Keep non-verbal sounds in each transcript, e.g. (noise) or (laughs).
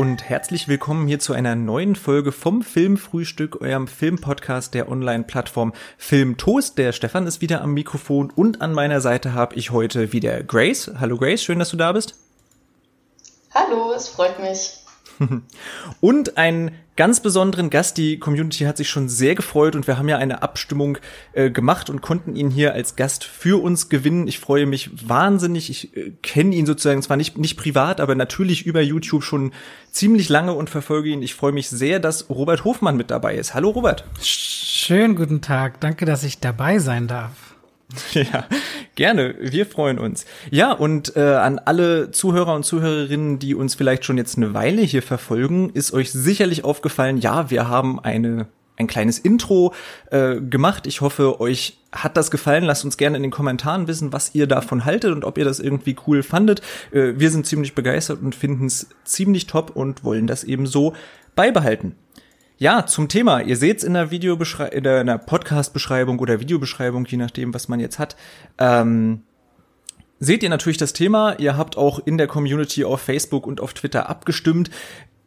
Und herzlich willkommen hier zu einer neuen Folge vom Filmfrühstück, eurem Filmpodcast der Online-Plattform Filmtoast. Der Stefan ist wieder am Mikrofon und an meiner Seite habe ich heute wieder Grace. Hallo Grace, schön, dass du da bist. Hallo, es freut mich. (laughs) und einen ganz besonderen Gast. Die Community hat sich schon sehr gefreut und wir haben ja eine Abstimmung äh, gemacht und konnten ihn hier als Gast für uns gewinnen. Ich freue mich wahnsinnig. Ich äh, kenne ihn sozusagen zwar nicht, nicht privat, aber natürlich über YouTube schon ziemlich lange und verfolge ihn. Ich freue mich sehr, dass Robert Hofmann mit dabei ist. Hallo Robert. Schönen guten Tag. Danke, dass ich dabei sein darf. (laughs) Ja, gerne. Wir freuen uns. Ja, und äh, an alle Zuhörer und Zuhörerinnen, die uns vielleicht schon jetzt eine Weile hier verfolgen, ist euch sicherlich aufgefallen, ja, wir haben eine ein kleines Intro äh, gemacht. Ich hoffe, euch hat das gefallen. Lasst uns gerne in den Kommentaren wissen, was ihr davon haltet und ob ihr das irgendwie cool fandet. Äh, wir sind ziemlich begeistert und finden es ziemlich top und wollen das eben so beibehalten. Ja, zum Thema. Ihr seht's in der Videobeschreibung, in der Podcast-Beschreibung oder Videobeschreibung, je nachdem, was man jetzt hat. Ähm, seht ihr natürlich das Thema. Ihr habt auch in der Community auf Facebook und auf Twitter abgestimmt.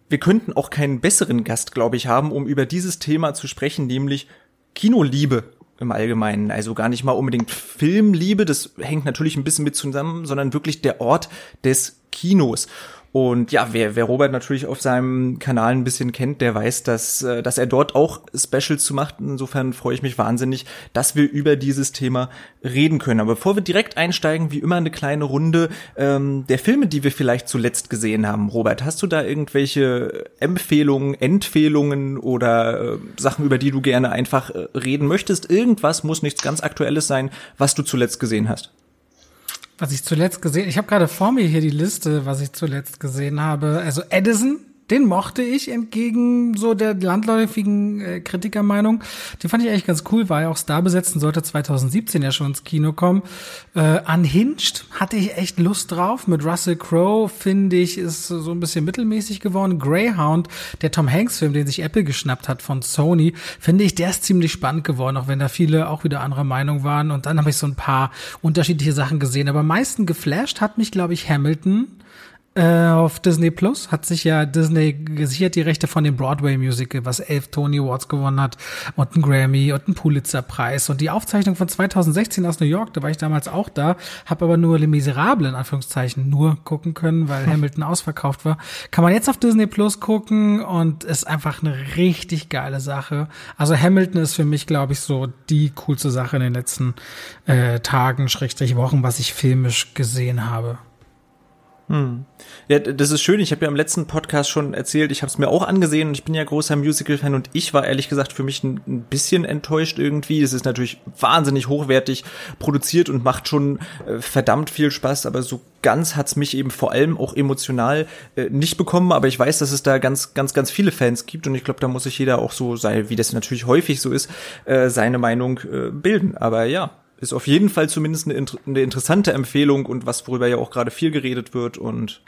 Wir könnten auch keinen besseren Gast, glaube ich, haben, um über dieses Thema zu sprechen, nämlich Kinoliebe im Allgemeinen. Also gar nicht mal unbedingt Filmliebe, das hängt natürlich ein bisschen mit zusammen, sondern wirklich der Ort des Kinos. Und ja, wer, wer Robert natürlich auf seinem Kanal ein bisschen kennt, der weiß, dass, äh, dass er dort auch Specials zu macht. Insofern freue ich mich wahnsinnig, dass wir über dieses Thema reden können. Aber bevor wir direkt einsteigen, wie immer eine kleine Runde ähm, der Filme, die wir vielleicht zuletzt gesehen haben. Robert, hast du da irgendwelche Empfehlungen, Empfehlungen oder äh, Sachen, über die du gerne einfach äh, reden möchtest? Irgendwas muss nichts ganz Aktuelles sein, was du zuletzt gesehen hast was ich zuletzt gesehen, ich habe gerade vor mir hier die Liste, was ich zuletzt gesehen habe. Also Edison, den mochte ich entgegen so der landläufigen äh, Kritikermeinung. Den fand ich eigentlich ganz cool, war ja auch Star besetzt und sollte 2017 ja schon ins Kino kommen. Äh, Unhinged hatte ich echt Lust drauf. Mit Russell Crowe, finde ich, ist so ein bisschen mittelmäßig geworden. Greyhound, der Tom Hanks-Film, den sich Apple geschnappt hat von Sony, finde ich, der ist ziemlich spannend geworden, auch wenn da viele auch wieder anderer Meinung waren. Und dann habe ich so ein paar unterschiedliche Sachen gesehen. Aber am meisten geflasht hat mich, glaube ich, Hamilton äh, auf Disney Plus hat sich ja Disney gesichert die Rechte von dem Broadway Musical, was elf Tony Awards gewonnen hat und einen Grammy und einen Pulitzer Preis und die Aufzeichnung von 2016 aus New York, da war ich damals auch da, habe aber nur Les Miserables in Anführungszeichen nur gucken können, weil Hamilton ausverkauft war. Kann man jetzt auf Disney Plus gucken und ist einfach eine richtig geile Sache. Also Hamilton ist für mich, glaube ich, so die coolste Sache in den letzten äh, Tagen, Schrägstrich Wochen, was ich filmisch gesehen habe. Hm. Ja, das ist schön. Ich habe ja im letzten Podcast schon erzählt, ich habe es mir auch angesehen und ich bin ja großer Musical-Fan und ich war ehrlich gesagt für mich ein, ein, bisschen enttäuscht irgendwie. Es ist natürlich wahnsinnig hochwertig produziert und macht schon äh, verdammt viel Spaß, aber so ganz hat's mich eben vor allem auch emotional äh, nicht bekommen. Aber ich weiß, dass es da ganz, ganz, ganz viele Fans gibt und ich glaube, da muss sich jeder auch so sein, wie das natürlich häufig so ist, äh, seine Meinung äh, bilden. Aber ja, ist auf jeden Fall zumindest eine, eine interessante Empfehlung und was, worüber ja auch gerade viel geredet wird und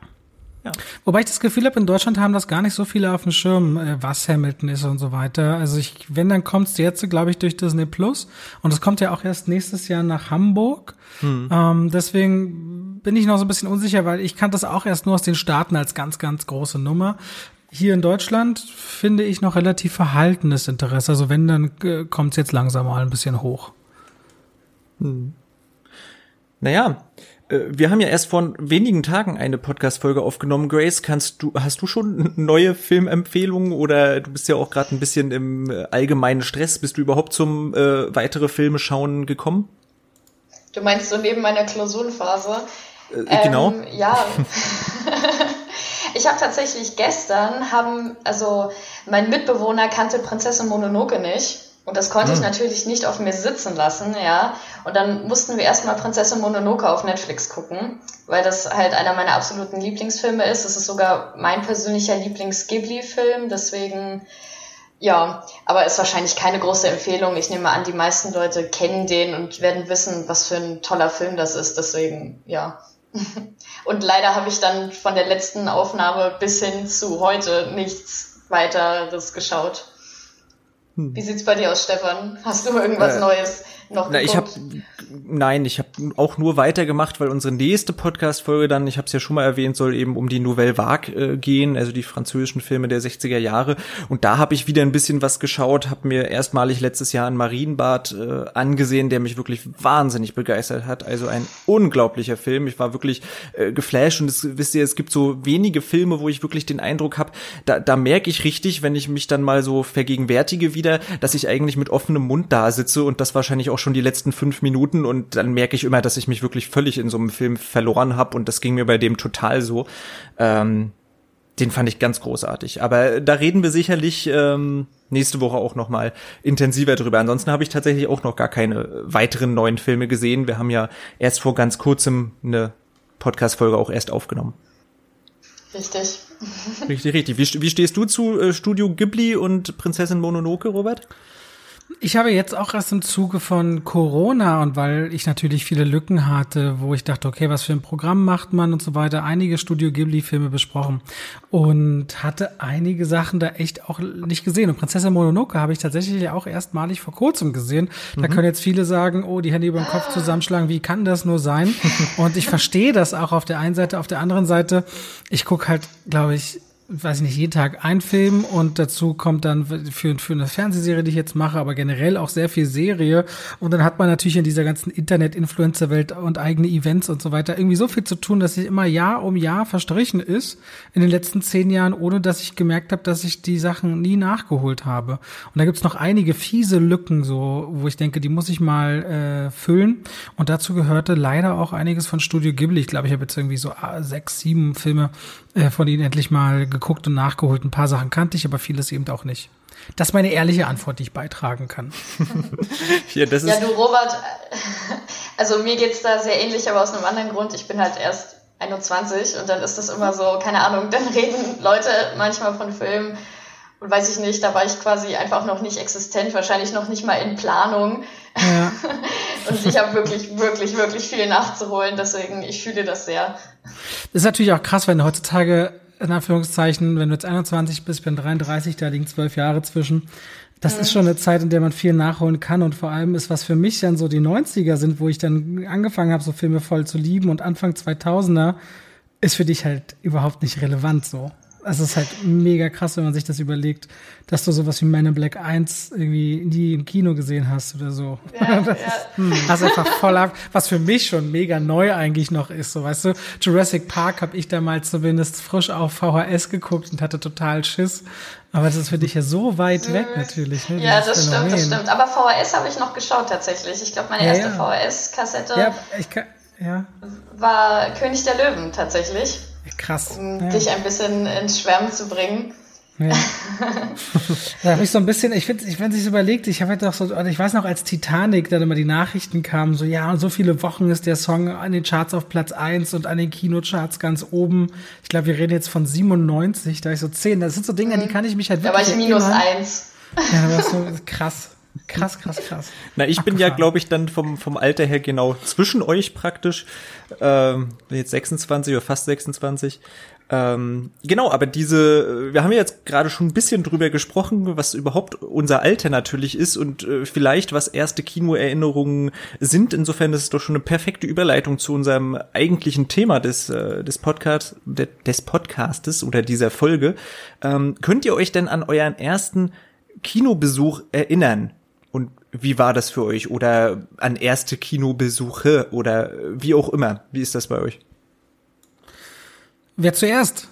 ja. Wobei ich das Gefühl habe, in Deutschland haben das gar nicht so viele auf dem Schirm, äh, was Hamilton ist und so weiter. Also ich, wenn, dann kommt es jetzt, glaube ich, durch Disney Plus. Und es kommt ja auch erst nächstes Jahr nach Hamburg. Hm. Ähm, deswegen bin ich noch so ein bisschen unsicher, weil ich kannte das auch erst nur aus den Staaten als ganz, ganz große Nummer. Hier in Deutschland finde ich noch relativ verhaltenes Interesse. Also wenn, dann äh, kommt es jetzt langsam mal ein bisschen hoch. Hm. Naja, äh, wir haben ja erst vor wenigen Tagen eine Podcast-Folge aufgenommen. Grace, kannst du, hast du schon neue Filmempfehlungen oder du bist ja auch gerade ein bisschen im äh, allgemeinen Stress. Bist du überhaupt zum äh, weitere Filme schauen gekommen? Du meinst so neben meiner Klausurenphase? Äh, genau. Ähm, ja. (laughs) ich habe tatsächlich gestern haben, also mein Mitbewohner kannte Prinzessin Mononoke nicht. Und das konnte hm. ich natürlich nicht auf mir sitzen lassen, ja. Und dann mussten wir erstmal Prinzessin Mononoke auf Netflix gucken, weil das halt einer meiner absoluten Lieblingsfilme ist. Es ist sogar mein persönlicher Lieblings-Ghibli-Film, deswegen Ja, aber ist wahrscheinlich keine große Empfehlung. Ich nehme an, die meisten Leute kennen den und werden wissen, was für ein toller Film das ist. Deswegen, ja. (laughs) Und leider habe ich dann von der letzten Aufnahme bis hin zu heute nichts weiteres geschaut. Hm. Wie sieht's bei dir aus, Stefan? Hast du irgendwas äh, Neues? Noch Na, ich habe nein, ich habe auch nur weitergemacht, weil unsere nächste Podcast Folge dann, ich habe es ja schon mal erwähnt, soll eben um die Nouvelle Vague äh, gehen, also die französischen Filme der 60er Jahre. Und da habe ich wieder ein bisschen was geschaut, habe mir erstmalig letztes Jahr ein Marienbad äh, angesehen, der mich wirklich wahnsinnig begeistert hat, also ein unglaublicher Film. Ich war wirklich äh, geflasht. Und es, wisst ihr, es gibt so wenige Filme, wo ich wirklich den Eindruck habe, da, da merke ich richtig, wenn ich mich dann mal so vergegenwärtige wieder, dass ich eigentlich mit offenem Mund da sitze und das wahrscheinlich auch auch schon die letzten fünf Minuten und dann merke ich immer, dass ich mich wirklich völlig in so einem Film verloren habe und das ging mir bei dem total so. Ähm, den fand ich ganz großartig. Aber da reden wir sicherlich ähm, nächste Woche auch noch mal intensiver drüber. Ansonsten habe ich tatsächlich auch noch gar keine weiteren neuen Filme gesehen. Wir haben ja erst vor ganz kurzem eine Podcast-Folge auch erst aufgenommen. Richtig. Richtig, richtig. Wie, wie stehst du zu äh, Studio Ghibli und Prinzessin Mononoke, Robert? Ich habe jetzt auch erst im Zuge von Corona und weil ich natürlich viele Lücken hatte, wo ich dachte, okay, was für ein Programm macht man und so weiter, einige Studio Ghibli-Filme besprochen und hatte einige Sachen da echt auch nicht gesehen. Und Prinzessin Mononoke habe ich tatsächlich auch erstmalig vor kurzem gesehen. Da mhm. können jetzt viele sagen, oh, die Hände über den Kopf zusammenschlagen, wie kann das nur sein? (laughs) und ich verstehe das auch auf der einen Seite, auf der anderen Seite, ich gucke halt, glaube ich, weiß ich nicht, jeden Tag ein Film und dazu kommt dann für, für eine Fernsehserie, die ich jetzt mache, aber generell auch sehr viel Serie. Und dann hat man natürlich in dieser ganzen Internet-Influencer-Welt und eigene Events und so weiter irgendwie so viel zu tun, dass ich immer Jahr um Jahr verstrichen ist in den letzten zehn Jahren, ohne dass ich gemerkt habe, dass ich die Sachen nie nachgeholt habe. Und da gibt's noch einige fiese Lücken, so, wo ich denke, die muss ich mal äh, füllen. Und dazu gehörte leider auch einiges von Studio Ghibli. Ich glaube, ich habe jetzt irgendwie so ah, sechs, sieben Filme äh, von ihnen endlich mal geguckt und nachgeholt. Ein paar Sachen kannte ich, aber vieles eben auch nicht. Das ist meine ehrliche Antwort, die ich beitragen kann. (laughs) ja, das ist ja, du Robert, (laughs) also mir geht's da sehr ähnlich, aber aus einem anderen Grund. Ich bin halt erst 21 und dann ist das immer so, keine Ahnung, (laughs) dann reden Leute manchmal von Filmen und weiß ich nicht, da war ich quasi einfach noch nicht existent, wahrscheinlich noch nicht mal in Planung. Ja. und ich habe wirklich, wirklich, wirklich viel nachzuholen, deswegen ich fühle das sehr. Das ist natürlich auch krass, wenn heutzutage, in Anführungszeichen, wenn du jetzt 21 bist, ich bin 33, da liegen zwölf Jahre zwischen. Das mhm. ist schon eine Zeit, in der man viel nachholen kann und vor allem ist, was für mich dann so die 90er sind, wo ich dann angefangen habe, so Filme voll zu lieben und Anfang 2000er ist für dich halt überhaupt nicht relevant so es ist halt mega krass, wenn man sich das überlegt, dass du sowas wie Man in Black 1 irgendwie nie im Kino gesehen hast oder so. Ja, (laughs) das ja. Ist, hm, das ist einfach voll ab, was für mich schon mega neu eigentlich noch ist, so weißt du. Jurassic Park habe ich damals zumindest frisch auf VHS geguckt und hatte total Schiss. Aber das ist für dich ja so weit weg mhm. natürlich. Ne, ja, das Phänomen. stimmt, das stimmt. Aber VHS habe ich noch geschaut tatsächlich. Ich glaube, meine ja, erste VHS-Kassette ja, kann, ja. war König der Löwen tatsächlich. Krass. Um ja. dich ein bisschen ins Schwärmen zu bringen. Ja. (laughs) da habe ich so ein bisschen, ich finde, ich, wenn sich überlegt, ich habe halt auch so, ich weiß noch, als Titanic dann immer die Nachrichten kamen, so ja, und so viele Wochen ist der Song an den Charts auf Platz eins und an den Kinocharts ganz oben. Ich glaube, wir reden jetzt von 97, da ich so 10. Das sind so Dinge, mhm. die kann ich mich halt wirklich. Da war ich minus eins. Ja, das ist so krass. Krass, krass, krass. Na, ich Abgefahren. bin ja, glaube ich, dann vom, vom Alter her genau zwischen euch praktisch. Ähm, jetzt 26 oder fast 26. Ähm, genau, aber diese, wir haben ja jetzt gerade schon ein bisschen drüber gesprochen, was überhaupt unser Alter natürlich ist und äh, vielleicht was erste Kinoerinnerungen sind. Insofern ist es doch schon eine perfekte Überleitung zu unserem eigentlichen Thema des, äh, des Podcasts, de, des Podcastes oder dieser Folge. Ähm, könnt ihr euch denn an euren ersten Kinobesuch erinnern? Und wie war das für euch? Oder an erste Kinobesuche oder wie auch immer? Wie ist das bei euch? Wer zuerst?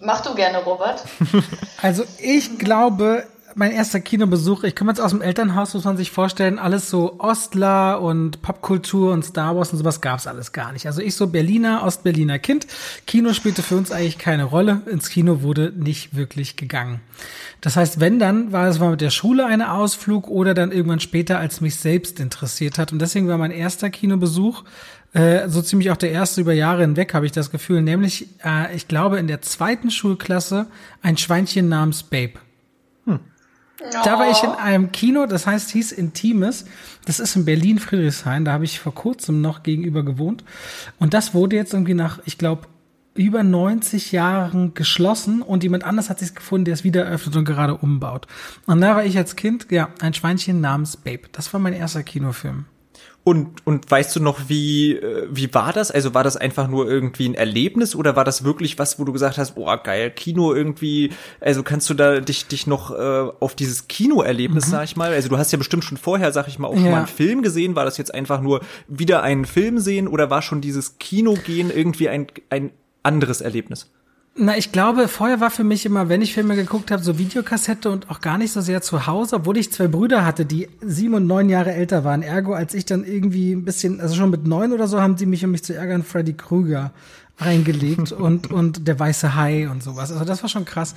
Mach du gerne, Robert. (laughs) also ich glaube, mein erster Kinobesuch, ich komme jetzt aus dem Elternhaus, muss man sich vorstellen, alles so Ostler und Popkultur und Star Wars und sowas gab's alles gar nicht. Also ich so Berliner, Ostberliner Kind. Kino spielte für uns eigentlich keine Rolle. Ins Kino wurde nicht wirklich gegangen. Das heißt, wenn dann, war es mal mit der Schule ein Ausflug oder dann irgendwann später, als mich selbst interessiert hat. Und deswegen war mein erster Kinobesuch äh, so ziemlich auch der erste über Jahre hinweg, habe ich das Gefühl. Nämlich, äh, ich glaube, in der zweiten Schulklasse ein Schweinchen namens Babe. Da war ich in einem Kino, das heißt, hieß Intimes. Das ist in Berlin, Friedrichshain. Da habe ich vor kurzem noch gegenüber gewohnt. Und das wurde jetzt irgendwie nach, ich glaube, über 90 Jahren geschlossen und jemand anders hat sich gefunden, der es wieder öffnet und gerade umbaut. Und da war ich als Kind, ja, ein Schweinchen namens Babe. Das war mein erster Kinofilm. Und, und weißt du noch, wie, äh, wie war das? Also war das einfach nur irgendwie ein Erlebnis oder war das wirklich was, wo du gesagt hast, boah, geil, Kino irgendwie, also kannst du da dich, dich noch äh, auf dieses Kinoerlebnis, mhm. sag ich mal, also du hast ja bestimmt schon vorher, sag ich mal, auch schon ja. mal einen Film gesehen, war das jetzt einfach nur wieder einen Film sehen oder war schon dieses Kinogehen irgendwie ein, ein anderes Erlebnis? Na, ich glaube, vorher war für mich immer, wenn ich Filme geguckt habe, so Videokassette und auch gar nicht so sehr zu Hause, obwohl ich zwei Brüder hatte, die sieben und neun Jahre älter waren. Ergo, als ich dann irgendwie ein bisschen, also schon mit neun oder so, haben sie mich, um mich zu ärgern, Freddy Krüger reingelegt und, und der weiße Hai und sowas. Also das war schon krass.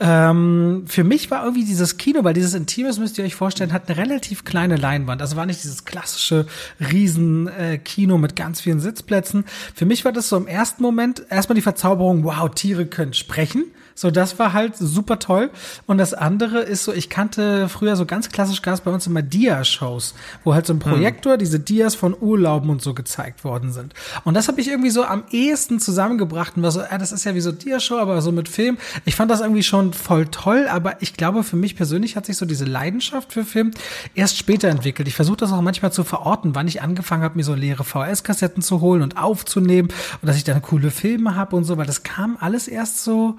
Ähm, für mich war irgendwie dieses Kino, weil dieses Intimes, müsst ihr euch vorstellen, hat eine relativ kleine Leinwand. Also war nicht dieses klassische Riesen-Kino äh, mit ganz vielen Sitzplätzen. Für mich war das so im ersten Moment erstmal die Verzauberung, wow, Tiere können sprechen. So, das war halt super toll. Und das andere ist so, ich kannte früher so ganz klassisch gab es bei uns immer Dia-Shows, wo halt so ein hm. Projektor hm. diese Dias von Urlauben und so gezeigt worden sind. Und das habe ich irgendwie so am ehesten zusammengebracht und war so, ja, das ist ja wie so Dia-Show, aber so mit Film. Ich fand das irgendwie schon voll toll, aber ich glaube, für mich persönlich hat sich so diese Leidenschaft für Film erst später entwickelt. Ich versuche das auch manchmal zu verorten, wann ich angefangen habe, mir so leere VS-Kassetten zu holen und aufzunehmen und dass ich dann coole Filme habe und so, weil das kam alles erst so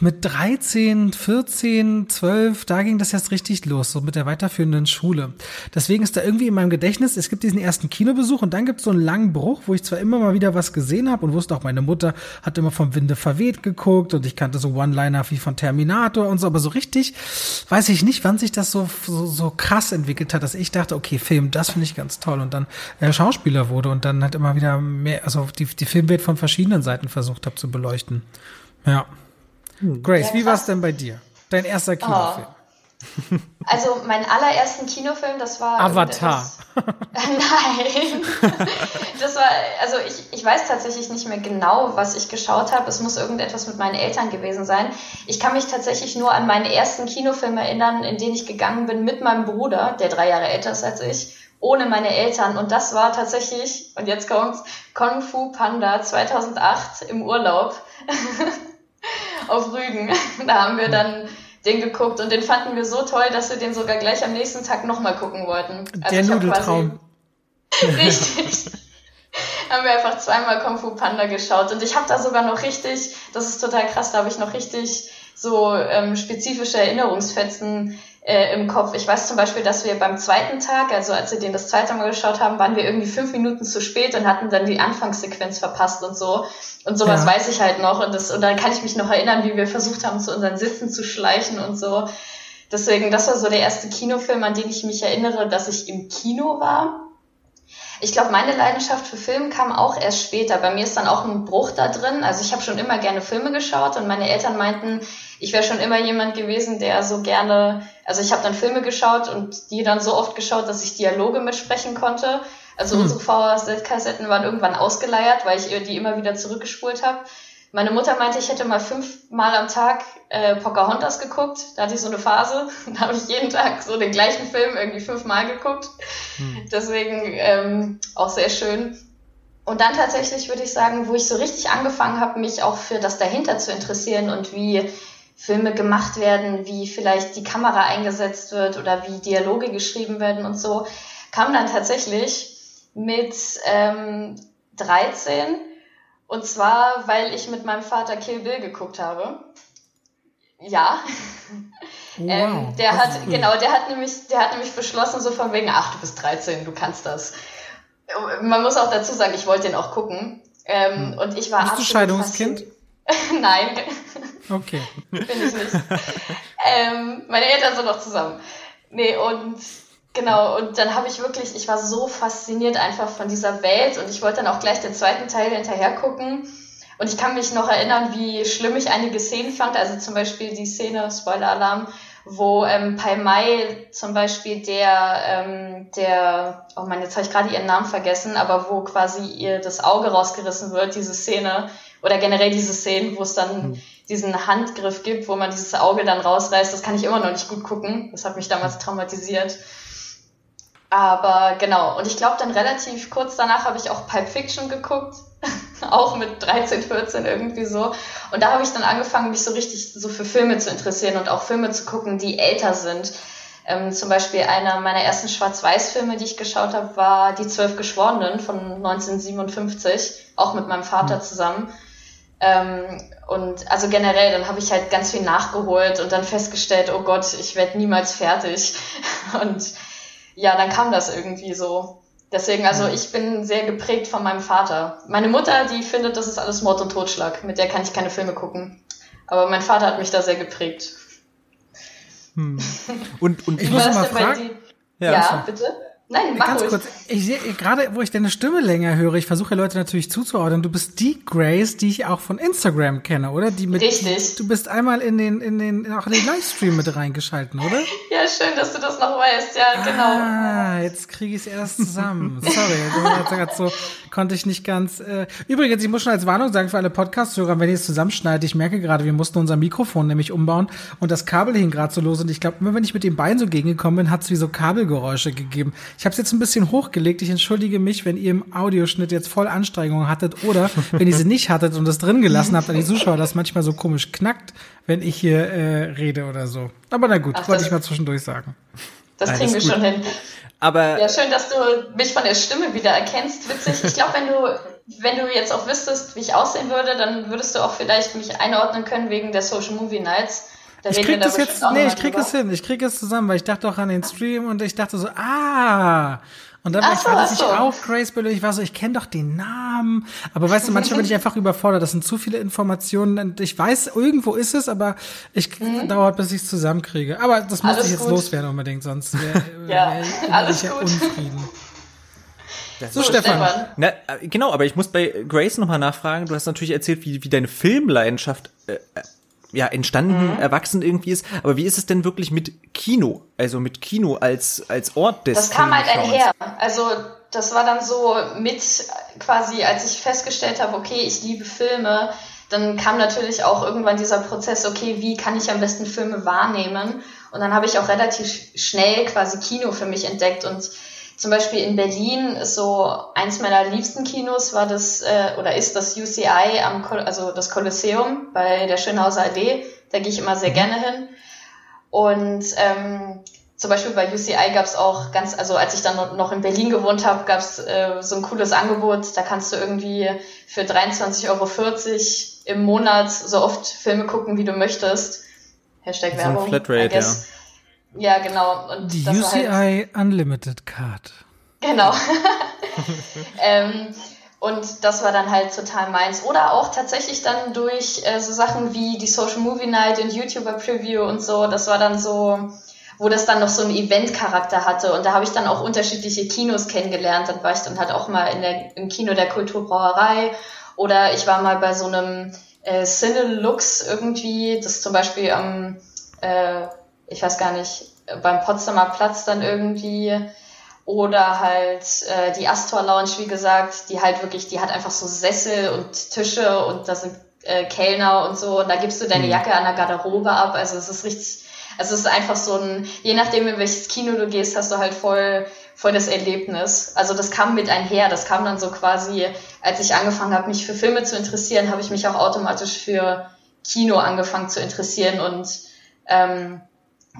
mit 13, 14, 12, da ging das erst richtig los, so mit der weiterführenden Schule. Deswegen ist da irgendwie in meinem Gedächtnis, es gibt diesen ersten Kinobesuch und dann gibt es so einen langen Bruch, wo ich zwar immer mal wieder was gesehen habe und wusste auch, meine Mutter hat immer vom Winde verweht geguckt und ich kannte so One-Liner wie von Terminator und so, aber so richtig weiß ich nicht, wann sich das so, so, so krass entwickelt hat, dass ich dachte, okay, Film, das finde ich ganz toll und dann äh, Schauspieler wurde und dann halt immer wieder mehr, also die, die Filmwelt von verschiedenen Seiten versucht habe zu beleuchten. Ja. Hm. Grace, ja, wie war es denn bei dir? Dein erster Kinofilm? Oh. Also mein allerersten Kinofilm, das war Avatar. (laughs) Nein, das war also ich, ich weiß tatsächlich nicht mehr genau, was ich geschaut habe. Es muss irgendetwas mit meinen Eltern gewesen sein. Ich kann mich tatsächlich nur an meinen ersten Kinofilm erinnern, in den ich gegangen bin mit meinem Bruder, der drei Jahre älter ist als ich, ohne meine Eltern. Und das war tatsächlich und jetzt kommt's Kung Fu Panda 2008 im Urlaub. (laughs) auf Rügen. (laughs) Da haben wir dann den geguckt und den fanden wir so toll, dass wir den sogar gleich am nächsten Tag nochmal gucken wollten. Also Der Nudeltraum. (laughs) Richtig. haben wir einfach zweimal Kung Fu Panda geschaut und ich habe da sogar noch richtig, das ist total krass, da habe ich noch richtig so ähm, spezifische Erinnerungsfetzen äh, im Kopf. Ich weiß zum Beispiel, dass wir beim zweiten Tag, also als wir den das zweite Mal geschaut haben, waren wir irgendwie fünf Minuten zu spät und hatten dann die Anfangssequenz verpasst und so. Und sowas ja. weiß ich halt noch. Und, das, und dann kann ich mich noch erinnern, wie wir versucht haben, zu unseren Sitzen zu schleichen und so. Deswegen, das war so der erste Kinofilm, an den ich mich erinnere, dass ich im Kino war. Ich glaube, meine Leidenschaft für Film kam auch erst später. Bei mir ist dann auch ein Bruch da drin. Also ich habe schon immer gerne Filme geschaut und meine Eltern meinten, ich wäre schon immer jemand gewesen, der so gerne, also ich habe dann Filme geschaut und die dann so oft geschaut, dass ich Dialoge mitsprechen konnte. Also hm. unsere VHS-Kassetten waren irgendwann ausgeleiert, weil ich die immer wieder zurückgespult habe. Meine Mutter meinte, ich hätte mal fünfmal am Tag äh, Pocahontas geguckt. Da hatte ich so eine Phase. (laughs) Da habe ich jeden Tag so den gleichen Film irgendwie fünfmal geguckt. Hm. Deswegen ähm, auch sehr schön. Und dann tatsächlich würde ich sagen, wo ich so richtig angefangen habe, mich auch für das dahinter zu interessieren und wie Filme gemacht werden, wie vielleicht die Kamera eingesetzt wird oder wie Dialoge geschrieben werden und so, kam dann tatsächlich mit ähm, 13 und zwar, weil ich mit meinem Vater Kill Bill geguckt habe. Ja. (laughs) Wow. ähm, der hat, genau, der hat nämlich, der hat nämlich beschlossen, so von wegen, ach, du bist 13, du kannst das. Man muss auch dazu sagen, ich wollte den auch gucken. Ähm, hm. Und ich war Bist du Scheidungskind? (laughs) Nein. Okay. Bin ich nicht. ähm, meine Eltern sind noch zusammen. Nee, und genau, und dann habe ich wirklich, ich war so fasziniert einfach von dieser Welt und ich wollte dann auch gleich den zweiten Teil hinterher gucken. Und ich kann mich noch erinnern, wie schlimm ich einige Szenen fand. Also zum Beispiel die Szene, Spoiler-Alarm, wo ähm, Pai Mai zum Beispiel der, ähm, der, oh Mann, jetzt habe ich gerade ihren Namen vergessen, aber wo quasi ihr das Auge rausgerissen wird, diese Szene, oder generell diese Szenen, wo es dann hm. diesen Handgriff gibt, wo man dieses Auge dann rausreißt, das kann ich immer noch nicht gut gucken. Das hat mich damals traumatisiert. Aber genau, und ich glaube dann relativ kurz danach habe ich auch Pipe Fiction geguckt, (laughs) auch mit 13, 14 irgendwie so. Und da habe ich dann angefangen, mich so richtig so für Filme zu interessieren und auch Filme zu gucken, die älter sind. Ähm, zum Beispiel einer meiner ersten Schwarz-Weiß-Filme, die ich geschaut habe, war Die Zwölf Geschworenen von 1957, auch mit meinem Vater zusammen. Ähm, und also generell, dann habe ich halt ganz viel nachgeholt und dann festgestellt, oh Gott, ich werde niemals fertig. (laughs) Und ja, dann kam das irgendwie so. Deswegen, also ich bin sehr geprägt von meinem Vater. Meine Mutter, die findet, das ist alles Mord und Totschlag. Mit der kann ich keine Filme gucken. Aber mein Vater hat mich da sehr geprägt. Hm. (laughs) Und, und ich muss mal fragen. Ja, ja bitte. Nein, mach Ganz ruhig. kurz, ich sehe gerade, wo ich deine Stimme länger höre, ich versuche Leute natürlich zuzuordnen. Du bist die Grace, die ich auch von Instagram kenne, oder? Die mit, Richtig. Du bist einmal in den, in den, auch in den Livestream mit reingeschalten, oder? Ja, schön, dass du das noch weißt. Ja, genau. Ah, jetzt kriege ich es erst zusammen. Sorry, das so konnte ich nicht ganz. Äh. Übrigens, ich muss schon als Warnung sagen für alle Podcast-Hörer, wenn ich es zusammenschneide, ich merke gerade, wir mussten unser Mikrofon nämlich umbauen und das Kabel hing gerade so los und ich glaube, immer wenn ich mit dem Bein so gegengekommen bin, hat es wie so Kabelgeräusche gegeben. Ich habe es jetzt ein bisschen hochgelegt. Ich entschuldige mich, wenn ihr im Audioschnitt jetzt voll Anstrengungen hattet oder wenn ihr sie nicht hattet und es drin gelassen habt, an die Zuschauer, das manchmal so komisch knackt, wenn ich hier äh, rede oder so. Aber na gut, Ach, wollte ich mal zwischendurch sagen. Das kriegen wir schon hin. Aber ja, schön, dass du mich von der Stimme wieder erkennst. Witzig. Ich glaube, wenn du, wenn du jetzt auch wüsstest, wie ich aussehen würde, dann würdest du auch vielleicht mich einordnen können wegen der Social Movie Nights. Da ich krieg das jetzt, nee, ich krieg es hin, ich krieg es zusammen, weil ich dachte auch an den Stream und ich dachte so, ah, und dann ach so, war ich auch Grace Bell ich war so, ich kenne doch den Namen. Aber weißt du, (laughs) manchmal bin ich einfach überfordert. Das sind zu viele Informationen. Und ich weiß, irgendwo ist es, aber ich mhm. dauert, bis ich es zusammenkriege. Aber das muss ich jetzt gut. loswerden unbedingt, sonst wäre (laughs) ja, wär, alles ich ja gut. unzufrieden. so, so, Stefan. Stefan. Na, äh, genau, aber ich muss bei Grace nochmal nachfragen. Du hast natürlich erzählt, wie, wie deine Filmleidenschaft äh, ja entstanden, mhm. erwachsen irgendwie ist. Aber wie ist es denn wirklich mit Kino? Also mit Kino als als Ort des Das kam halt einher. Also das war dann so mit quasi, als ich festgestellt habe, okay, ich liebe Filme, dann kam natürlich auch irgendwann dieser Prozess, okay, wie kann ich am besten Filme wahrnehmen? Und dann habe ich auch relativ schnell quasi Kino für mich entdeckt und zum Beispiel in Berlin ist so eins meiner liebsten Kinos war das äh, oder ist das UCI am Kol also das Kolosseum bei der Schönhauser Allee. Da gehe ich immer sehr mhm. gerne hin. Und ähm, zum Beispiel bei UCI gab es auch ganz, also als ich dann noch in Berlin gewohnt habe, gab es äh, so ein cooles Angebot. Da kannst du irgendwie für 23,40 Euro im Monat so oft Filme gucken, wie du möchtest. Hashtag so Werbung. Flatrate, ja. Ja, genau. Und die UCI halt, Unlimited Card. Genau. (laughs) ähm, und das war dann halt total meins. Oder auch tatsächlich dann durch äh, so Sachen wie die Social Movie Night und YouTuber Preview und so. Das war dann so, wo das dann noch so einen Event-Charakter hatte. Und da habe ich dann auch unterschiedliche Kinos kennengelernt. Dann war ich dann halt auch mal in der, im Kino der Kulturbrauerei. Oder ich war mal bei so einem äh, Cinelux irgendwie, das zum Beispiel am äh, ich weiß gar nicht, beim Potsdamer Platz dann irgendwie oder halt äh, die Astor Lounge, wie gesagt, die halt wirklich, die hat einfach so Sessel und Tische und da sind äh, Kellner und so und da gibst du deine mhm. Jacke an der Garderobe ab. Also es ist richtig, also es ist einfach so ein, je nachdem in welches Kino du gehst, hast du halt voll, voll das Erlebnis. Also das kam mit einher, das kam dann so quasi, als ich angefangen habe, mich für Filme zu interessieren, habe ich mich auch automatisch für Kino angefangen zu interessieren und ähm,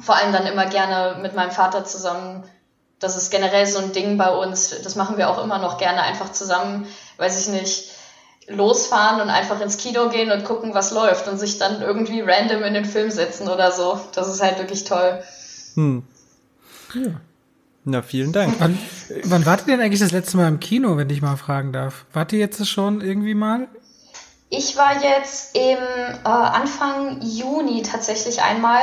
vor allem dann immer gerne mit meinem Vater zusammen. Das ist generell so ein Ding bei uns. Das machen wir auch immer noch gerne einfach zusammen, weiß ich nicht, losfahren und einfach ins Kino gehen und gucken, was läuft und sich dann irgendwie random in den Film setzen oder so. Das ist halt wirklich toll. Hm. Ja. Na, vielen Dank. Wann, wann wart ihr denn eigentlich das letzte Mal im Kino, wenn ich mal fragen darf? Wart ihr jetzt schon irgendwie mal? Ich war jetzt im äh, Anfang Juni tatsächlich einmal.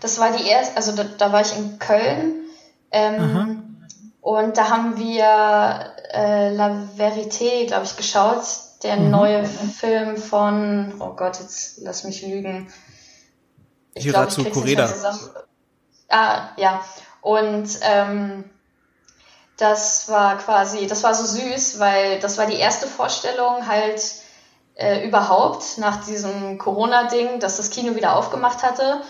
Das war die erste, also da, da war ich in Köln. Ähm, und da haben wir äh, La Verité, glaube ich, geschaut. Der mhm. neue Film von, oh Gott, jetzt lass mich lügen. Ich Hirazu Kureda. Ah, ja. Und ähm, das war quasi, das war so süß, weil das war die erste Vorstellung halt äh, überhaupt nach diesem Corona-Ding, dass das Kino wieder aufgemacht hatte.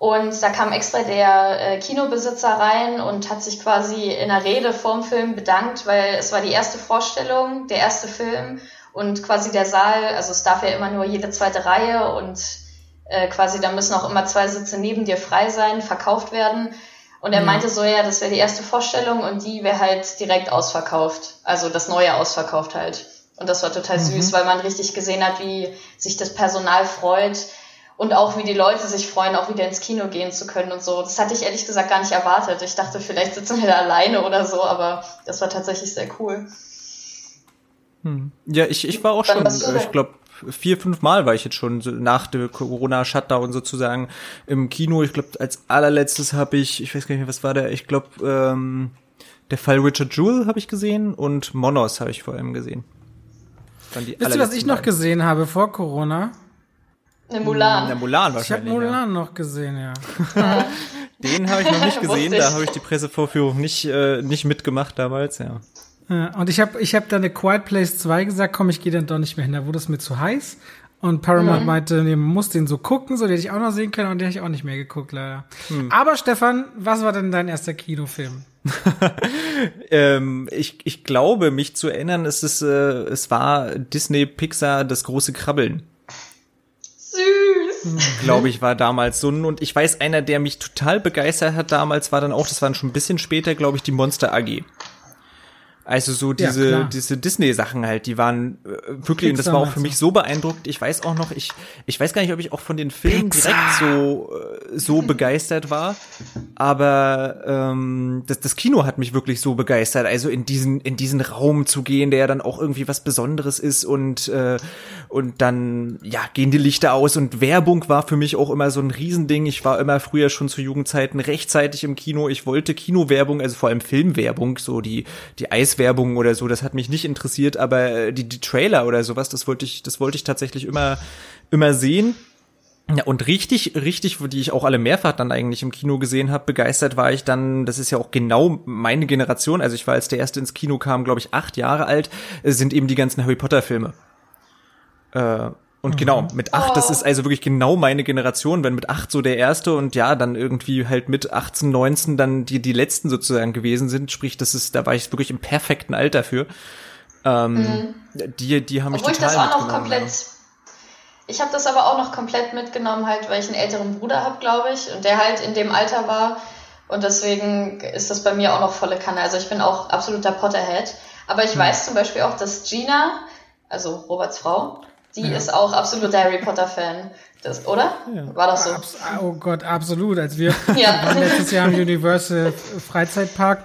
Und da kam extra der äh, Kinobesitzer rein und hat sich quasi in einer Rede vorm Film bedankt, weil es war die erste Vorstellung, der erste Film und quasi der Saal, also es darf ja immer nur jede zweite Reihe und äh, quasi da müssen auch immer zwei Sitze neben dir frei sein, verkauft werden. Und er meinte so, ja, das wäre die erste Vorstellung und die wäre halt direkt ausverkauft. Also das neue ausverkauft halt. Und das war total mhm. süß, weil man richtig gesehen hat, wie sich das Personal freut und auch wie die Leute sich freuen, auch wieder ins Kino gehen zu können und so. Das hatte ich ehrlich gesagt gar nicht erwartet. Ich dachte, vielleicht sitzen wir da alleine oder so, aber das war tatsächlich sehr cool. Hm. Ja, ich, ich war auch schon, ich glaube, vier, fünf Mal war ich jetzt schon so nach der Corona-Shutdown sozusagen im Kino. Ich glaube, als allerletztes habe ich, ich weiß gar nicht mehr, was war der, ich glaube, ähm, der Fall Richard Jewell habe ich gesehen und Monos habe ich vor allem gesehen. Wisst ihr, was ich noch gesehen habe vor Corona? Eine Mulan. Eine Mulan wahrscheinlich. Ich habe Mulan ja. noch gesehen, ja. (laughs) Den habe ich noch nicht gesehen, da habe ich die Pressevorführung nicht, äh, nicht mitgemacht damals, ja. Ja, und ich habe ich hab dann eine Quiet Place 2 gesagt, komm, ich gehe dann doch nicht mehr hin, da wurde es mir zu heiß. Und Paramount mhm. meinte, nee, man muss den so gucken, so den hätte ich auch noch sehen können, und den habe ich auch nicht mehr geguckt, leider. Hm. Aber Stefan, was war denn dein erster Kinofilm? (laughs) ähm, ich, ich glaube, mich zu erinnern, es ist, äh, es war Disney Pixar das große Krabbeln. Süß. Glaube ich, war damals so. Und ich weiß, einer, der mich total begeistert hat damals, war dann auch, das war schon ein bisschen später, glaube ich, die Monster AG. Also so diese, ja, diese Disney-Sachen halt, die waren äh, wirklich, und das war auch für mich so beeindruckt. Ich weiß auch noch, ich, ich weiß gar nicht, ob ich auch von den Filmen Pixar. direkt so, äh, so begeistert war. Aber ähm, das, das Kino hat mich wirklich so begeistert. Also in diesen, in diesen Raum zu gehen, der dann auch irgendwie was Besonderes ist und, äh, und dann, ja, gehen die Lichter aus und Werbung war für mich auch immer so ein Riesending. Ich war immer früher schon zu Jugendzeiten rechtzeitig im Kino. Ich wollte Kinowerbung, also vor allem Filmwerbung, so die, die Eis Werbung oder so, das hat mich nicht interessiert, aber äh, die, die Trailer oder sowas, das wollte ich, das wollte ich tatsächlich immer, immer sehen. Ja, und richtig, richtig, die ich auch alle mehrfach dann eigentlich im Kino gesehen habe, begeistert war ich dann, das ist ja auch genau meine Generation, also ich war als der erste ins Kino kam, glaube ich, acht Jahre alt, äh, sind eben die ganzen Harry Potter Filme. Äh, und genau, mhm. mit acht, oh. das ist also wirklich genau meine Generation, wenn mit acht so der erste und ja, dann irgendwie halt mit 18, 19 dann die, die letzten sozusagen gewesen sind. Sprich, das ist, da war ich wirklich im perfekten Alter für. Ähm, mhm. Die, die haben mich Obwohl total ich das auch noch komplett. Ja. Ich habe das aber auch noch komplett mitgenommen, halt, weil ich einen älteren Bruder habe, glaube ich, und der halt in dem Alter war. Und deswegen ist das bei mir auch noch volle Kanne. Also ich bin auch absoluter Potterhead. Aber ich mhm. weiß zum Beispiel auch, dass Gina, also Roberts Frau, die ja. ist auch absoluter Harry Potter-Fan. Das, oder? Ja. War das so? Abs oh Gott, absolut. Als (laughs) wir ja. waren letztes Jahr im Universal Freizeitpark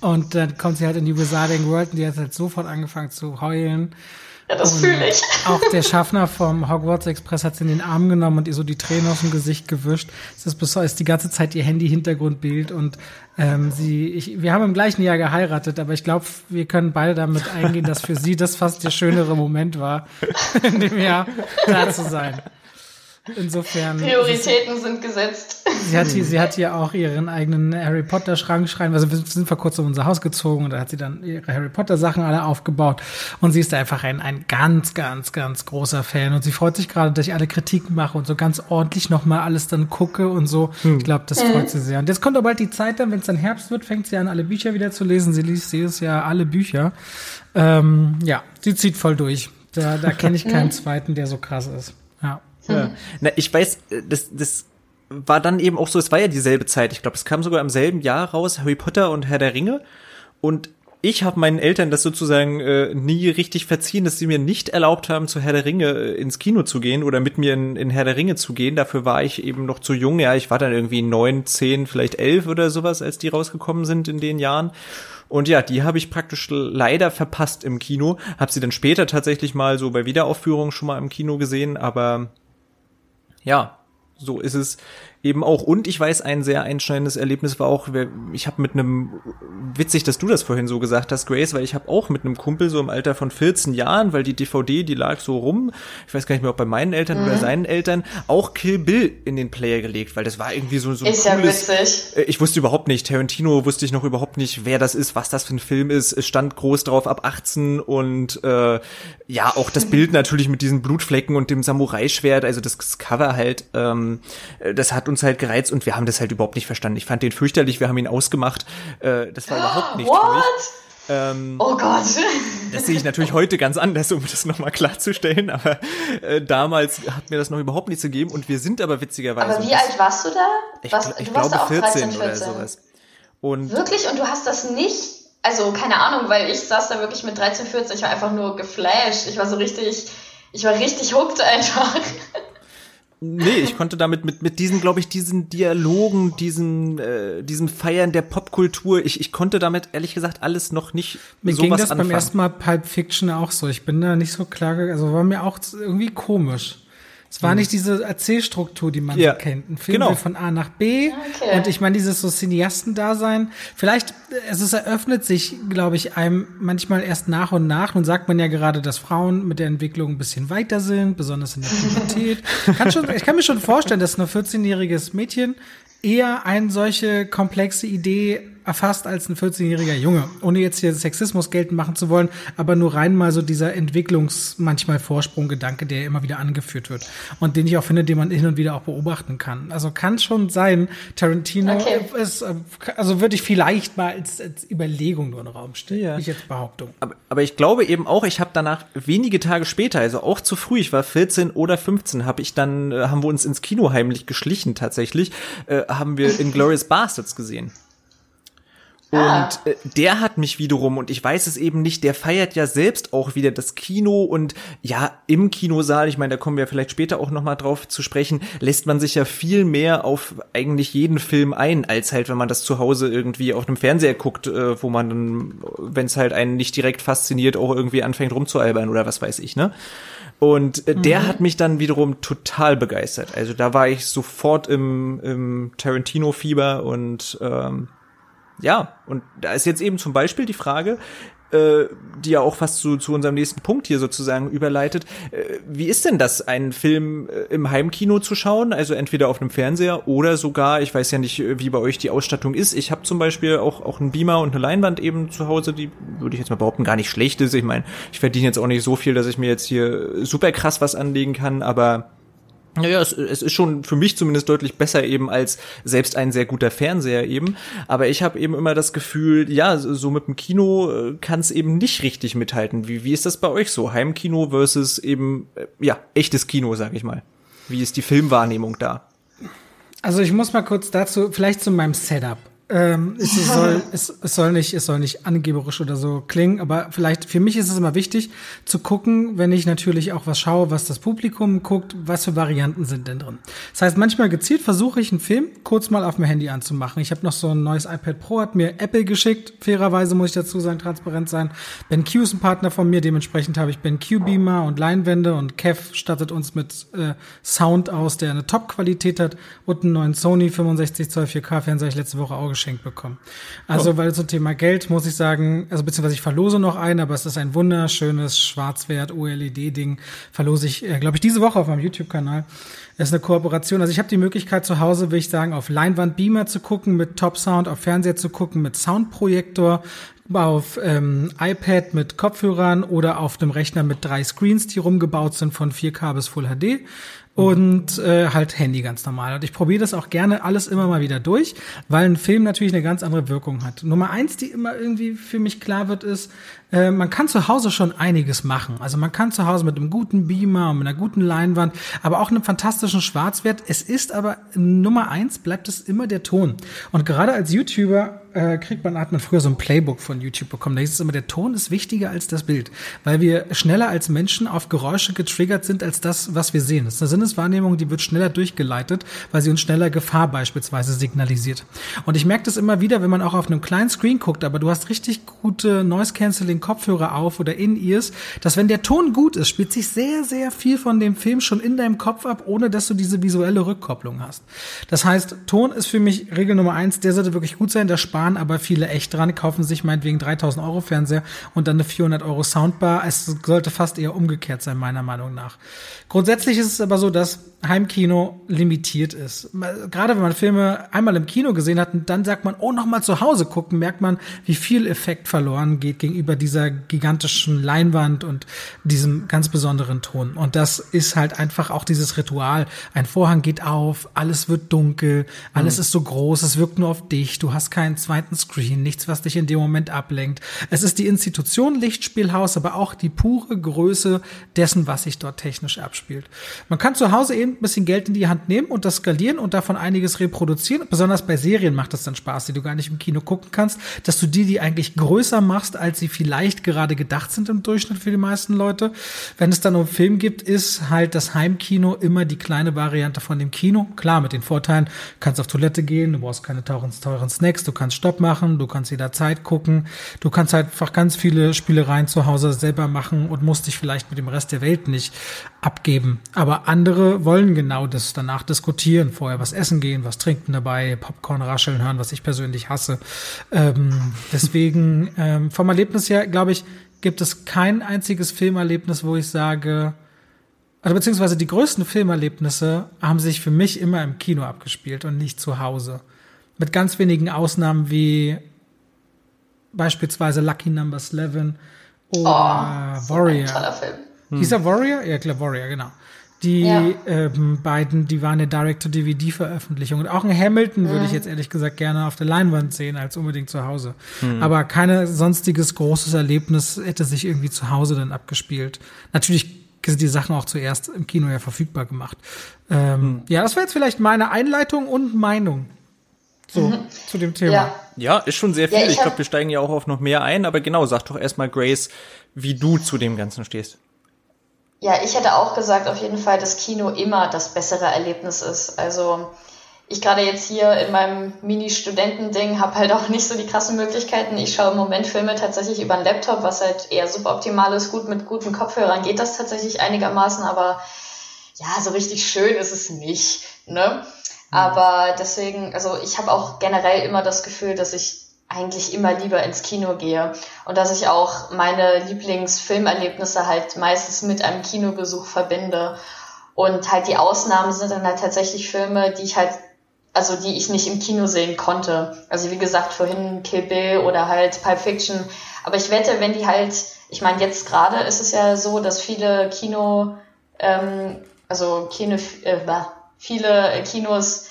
und dann kommt sie halt in die Wizarding World und die hat halt sofort angefangen zu heulen. Ja, das fühle ich. Auch der (laughs) Schaffner vom Hogwarts Express hat sie in den Arm genommen und ihr so die Tränen aus dem Gesicht gewischt. Es ist bis heute die ganze Zeit ihr Handy-Hintergrundbild und ähm, sie, ich, wir haben im gleichen Jahr geheiratet, aber ich glaube, wir können beide damit eingehen, dass für sie das fast der schönere Moment war, (laughs) in dem Jahr da zu sein. Insofern. Prioritäten sind gesetzt. Sie hat, hier, sie hat hier auch ihren eigenen Harry Potter Schrank schreien. Also wir sind vor kurzem in unser Haus gezogen und da hat sie dann ihre Harry Potter Sachen alle aufgebaut. Und sie ist einfach ein, ein ganz, ganz, ganz großer Fan. Und sie freut sich gerade, dass ich alle Kritiken mache und so ganz ordentlich nochmal alles dann gucke und so. Hm. Ich glaube, das freut sie sehr. Und jetzt kommt aber bald die Zeit dann, wenn es dann Herbst wird, fängt sie an, alle Bücher wieder zu lesen. Sie liest jedes Jahr alle Bücher. Ähm, ja, sie zieht voll durch. Da, da kenne ich keinen (laughs) zweiten, der so krass ist. Ja. Na, ich weiß, das, das war dann eben auch so, es war ja dieselbe Zeit. Ich glaube, es kam sogar im selben Jahr raus, Harry Potter und Herr der Ringe. Und ich habe meinen Eltern das sozusagen äh, nie richtig verziehen, dass sie mir nicht erlaubt haben, zu Herr der Ringe äh, ins Kino zu gehen oder mit mir in, in Herr der Ringe zu gehen. Dafür war ich eben noch zu jung. Ja, ich war dann irgendwie neun, zehn, vielleicht elf oder sowas, als die rausgekommen sind in den Jahren. Und ja, die habe ich praktisch leider verpasst im Kino. Hab sie dann später tatsächlich mal so bei Wiederaufführungen schon mal im Kino gesehen, aber ja, so ist es eben auch. Und ich weiß, ein sehr einschneidendes Erlebnis war auch, ich habe mit einem, witzig, dass du das vorhin so gesagt hast, Grace, weil ich habe auch mit einem Kumpel so im Alter von 14 Jahren, weil die DVD, die lag so rum, ich weiß gar nicht mehr, ob bei meinen Eltern mhm. oder seinen Eltern, auch Kill Bill in den Player gelegt, weil das war irgendwie so, so ein ist cooles, ja witzig. Äh, ich wusste überhaupt nicht, Tarantino wusste ich noch überhaupt nicht, wer das ist, was das für ein Film ist. Es stand groß drauf ab 18 und äh, ja, auch das Bild (laughs) natürlich mit diesen Blutflecken und dem Samurai-Schwert, also das Cover halt, ähm, das hat uns halt gereizt und wir haben das halt überhaupt nicht verstanden. Ich fand den fürchterlich, wir haben ihn ausgemacht. Äh, das war überhaupt nicht What? Ähm, oh Gott. Das sehe ich natürlich heute ganz anders, um das nochmal klarzustellen, aber äh, damals hat mir das noch überhaupt nichts gegeben und wir sind aber witzigerweise. Aber wie alt warst du da? Ich, Was, ich glaube 14 13, oder sowas. Und Wirklich? Und du hast das nicht also keine Ahnung, weil ich saß da wirklich mit 13, 14, ich war einfach nur geflasht. Ich war so richtig, ich war richtig hooked einfach. Nee, ich konnte damit mit, mit diesen, glaube ich, diesen Dialogen, diesen, äh, diesem Feiern der Popkultur, ich, ich konnte damit ehrlich gesagt alles noch nicht Mir ging das anfangen. beim ersten Mal Pulp Fiction auch so. Ich bin da nicht so klar, also war mir auch irgendwie komisch. Es war hm. nicht diese Erzählstruktur, die man ja. so kennt. Ein Film genau. von A nach B. Okay. Und ich meine, dieses so Cineasten-Dasein. Vielleicht, es ist, eröffnet sich, glaube ich, einem manchmal erst nach und nach. Nun sagt man ja gerade, dass Frauen mit der Entwicklung ein bisschen weiter sind, besonders in der Pubertät. kann schon, ich kann mir schon vorstellen, dass ein 14-jähriges Mädchen eher eine solche komplexe Idee erfasst als ein 14-jähriger Junge, ohne jetzt hier Sexismus geltend machen zu wollen, aber nur rein mal so dieser Entwicklungs manchmal Vorsprung-Gedanke, der immer wieder angeführt wird und den ich auch finde, den man hin und wieder auch beobachten kann. Also kann schon sein, Tarantino okay. ist, also würde ich vielleicht mal als, als Überlegung nur in den Raum stellen, ja. nicht jetzt Behauptung. Aber, aber ich glaube eben auch, ich habe danach wenige Tage später, also auch zu früh, ich war 14 oder 15, habe ich dann, äh, haben wir uns ins Kino heimlich geschlichen tatsächlich, äh, haben wir Inglourious Bastards gesehen. Ah. Und äh, der hat mich wiederum, und ich weiß es eben nicht, der feiert ja selbst auch wieder das Kino und ja, im Kinosaal, ich meine, da kommen wir vielleicht später auch nochmal drauf zu sprechen, lässt man sich ja viel mehr auf eigentlich jeden Film ein, als halt, wenn man das zu Hause irgendwie auf einem Fernseher guckt, äh, wo man dann, wenn es halt einen nicht direkt fasziniert, auch irgendwie anfängt rumzualbern oder was weiß ich, ne? Und äh, der mhm. hat mich dann wiederum total begeistert. Also da war ich sofort im, im Tarantino-Fieber und ähm, ja, und da ist jetzt eben zum Beispiel die Frage, äh, die ja auch fast zu, zu unserem nächsten Punkt hier sozusagen überleitet. Äh, wie ist denn das, einen Film äh, im Heimkino zu schauen? Also entweder auf einem Fernseher oder sogar, ich weiß ja nicht, äh, wie bei euch die Ausstattung ist. Ich habe zum Beispiel auch, auch einen Beamer und eine Leinwand eben zu Hause, die würde ich jetzt mal behaupten, gar nicht schlecht ist. Ich meine, ich verdiene jetzt auch nicht so viel, dass ich mir jetzt hier super krass was anlegen kann, aber naja, es, es ist schon für mich zumindest deutlich besser eben als selbst ein sehr guter Fernseher eben. Aber ich habe eben immer das Gefühl, ja, so mit dem Kino äh, kann es eben nicht richtig mithalten. Wie, wie ist das bei euch so? Heimkino versus eben, äh, ja, echtes Kino, sag ich mal. Wie ist die Filmwahrnehmung da? Also ich muss mal kurz dazu, vielleicht zu meinem Setup. Ähm, es, (laughs) soll, es, es, soll nicht, es soll nicht angeberisch oder so klingen, aber vielleicht für mich ist es immer wichtig zu gucken, wenn ich natürlich auch was schaue, was das Publikum guckt, was für Varianten sind denn drin. Das heißt, manchmal gezielt versuche ich einen Film kurz mal auf dem Handy anzumachen. Ich habe noch so ein neues iPad Pro, hat mir Apple geschickt. Fairerweise muss ich dazu sagen, transparent sein. BenQ ist ein Partner von mir, dementsprechend habe ich BenQ Beamer und Leinwände und Kev stattet uns mit äh, Sound aus, der eine Top-Qualität hat und einen neuen Sony 65 Zoll 4K Fernseher ich letzte Woche auch geschenkt bekommen. Also, oh. weil zum Thema Geld muss ich sagen, also beziehungsweise ich verlose noch einen, aber es ist ein wunderschönes Schwarzwert OLED-Ding. Verlose ich, äh, glaube ich, diese Woche auf meinem YouTube-Kanal. Es ist eine Kooperation. Also ich habe die Möglichkeit zu Hause, will ich sagen, auf Leinwand Beamer zu gucken, mit Top Sound, auf Fernseher zu gucken, mit Soundprojektor, auf ähm, iPad mit Kopfhörern oder auf dem Rechner mit drei Screens, die rumgebaut sind von 4K bis Full HD und äh, halt Handy ganz normal. Und ich probiere das auch gerne alles immer mal wieder durch, weil ein Film natürlich eine ganz andere Wirkung hat. Nummer eins, die immer irgendwie für mich klar wird, ist, äh, man kann zu Hause schon einiges machen. Also man kann zu Hause mit einem guten Beamer mit einer guten Leinwand, aber auch einem fantastischen Schwarzwert. Es ist aber Nummer eins bleibt es immer der Ton. Und gerade als YouTuber äh, kriegt man, hat man früher so ein Playbook von YouTube bekommen. Da hieß es immer, der Ton ist wichtiger als das Bild, weil wir schneller als Menschen auf Geräusche getriggert sind als das, was wir sehen. Das ist eine Sinneswahrnehmung, die wird schneller durchgeleitet, weil sie uns schneller Gefahr beispielsweise signalisiert. Und ich merke das immer wieder, wenn man auch auf einem kleinen Screen guckt, aber du hast richtig gute Noise-Canceling-Kopfhörer auf oder In-Ears, dass wenn der Ton gut ist, spielt sich sehr, sehr viel von dem Film schon in deinem Kopf ab, ohne dass du diese visuelle Rückkopplung hast. Das heißt, Ton ist für mich Regel Nummer eins, der sollte wirklich gut sein, da sparen aber viele echt dran, kaufen sich meinetwegen 3000 Euro Fernseher und dann eine 400 Euro Soundbar. Es sollte fast eher umgekehrt sein, meiner Meinung nach. Grundsätzlich ist es aber so, dass Heimkino limitiert ist. Gerade wenn man Filme einmal im Kino gesehen hat, dann sagt man, oh, nochmal zu Hause gucken, merkt man, wie viel Effekt verloren geht gegenüber dieser gigantischen Leinwand und diesem ganz besonderen Ton. Und das ist halt einfach auch dieses Ritual. Ein Vorhang geht auf, alles wird dunkel, alles mhm. ist so groß, es wirkt nur auf dich, du hast keinen zweiten Screen, nichts, was dich in dem Moment ablenkt. Es ist die Institution Lichtspielhaus, aber auch die pure Größe dessen, was sich dort technisch abspielt. Man kann zu Hause eben ein bisschen Geld in die Hand nehmen und das skalieren und davon einiges reproduzieren. Besonders bei Serien macht das dann Spaß, die du gar nicht im Kino gucken kannst, dass du die, die eigentlich größer machst, als sie vielleicht gerade gedacht sind im Durchschnitt für die meisten Leute. Wenn es dann um Film gibt, ist halt das Heimkino immer die kleine Variante von dem Kino. Klar, mit den Vorteilen, du kannst auf Toilette gehen, du brauchst keine teuren, teuren Snacks, du kannst Stopp machen, du kannst jederzeit gucken, du kannst halt einfach ganz viele Spielereien zu Hause selber machen und musst dich vielleicht mit dem Rest der Welt nicht abgeben. Aber andere wollen genau das danach diskutieren, vorher was essen gehen, was trinken dabei, Popcorn rascheln hören, was ich persönlich hasse. Ähm, deswegen ähm, vom Erlebnis her, glaube ich, gibt es kein einziges Filmerlebnis, wo ich sage, also beziehungsweise die größten Filmerlebnisse haben sich für mich immer im Kino abgespielt und nicht zu Hause. Mit ganz wenigen Ausnahmen wie beispielsweise Lucky Number 11 oder oh, Warrior. Toller Film. Hm. Hieß er Warrior? Ja, klar, Warrior, genau. Die ja. ähm, beiden, die waren eine Direct-to-DVD-Veröffentlichung. Und auch ein Hamilton mhm. würde ich mhm. jetzt ehrlich gesagt gerne auf der Leinwand sehen, als unbedingt zu Hause. Mhm. Aber kein sonstiges großes Erlebnis hätte sich irgendwie zu Hause dann abgespielt. Natürlich sind die Sachen auch zuerst im Kino ja verfügbar gemacht. Ähm, mhm. Ja, das wäre jetzt vielleicht meine Einleitung und Meinung. So, mhm. zu dem Thema. Ja. ja. ist schon sehr viel. Ja, ich, ich glaube, wir steigen ja auch auf noch mehr ein, aber genau, sag doch erstmal, Grace, wie du zu dem Ganzen stehst. Ja, ich hätte auch gesagt, auf jeden Fall, dass Kino immer das bessere Erlebnis ist. Also ich gerade jetzt hier in meinem Mini-Studentending habe halt auch nicht so die krassen Möglichkeiten. Ich schaue im Moment Filme tatsächlich über einen Laptop, was halt eher suboptimal ist. Gut, mit guten Kopfhörern geht das tatsächlich einigermaßen, aber ja, so richtig schön ist es nicht. Ne? Mhm. Aber deswegen, also ich habe auch generell immer das Gefühl, dass ich eigentlich immer lieber ins Kino gehe und dass ich auch meine Lieblingsfilmerlebnisse halt meistens mit einem Kinobesuch verbinde. Und halt die Ausnahmen sind dann halt tatsächlich Filme, die ich halt, also die ich nicht im Kino sehen konnte. Also wie gesagt, vorhin Kill Bill oder halt Pulp Fiction. Aber ich wette, wenn die halt, ich meine, jetzt gerade ist es ja so, dass viele Kino, ähm, also Kino, äh, viele Kinos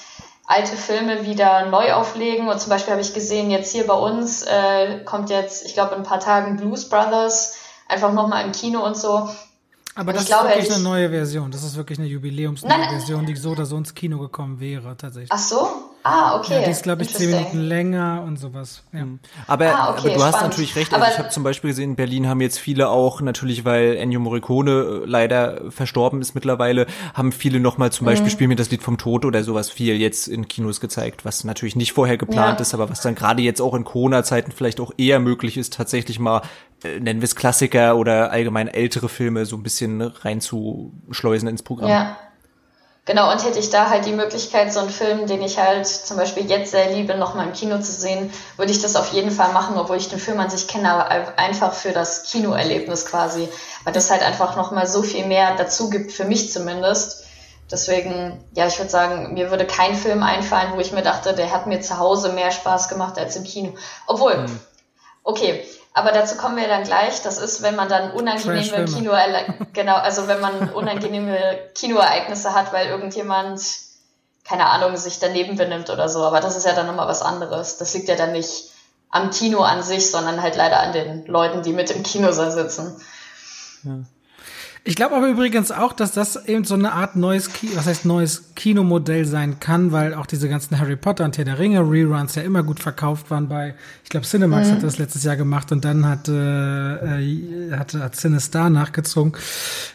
alte Filme wieder neu auflegen. Und zum Beispiel habe ich gesehen, jetzt hier bei uns äh, kommt jetzt, ich glaube, in ein paar Tagen Blues Brothers, einfach nochmal im Kino und so. Aber das ist glaube, wirklich eine neue Version. Das ist wirklich eine Jubiläumsneue Version, die so oder so ins Kino gekommen wäre, tatsächlich. Ach so? Ah, okay. Ja, die ist, glaube ich, zehn Minuten länger und sowas. Ja. Mhm. Aber, ah, okay, aber du spannend. hast natürlich recht. Also ich habe zum Beispiel gesehen, in Berlin haben jetzt viele auch, natürlich, weil Ennio Morricone äh, leider verstorben ist mittlerweile, haben viele nochmal zum Beispiel mhm. Spiel mir das Lied vom Tod oder sowas viel jetzt in Kinos gezeigt, was natürlich nicht vorher geplant ja. ist, aber was dann gerade jetzt auch in Corona-Zeiten vielleicht auch eher möglich ist, tatsächlich mal äh, nennen wir es Klassiker oder allgemein ältere Filme so ein bisschen reinzuschleusen ins Programm. Ja. Genau, und hätte ich da halt die Möglichkeit, so einen Film, den ich halt zum Beispiel jetzt sehr liebe, nochmal im Kino zu sehen, würde ich das auf jeden Fall machen, obwohl ich den Film an sich kenne, aber einfach für das Kinoerlebnis quasi. Weil das halt einfach nochmal so viel mehr dazu gibt, für mich zumindest. Deswegen, ja, ich würde sagen, mir würde kein Film einfallen, wo ich mir dachte, der hat mir zu Hause mehr Spaß gemacht als im Kino. Obwohl, hm. okay, aber dazu kommen wir dann gleich. Das ist, wenn man dann unangenehme Kino, genau, also wenn man (laughs) unangenehme Kinoereignisse hat, weil irgendjemand, keine Ahnung, sich daneben benimmt oder so. Aber das ist ja dann nochmal was anderes. Das liegt ja dann nicht am Kino an sich, sondern halt leider an den Leuten, die mit im Kinosaal sitzen. Ja. Ich glaube aber übrigens auch, dass das eben so eine Art neues, Ki was heißt neues Kinomodell sein kann, weil auch diese ganzen Harry Potter und Herr der Ringe Reruns ja immer gut verkauft waren bei, ich glaube Cinemax mhm. hat das letztes Jahr gemacht und dann hat, äh, äh, hat, hat Cinestar nachgezogen,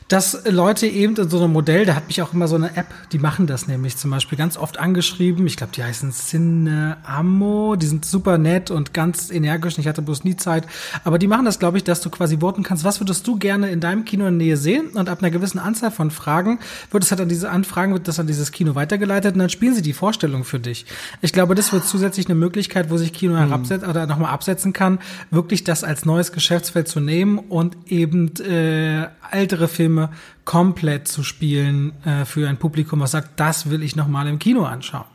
dass Leute eben in so einem Modell, da hat mich auch immer so eine App, die machen das nämlich zum Beispiel ganz oft angeschrieben, ich glaube die heißen Cineamo, die sind super nett und ganz energisch, ich hatte bloß nie Zeit, aber die machen das glaube ich, dass du quasi voten kannst, was würdest du gerne in deinem Kino in der Nähe sehen sehen und ab einer gewissen Anzahl von Fragen wird es halt an diese Anfragen, wird das an dieses Kino weitergeleitet und dann spielen sie die Vorstellung für dich. Ich glaube, das wird zusätzlich eine Möglichkeit, wo sich Kino mhm. herabsetzt oder nochmal absetzen kann, wirklich das als neues Geschäftsfeld zu nehmen und eben äh, ältere Filme komplett zu spielen äh, für ein Publikum, was sagt, das will ich nochmal im Kino anschauen.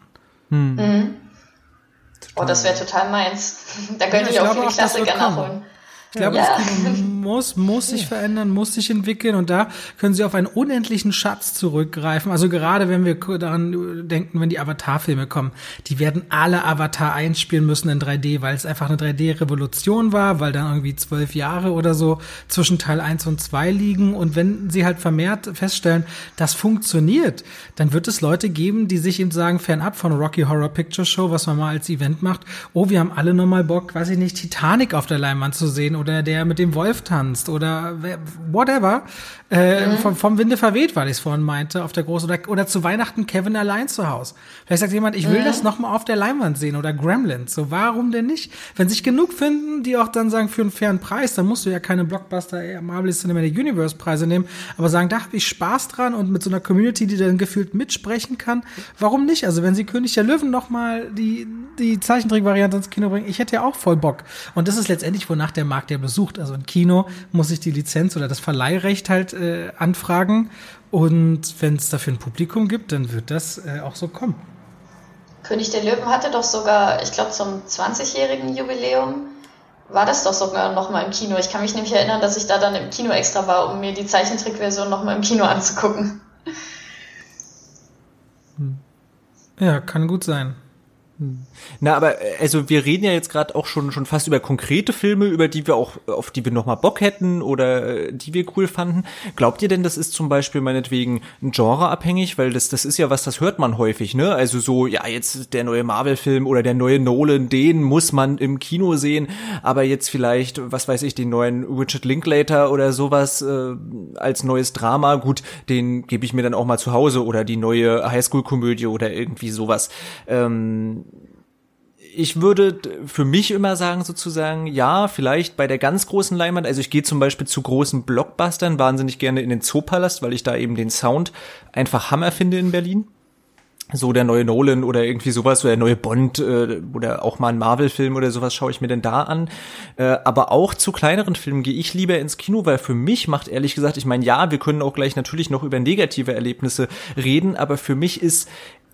Hm. Mhm. Oh, das wäre total meins. (laughs) Da könnte ja, ich, ich auch viele Klassiker nachholen. Ich glaube, ja. das Kino muss, muss sich verändern, muss sich entwickeln und da können sie auf einen unendlichen Schatz zurückgreifen. Also gerade wenn wir daran denken, wenn die Avatar-Filme kommen, die werden alle Avatar einspielen müssen in 3D, weil es einfach eine 3D-Revolution war, weil dann irgendwie zwölf Jahre oder so zwischen Teil 1 und 2 liegen und wenn sie halt vermehrt feststellen, das funktioniert, dann wird es Leute geben, die sich eben sagen, fernab von Rocky Horror Picture Show, was man mal als Event macht, oh, wir haben alle nochmal Bock, weiß ich nicht, Titanic auf der Leinwand zu sehen oder der mit dem Wolf tanzt oder whatever, äh, mhm. vom, vom Winde verweht, weil ich es vorhin meinte, auf der großen oder, oder zu Weihnachten Kevin allein zu Hause. Vielleicht sagt jemand, ich will mhm. das nochmal auf der Leinwand sehen oder Gremlins. So, warum denn nicht? Wenn sich genug finden, die auch dann sagen, für einen fairen Preis, dann musst du ja keine Blockbuster Marvel Cinematic Universe Preise nehmen, aber sagen, da habe ich Spaß dran und mit so einer Community, die dann gefühlt mitsprechen kann, warum nicht? Also wenn sie König der Löwen nochmal die, die Zeichentrickvariante ins Kino bringen, ich hätte ja auch voll Bock. Und das ist letztendlich, wonach der Markt ja besucht. Also ein Kino muss ich die Lizenz oder das Verleihrecht halt äh, anfragen. Und wenn es dafür ein Publikum gibt, dann wird das äh, auch so kommen. König der Löwen hatte doch sogar, ich glaube, zum 20-jährigen Jubiläum war das doch sogar noch mal im Kino. Ich kann mich nämlich erinnern, dass ich da dann im Kino extra war, um mir die Zeichentrickversion noch mal im Kino anzugucken. Hm. Ja, kann gut sein. Na, aber äh, also wir reden ja jetzt gerade auch schon schon fast über konkrete Filme, über die wir auch auf die wir noch mal Bock hätten oder äh, die wir cool fanden. Glaubt ihr denn, das ist zum Beispiel meinetwegen ein Genre abhängig, weil das das ist ja was, das hört man häufig, ne? Also so ja jetzt der neue Marvel-Film oder der neue Nolan, den muss man im Kino sehen, aber jetzt vielleicht was weiß ich den neuen Richard Linklater oder sowas äh, als neues Drama, gut, den gebe ich mir dann auch mal zu Hause oder die neue Highschool-Komödie oder irgendwie sowas. Ähm, ich würde für mich immer sagen, sozusagen, ja, vielleicht bei der ganz großen Leinwand, also ich gehe zum Beispiel zu großen Blockbustern wahnsinnig gerne in den Zoopalast, weil ich da eben den Sound einfach Hammer finde in Berlin. So der neue Nolan oder irgendwie sowas, oder der neue Bond äh, oder auch mal ein Marvel-Film oder sowas schaue ich mir denn da an. Äh, aber auch zu kleineren Filmen gehe ich lieber ins Kino, weil für mich macht ehrlich gesagt, ich meine, ja, wir können auch gleich natürlich noch über negative Erlebnisse reden, aber für mich ist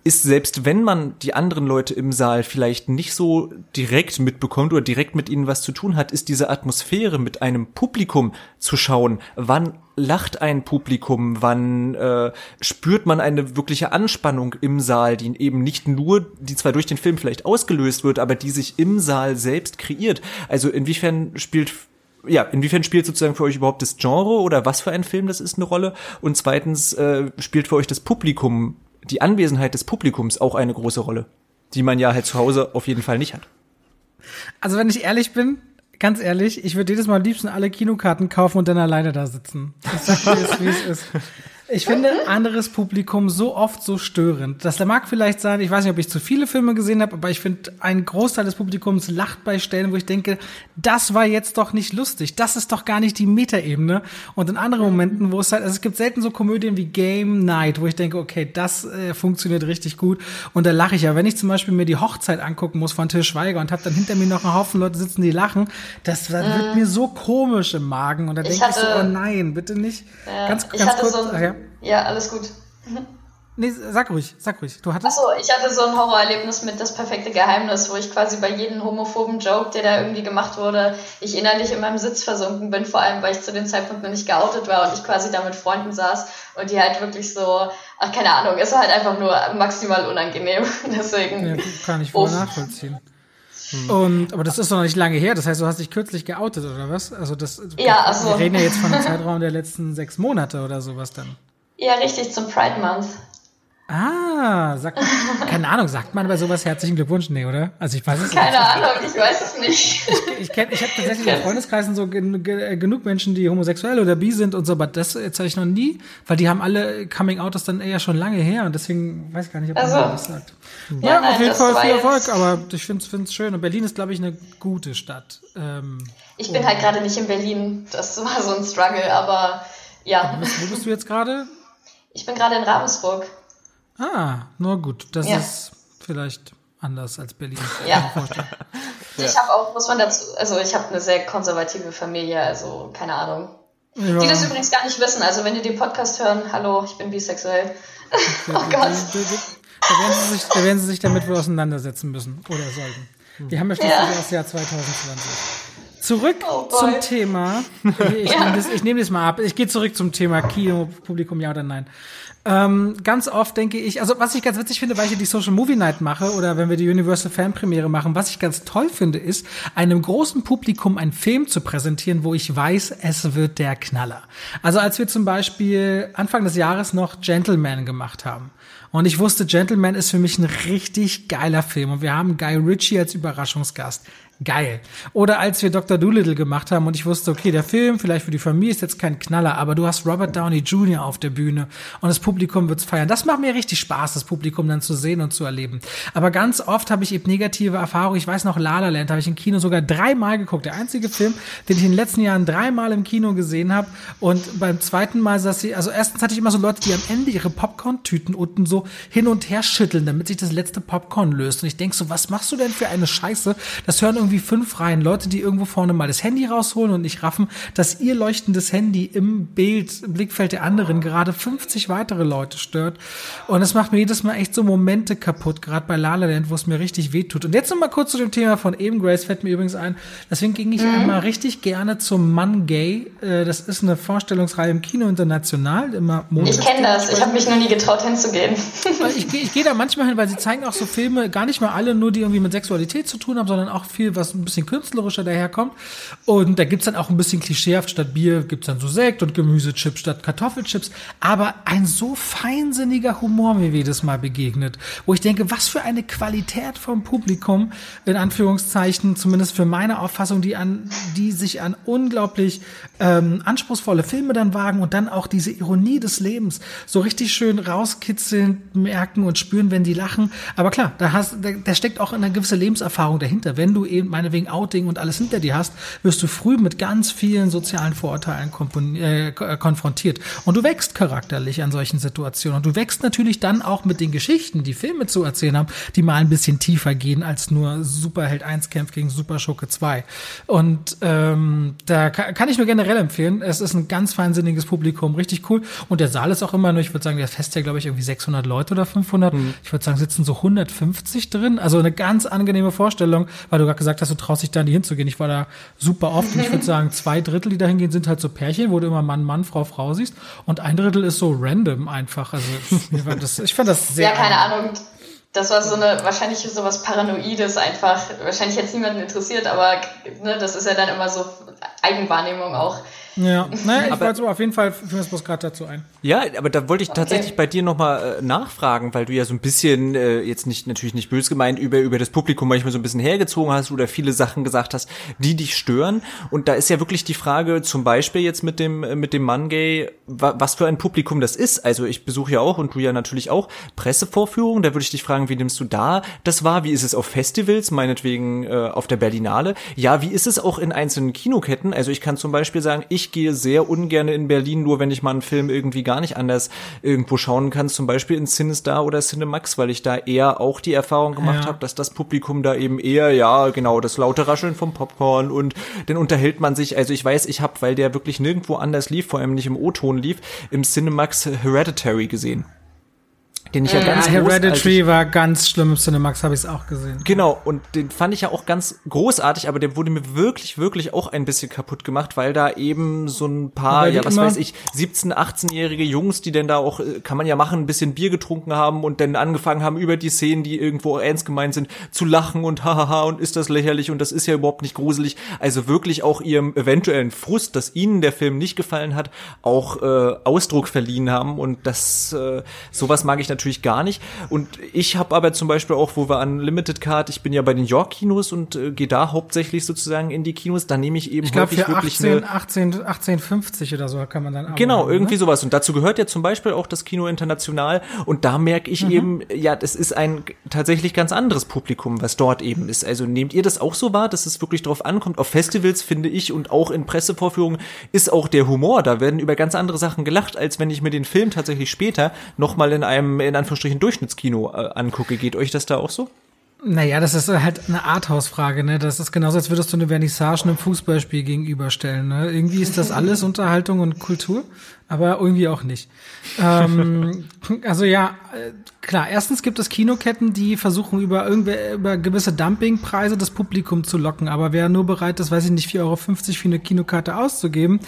ist selbst wenn man die anderen Leute im Saal vielleicht nicht so direkt mitbekommt oder direkt mit ihnen was zu tun hat, ist diese Atmosphäre mit einem Publikum zu schauen. Wann lacht ein Publikum? Wann äh, spürt man eine wirkliche Anspannung im Saal, die eben nicht nur, die zwar durch den Film vielleicht ausgelöst wird, aber die sich im Saal selbst kreiert? Also inwiefern spielt ja, inwiefern spielt sozusagen für euch überhaupt das Genre oder was für ein Film das ist eine Rolle? Und zweitens äh, spielt für euch das Publikum die Anwesenheit des Publikums auch eine große Rolle, die man ja halt zu Hause auf jeden Fall nicht hat. Also wenn ich ehrlich bin, ganz ehrlich, ich würde jedes Mal am liebsten alle Kinokarten kaufen und dann alleine da sitzen. Ich sag wie es ist. Ich finde anderes Publikum so oft so störend. Das mag vielleicht sein, ich weiß nicht, ob ich zu viele Filme gesehen habe, aber ich finde, ein Großteil des Publikums lacht bei Stellen, wo ich denke, das war jetzt doch nicht lustig. Das ist doch gar nicht die Metaebene. Und in anderen Momenten, wo es halt, also es gibt selten so Komödien wie Game Night, wo ich denke, okay, das äh, funktioniert richtig gut. Und da lache ich ja. Wenn ich zum Beispiel mir die Hochzeit angucken muss von Til Schweiger und habe dann hinter mir noch einen Haufen Leute sitzen, die lachen, das, das wird mir so komisch im Magen. Und da denke ich so, oh nein, bitte nicht. Ja, ganz, ganz kurz. So ach, ja. Ja, alles gut. (laughs) Nee, sag ruhig, sag ruhig. Du hattest? Achso, ich hatte so ein Horrorerlebnis mit Das perfekte Geheimnis, wo ich quasi bei jedem homophoben Joke, der da irgendwie gemacht wurde, ich innerlich in meinem Sitz versunken bin, vor allem, weil ich zu dem Zeitpunkt noch nicht geoutet war und ich quasi da mit Freunden saß und die halt wirklich so, ach, keine Ahnung, es war halt einfach nur maximal unangenehm. (laughs) Deswegen. Ja, kann ich voll nachvollziehen. Und, aber das ist noch nicht lange her. Das heißt, du hast dich kürzlich geoutet, oder was? Also das, Ja, ach so. wir reden ja jetzt von einem Zeitraum der letzten sechs Monate oder sowas dann. Ja, richtig, zum Pride Month. Ah, sagt, (laughs) keine Ahnung, sagt man bei sowas herzlichen Glückwunsch? Nee, oder? Also ich weiß es Keine Ahnung, ich weiß es nicht. nicht. Ich kenne, ich habe tatsächlich in Freundeskreisen so gen, gen, genug Menschen, die homosexuell oder bi sind und so, aber das jetzt habe ich noch nie, weil die haben alle Coming Out das dann eher schon lange her und deswegen weiß ich gar nicht, ob man Also. das sagt. Ja, Ja, nein, auf jeden Fall viel Erfolg, aber ich finde es schön. Und Berlin ist, glaube ich, eine gute Stadt. Ähm, Ich bin halt gerade nicht in Berlin. Das war so ein Struggle, aber ja. wo bist du jetzt gerade? Ich bin gerade in Ravensburg. Ah, nur gut. Das Ja. ist vielleicht anders als Berlin. Ja. Ich (laughs) habe auch, muss man dazu, also ich habe eine sehr konservative Familie, also keine Ahnung. Ja. Die das übrigens gar nicht wissen. Also wenn die den Podcast hören, hallo, ich bin bisexuell. (laughs) oh Gott. Da, werden sie sich, da werden sie sich damit wohl auseinandersetzen müssen oder sollten. Wir haben ja schließlich Ja. das Jahr 2020. Zurück Oh zum Thema. Ich, (laughs) Ja. nehme das, ich nehme das mal ab. Ich gehe zurück zum Thema Kino, Publikum, ja oder nein. Ähm, ganz oft denke ich, also was ich ganz witzig finde, weil ich hier die Social Movie Night mache oder wenn wir die Universal Fan Premiere machen, was ich ganz toll finde, ist, einem großen Publikum einen Film zu präsentieren, wo ich weiß, es wird der Knaller. Also als wir zum Beispiel Anfang des Jahres noch Gentleman gemacht haben. Und ich wusste, Gentleman ist für mich ein richtig geiler Film. Und wir haben Guy Ritchie als Überraschungsgast. Geil. Oder als wir Dr. Doolittle gemacht haben und ich wusste, okay, der Film, vielleicht für die Familie ist jetzt kein Knaller, aber du hast Robert Downey Jr. auf der Bühne und das Publikum wird's feiern. Das macht mir richtig Spaß, das Publikum dann zu sehen und zu erleben. Aber ganz oft habe ich eben negative Erfahrungen. Ich weiß noch, La La Land habe ich im Kino sogar dreimal geguckt. Der einzige Film, den ich in den letzten Jahren dreimal im Kino gesehen habe. Und beim zweiten Mal saß sie, also erstens hatte ich immer so Leute, die am Ende ihre Popcorn-Tüten unten so hin und her schütteln, damit sich das letzte Popcorn löst. Und ich denk so, was machst du denn für eine Scheiße? Das hören irgendwie fünf Reihen Leute, die irgendwo vorne mal das Handy rausholen und nicht raffen, dass ihr leuchtendes Handy im Bild, im Blickfeld der anderen gerade 50 weitere Leute stört. Und es macht mir jedes Mal echt so Momente kaputt, gerade bei La La Land, wo es mir richtig wehtut. Und jetzt noch mal kurz zu dem Thema von eben, Grace fällt mir übrigens ein. Deswegen ging ich einmal richtig gerne zum Mann Gay. Äh, Das ist eine Vorstellungsreihe im Kino international, immer Ich montags. kenne das. Ich habe mich noch nie getraut hinzugehen. (laughs) Ich, gehe- ich gehe da manchmal hin, weil sie zeigen auch so Filme, gar nicht mal alle nur, die irgendwie mit Sexualität zu tun haben, sondern auch viel, was ein bisschen künstlerischer daherkommt. Und da gibt's dann auch ein bisschen klischeehaft, statt Bier gibt's dann so Sekt und Gemüsechips statt Kartoffelchips. Aber ein so feinsinniger Humor mir jedes Mal begegnet, wo ich denke, was für eine Qualität vom Publikum, in Anführungszeichen, zumindest für meine Auffassung, die an, die sich an unglaublich ähm, anspruchsvolle Filme dann wagen und dann auch diese Ironie des Lebens so richtig schön rauskitzeln, merken und spüren, wenn die lachen. Aber klar, da hast, da, da steckt auch eine gewisse Lebenserfahrung dahinter. Wenn du eben meinetwegen Outing und alles hinter dir hast, wirst du früh mit ganz vielen sozialen Vorurteilen äh, äh, konfrontiert. Und du wächst charakterlich an solchen Situationen. Und du wächst natürlich dann auch mit den Geschichten, die Filme zu erzählen haben, die mal ein bisschen tiefer gehen als nur Superheld 1 kämpft gegen Superschurke 2. Und ähm, da ka- kann ich nur generell empfehlen. Es ist ein ganz feinsinniges Publikum, richtig cool. Und der Saal ist auch immer nur, ich würde sagen, der Fest ja, glaube ich, irgendwie 600 Leute oder 500. Ich würde sagen, sitzen so 150 drin. Also eine ganz angenehme Vorstellung, weil du gerade gesagt hast, du traust dich da nie hinzugehen. Ich war da super oft und ich würde (laughs) sagen, zwei Drittel, die da hingehen, sind halt so Pärchen, wo du immer Mann, Mann, Frau, Frau siehst. Und ein Drittel ist so random einfach. Also das, ich fand das (laughs) sehr Ja, keine. Ahnung. Das war so eine, wahrscheinlich so was Paranoides einfach. Wahrscheinlich jetzt niemanden interessiert, aber ne, das ist ja dann immer so Eigenwahrnehmung auch. Ja, naja, ich Aber- wollte so auf jeden Fall, wir bloß gerade dazu ein. Ja, aber da wollte ich tatsächlich bei dir nochmal äh, nachfragen, weil du ja so ein bisschen, äh, jetzt nicht natürlich nicht bös gemeint, über, über das Publikum manchmal so ein bisschen hergezogen hast oder viele Sachen gesagt hast, die dich stören. Und da ist ja wirklich die Frage, zum Beispiel jetzt mit dem, äh, mit dem Mann Gay, wa, was für ein Publikum das ist. Also ich besuche ja auch und du ja natürlich auch Pressevorführungen. Da würde ich dich fragen, wie nimmst du da das wahr? Wie ist es auf Festivals, meinetwegen äh, auf der Berlinale? Ja, wie ist es auch in einzelnen Kinoketten? Also ich kann zum Beispiel sagen, ich gehe sehr ungern in Berlin, nur wenn ich mal einen Film irgendwie gar nicht anders irgendwo schauen kann, zum Beispiel in Cinestar oder Cinemax, weil ich da eher auch die Erfahrung gemacht Ja. habe, dass das Publikum da eben eher, ja, genau, das laute Rascheln vom Popcorn und dann unterhält man sich, also ich weiß, ich habe, weil der wirklich nirgendwo anders lief, vor allem nicht im O-Ton lief, im Cinemax Hereditary gesehen. Den ich ja ganz Ja, Hereditary großartig- war ganz schlimm im Cinemax, habe ich es auch gesehen. Genau, und den fand ich ja auch ganz großartig, aber der wurde mir wirklich, wirklich auch ein bisschen kaputt gemacht, weil da eben so ein paar, ja, was weiß ich, 17-, 18-jährige Jungs, die denn da auch, äh, kann man ja machen, ein bisschen Bier getrunken haben und dann angefangen haben, über die Szenen, die irgendwo ernst gemeint sind, zu lachen und hahaha und ist das lächerlich und das ist ja überhaupt nicht gruselig. Also wirklich auch ihrem eventuellen Frust, dass ihnen der Film nicht gefallen hat, auch äh, Ausdruck verliehen haben und das, äh, sowas mag ich natürlich gar nicht. Und ich habe aber zum Beispiel auch, wo wir an Limited Card, ich bin ja bei den York-Kinos und äh, gehe da hauptsächlich sozusagen in die Kinos, da nehme ich eben Ich für wirklich 18, eine 18, 1850 oder so kann man dann Genau, arbeiten, irgendwie ne? sowas. Und dazu gehört ja zum Beispiel auch das Kino international. Und da merke Mhm. ich eben, ja, das ist ein tatsächlich ganz anderes Publikum, was dort eben ist. Also nehmt ihr das auch so wahr, dass es wirklich drauf ankommt? Auf Festivals finde ich und auch in Pressevorführungen ist auch der Humor. Da werden über ganz andere Sachen gelacht, als wenn ich mir den Film tatsächlich später nochmal in einem, in Anführungsstrichen, Durchschnittskino äh, angucke. Geht euch das da auch so? Naja, das ist halt eine Arthouse-Frage, ne? Das ist genauso, als würdest du eine Vernissage einem Fußballspiel gegenüberstellen, ne? Irgendwie ist das alles Unterhaltung und Kultur, aber irgendwie auch nicht. ähm, (laughs) also ja, äh, klar, erstens gibt es Kinoketten, die versuchen über irgendwer, über gewisse Dumpingpreise das Publikum zu locken, aber wer nur bereit ist, weiß ich nicht, 4,50 Euro für eine Kinokarte auszugeben,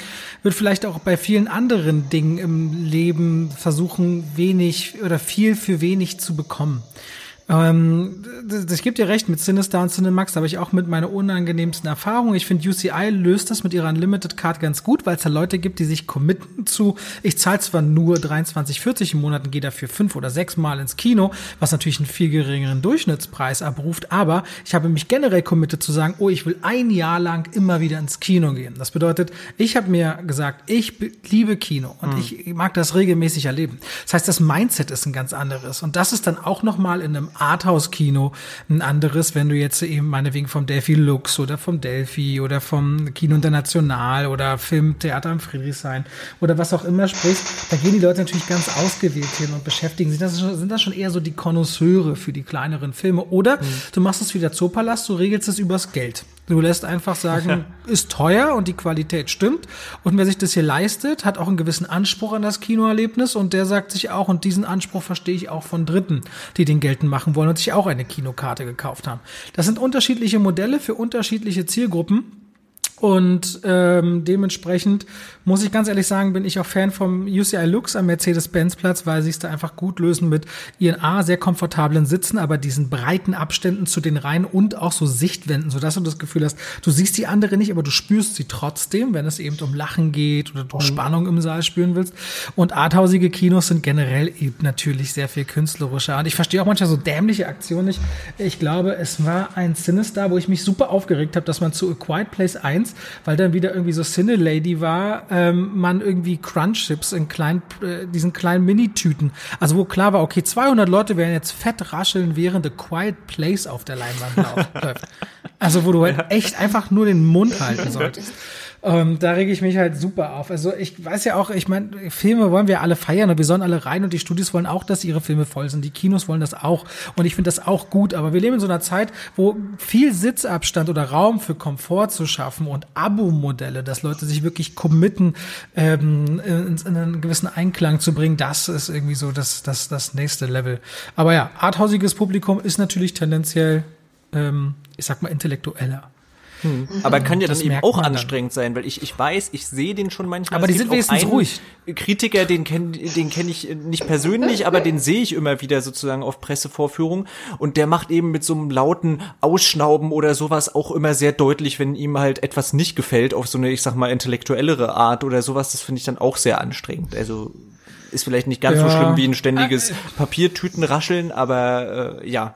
wird vielleicht auch bei vielen anderen Dingen im Leben versuchen, wenig oder viel für wenig zu bekommen. Ähm, das- ich gebe dir recht, mit Sinister und Cinemax habe ich auch mit meiner unangenehmsten Erfahrung. Ich finde, UCI löst das mit ihrer Unlimited Card ganz gut, weil es da Leute gibt, die sich committen zu, ich zahle zwar nur 23,40 im Monat und gehe dafür fünf oder sechs Mal ins Kino, was natürlich einen viel geringeren Durchschnittspreis abruft, aber ich habe mich generell committed zu sagen, oh, ich will ein Jahr lang immer wieder ins Kino gehen. Das bedeutet, ich habe mir gesagt, ich be- liebe Kino und ich mag das regelmäßig erleben. Das heißt, das Mindset ist ein ganz anderes und das ist dann auch noch mal in einem Arthouse-Kino ein anderes, wenn du jetzt eben meinetwegen vom Delphi Lux oder vom Delphi oder vom Kino International oder Filmtheater am Friedrichshain oder was auch immer sprichst, da gehen die Leute natürlich ganz ausgewählt hin und beschäftigen sich. Das schon- sind das schon eher so die Konnoisseure für die kleineren Filme. Oder du machst es wie der Zoopalast, du regelst es übers Geld. Du lässt einfach sagen, (laughs) ist teuer und die Qualität stimmt. Und wer sich das hier leistet, hat auch einen gewissen Anspruch an das Kinoerlebnis und der sagt sich auch, und diesen Anspruch verstehe ich auch von Dritten, die den geltend machen wollen und sich auch eine Kinokarte gekauft haben. Das sind unterschiedliche Modelle für unterschiedliche Zielgruppen. Und ähm, dementsprechend muss ich ganz ehrlich sagen, bin ich auch Fan vom UCI Lux am Mercedes-Benz-Platz, weil sie es da einfach gut lösen mit ihren A, sehr komfortablen Sitzen, aber diesen breiten Abständen zu den Reihen und auch so Sichtwänden, sodass du das Gefühl hast, du siehst die andere nicht, aber du spürst sie trotzdem, wenn es eben um Lachen geht oder du Spannung im Saal spüren willst. Und arthausige Kinos sind generell eben natürlich sehr viel künstlerischer. Und ich verstehe auch manchmal so dämliche Aktionen nicht. Ich glaube, es war ein Sinister, wo ich mich super aufgeregt habe, dass man zu A Quiet Place 1, weil dann wieder irgendwie so Cine Lady war, ähm, man irgendwie Crunch Chips in kleinen, äh, diesen kleinen Minitüten. Also wo klar war, okay, 200 Leute werden jetzt fett rascheln, während A Quiet Place auf der Leinwand läuft. (laughs) Also wo du halt echt einfach nur den Mund halten (laughs) solltest. Ähm, da rege ich mich halt super auf. Also ich weiß ja auch, ich meine, Filme wollen wir alle feiern und wir sollen alle rein und die Studios wollen auch, dass ihre Filme voll sind. Die Kinos wollen das auch. Und ich finde das auch gut. Aber wir leben in so einer Zeit, wo viel Sitzabstand oder Raum für Komfort zu schaffen und Abo-Modelle, dass Leute sich wirklich committen, ähm, in, in einen gewissen Einklang zu bringen, das ist irgendwie so das, das, das nächste Level. Aber ja, arthausiges Publikum ist natürlich tendenziell, ähm, ich sag mal, intellektueller. Aber kann ja dann Das eben merkt auch dann. anstrengend sein, weil ich, ich weiß, ich sehe den schon manchmal. Aber die sind wenigstens ruhig. Kritiker, den kenne den kenn ich nicht persönlich, aber den sehe ich immer wieder sozusagen auf Pressevorführungen und der macht eben mit so einem lauten Ausschnauben oder sowas auch immer sehr deutlich, wenn ihm halt etwas nicht gefällt, auf so eine, ich sag mal, intellektuellere Art oder sowas, das finde ich dann auch sehr anstrengend. Also ist vielleicht nicht ganz so Ja. schlimm wie ein ständiges Papiertütenrascheln, aber äh, ja.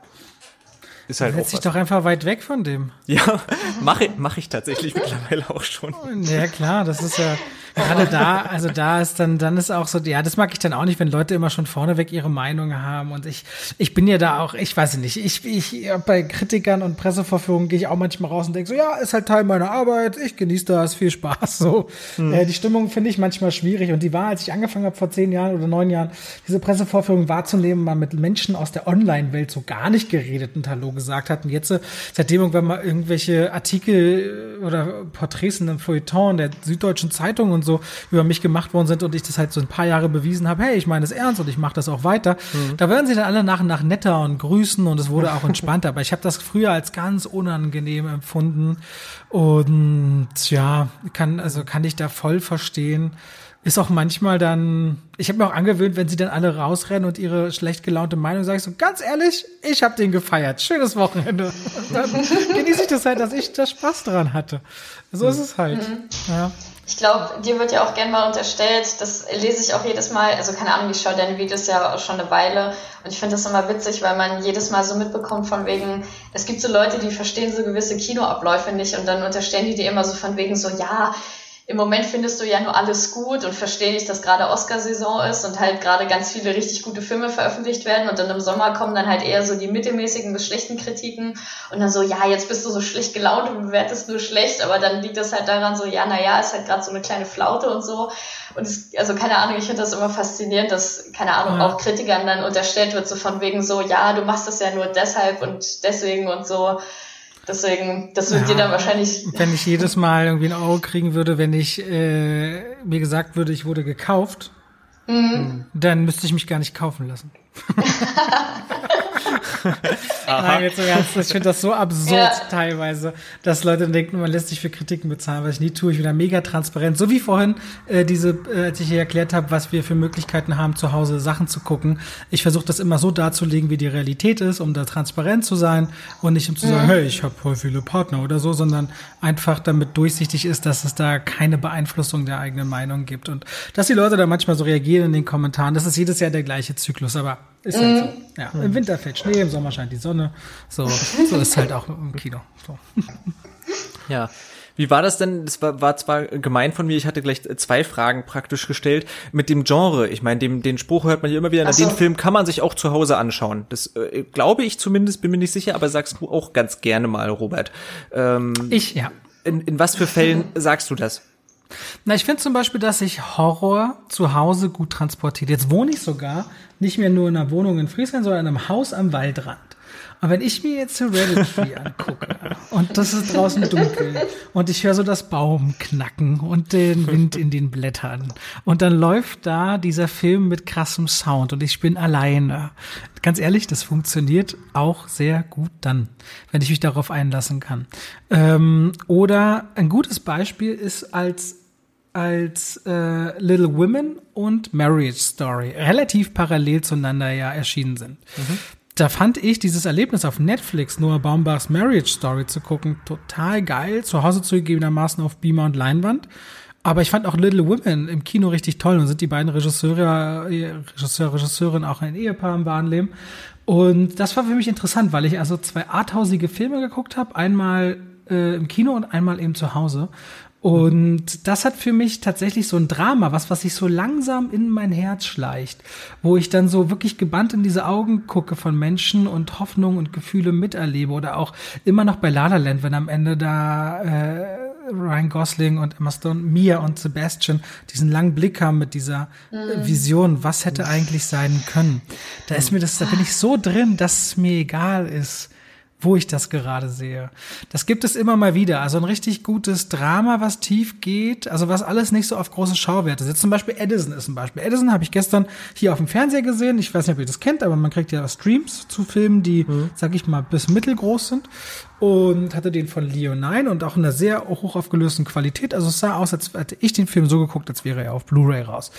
Ist halt Setz dich doch einfach weit weg von dem. Ja, (laughs) mache mach ich tatsächlich mittlerweile auch schon. Ja, klar, das ist ja gerade da, also da ist dann, dann ist auch so, ja, das mag ich dann auch nicht, wenn Leute immer schon vorneweg ihre Meinung haben. Und ich, ich bin ja da auch, ich weiß nicht, ich, ich, bei Kritikern und Pressevorführungen gehe ich auch manchmal raus und denke so, ja, ist halt Teil meiner Arbeit, ich genieße das, viel Spaß, so. Äh, die Stimmung finde ich manchmal schwierig. Und die war, als ich angefangen habe vor zehn Jahren oder neun Jahren, diese Pressevorführung wahrzunehmen, mal mit Menschen aus der Online-Welt so gar nicht geredet und Hallo gesagt hat. Und jetzt, äh, seitdem irgendwann mal irgendwelche Artikel äh, oder Porträts in einem Feuilleton der Süddeutschen Zeitung und und so über mich gemacht worden sind und ich das halt so ein paar Jahre bewiesen habe, hey, ich meine es ernst und ich mache das auch weiter, mhm. da werden sie dann alle nach und nach netter und grüßen und es wurde auch entspannter. Aber ich habe das früher als ganz unangenehm empfunden und ja, kann also kann ich da voll verstehen ist auch manchmal dann, ich habe mir auch angewöhnt, wenn sie dann alle rausrennen und ihre schlecht gelaunte Meinung sage ich so, ganz ehrlich, ich habe den gefeiert. Schönes Wochenende. Und dann (laughs) genieße ich das halt, dass ich da Spaß dran hatte. So ist es halt. Mhm. Ja. Ich glaube, dir wird ja auch gern mal unterstellt, das lese ich auch jedes Mal, also keine Ahnung, ich schaue deine Videos ja auch schon eine Weile. Und ich finde das immer witzig, weil man jedes Mal so mitbekommt von wegen, es gibt so Leute, die verstehen so gewisse Kinoabläufe nicht und dann unterstellen die dir immer so von wegen so, ja, im Moment findest du ja nur alles gut und verstehe nicht, dass gerade Oscar-Saison ist und halt gerade ganz viele richtig gute Filme veröffentlicht werden und dann im Sommer kommen dann halt eher so die mittelmäßigen bis schlechten Kritiken und dann so, ja, jetzt bist du so schlecht gelaunt und bewertest nur schlecht, aber dann liegt das halt daran so, ja, naja, ist halt gerade so eine kleine Flaute und so und es, also keine Ahnung, ich finde das immer faszinierend, dass, keine Ahnung, ja. auch Kritikern dann unterstellt wird, so von wegen so, ja, du machst das ja nur deshalb und deswegen und so Deswegen, das wird ja, dir dann wahrscheinlich. Wenn ich jedes Mal irgendwie ein Euro kriegen würde, wenn ich äh, mir gesagt würde, ich wurde gekauft, mhm. dann müsste ich mich gar nicht kaufen lassen. (laughs) (laughs) Nein, jetzt im Ernst, ich finde das so absurd ja. teilweise, dass Leute denken, man lässt sich für Kritiken bezahlen, was ich nie tue. Ich bin da mega transparent. So wie vorhin äh, diese, äh, als ich hier erklärt habe, was wir für Möglichkeiten haben, zu Hause Sachen zu gucken. Ich versuche das immer so darzulegen, wie die Realität ist, um da transparent zu sein und nicht um zu sagen, mhm. hey, ich habe voll viele Partner oder so, sondern einfach damit durchsichtig ist, dass es da keine Beeinflussung der eigenen Meinung gibt und dass die Leute da manchmal so reagieren in den Kommentaren. Das ist jedes Jahr der gleiche Zyklus, aber ist halt so. Mhm. Ja, im Winter fällt Schnee, im Sommer scheint die Sonne. So, so ist halt auch im Kino. So. Ja. Wie war das denn? Das war, war zwar gemein von mir, ich hatte gleich zwei Fragen praktisch gestellt. Mit dem Genre, ich meine, dem, den Spruch hört man ja immer wieder, so. den Film kann man sich auch zu Hause anschauen. Das äh, glaube ich zumindest, bin mir nicht sicher, aber sagst du auch ganz gerne mal, Robert. Ähm, ich, ja. In, in was für Fällen (laughs) sagst du das? Na, ich finde zum Beispiel, dass sich Horror zu Hause gut transportiert. Jetzt wohne ich sogar nicht mehr nur in einer Wohnung in Friesland, sondern in einem Haus am Waldrand. Und wenn ich mir jetzt Hereditary (laughs) angucke und das ist draußen dunkel und ich höre so das Baum knacken und den Wind in den Blättern und dann läuft da dieser Film mit krassem Sound und ich bin alleine. Ganz ehrlich, das funktioniert auch sehr gut dann, wenn ich mich darauf einlassen kann. Ähm, oder ein gutes Beispiel ist als als äh, Little Women und Marriage Story relativ parallel zueinander ja erschienen sind. Mhm. Da fand ich dieses Erlebnis auf Netflix, Noah Baumbachs Marriage Story zu gucken, total geil. Zu Hause zugegebenermaßen auf Beamer und Leinwand. Aber ich fand auch Little Women im Kino richtig toll und sind die beiden Regisseure, Regisseur, Regisseurin auch ein Ehepaar im wahren Leben. Und das war für mich interessant, weil ich also zwei arthausige Filme geguckt habe, einmal äh, im Kino und einmal eben zu Hause. Und das hat für mich tatsächlich so ein Drama, was, was sich so langsam in mein Herz schleicht, wo ich dann so wirklich gebannt in diese Augen gucke von Menschen und Hoffnung und Gefühle miterlebe oder auch immer noch bei La La Land, wenn am Ende da äh, Ryan Gosling und Emma Stone, Mia und Sebastian diesen langen Blick haben mit dieser mhm. Vision, was hätte eigentlich sein können. Da ist mir das, da bin ich so drin, dass es mir egal ist, wo ich das gerade sehe. Das gibt es immer mal wieder. Also ein richtig gutes Drama, was tief geht, also was alles nicht so auf große Schauwerte setzt. Zum Beispiel Edison ist ein Beispiel. Edison habe ich gestern hier auf dem Fernseher gesehen. Ich weiß nicht, ob ihr das kennt, aber man kriegt ja Streams zu Filmen, die, mhm. sag ich mal, bis mittelgroß sind und hatte den von Leo 9 und auch in einer sehr hoch aufgelösten Qualität. Also es sah aus, als hätte ich den Film so geguckt, als wäre er auf Blu-ray raus.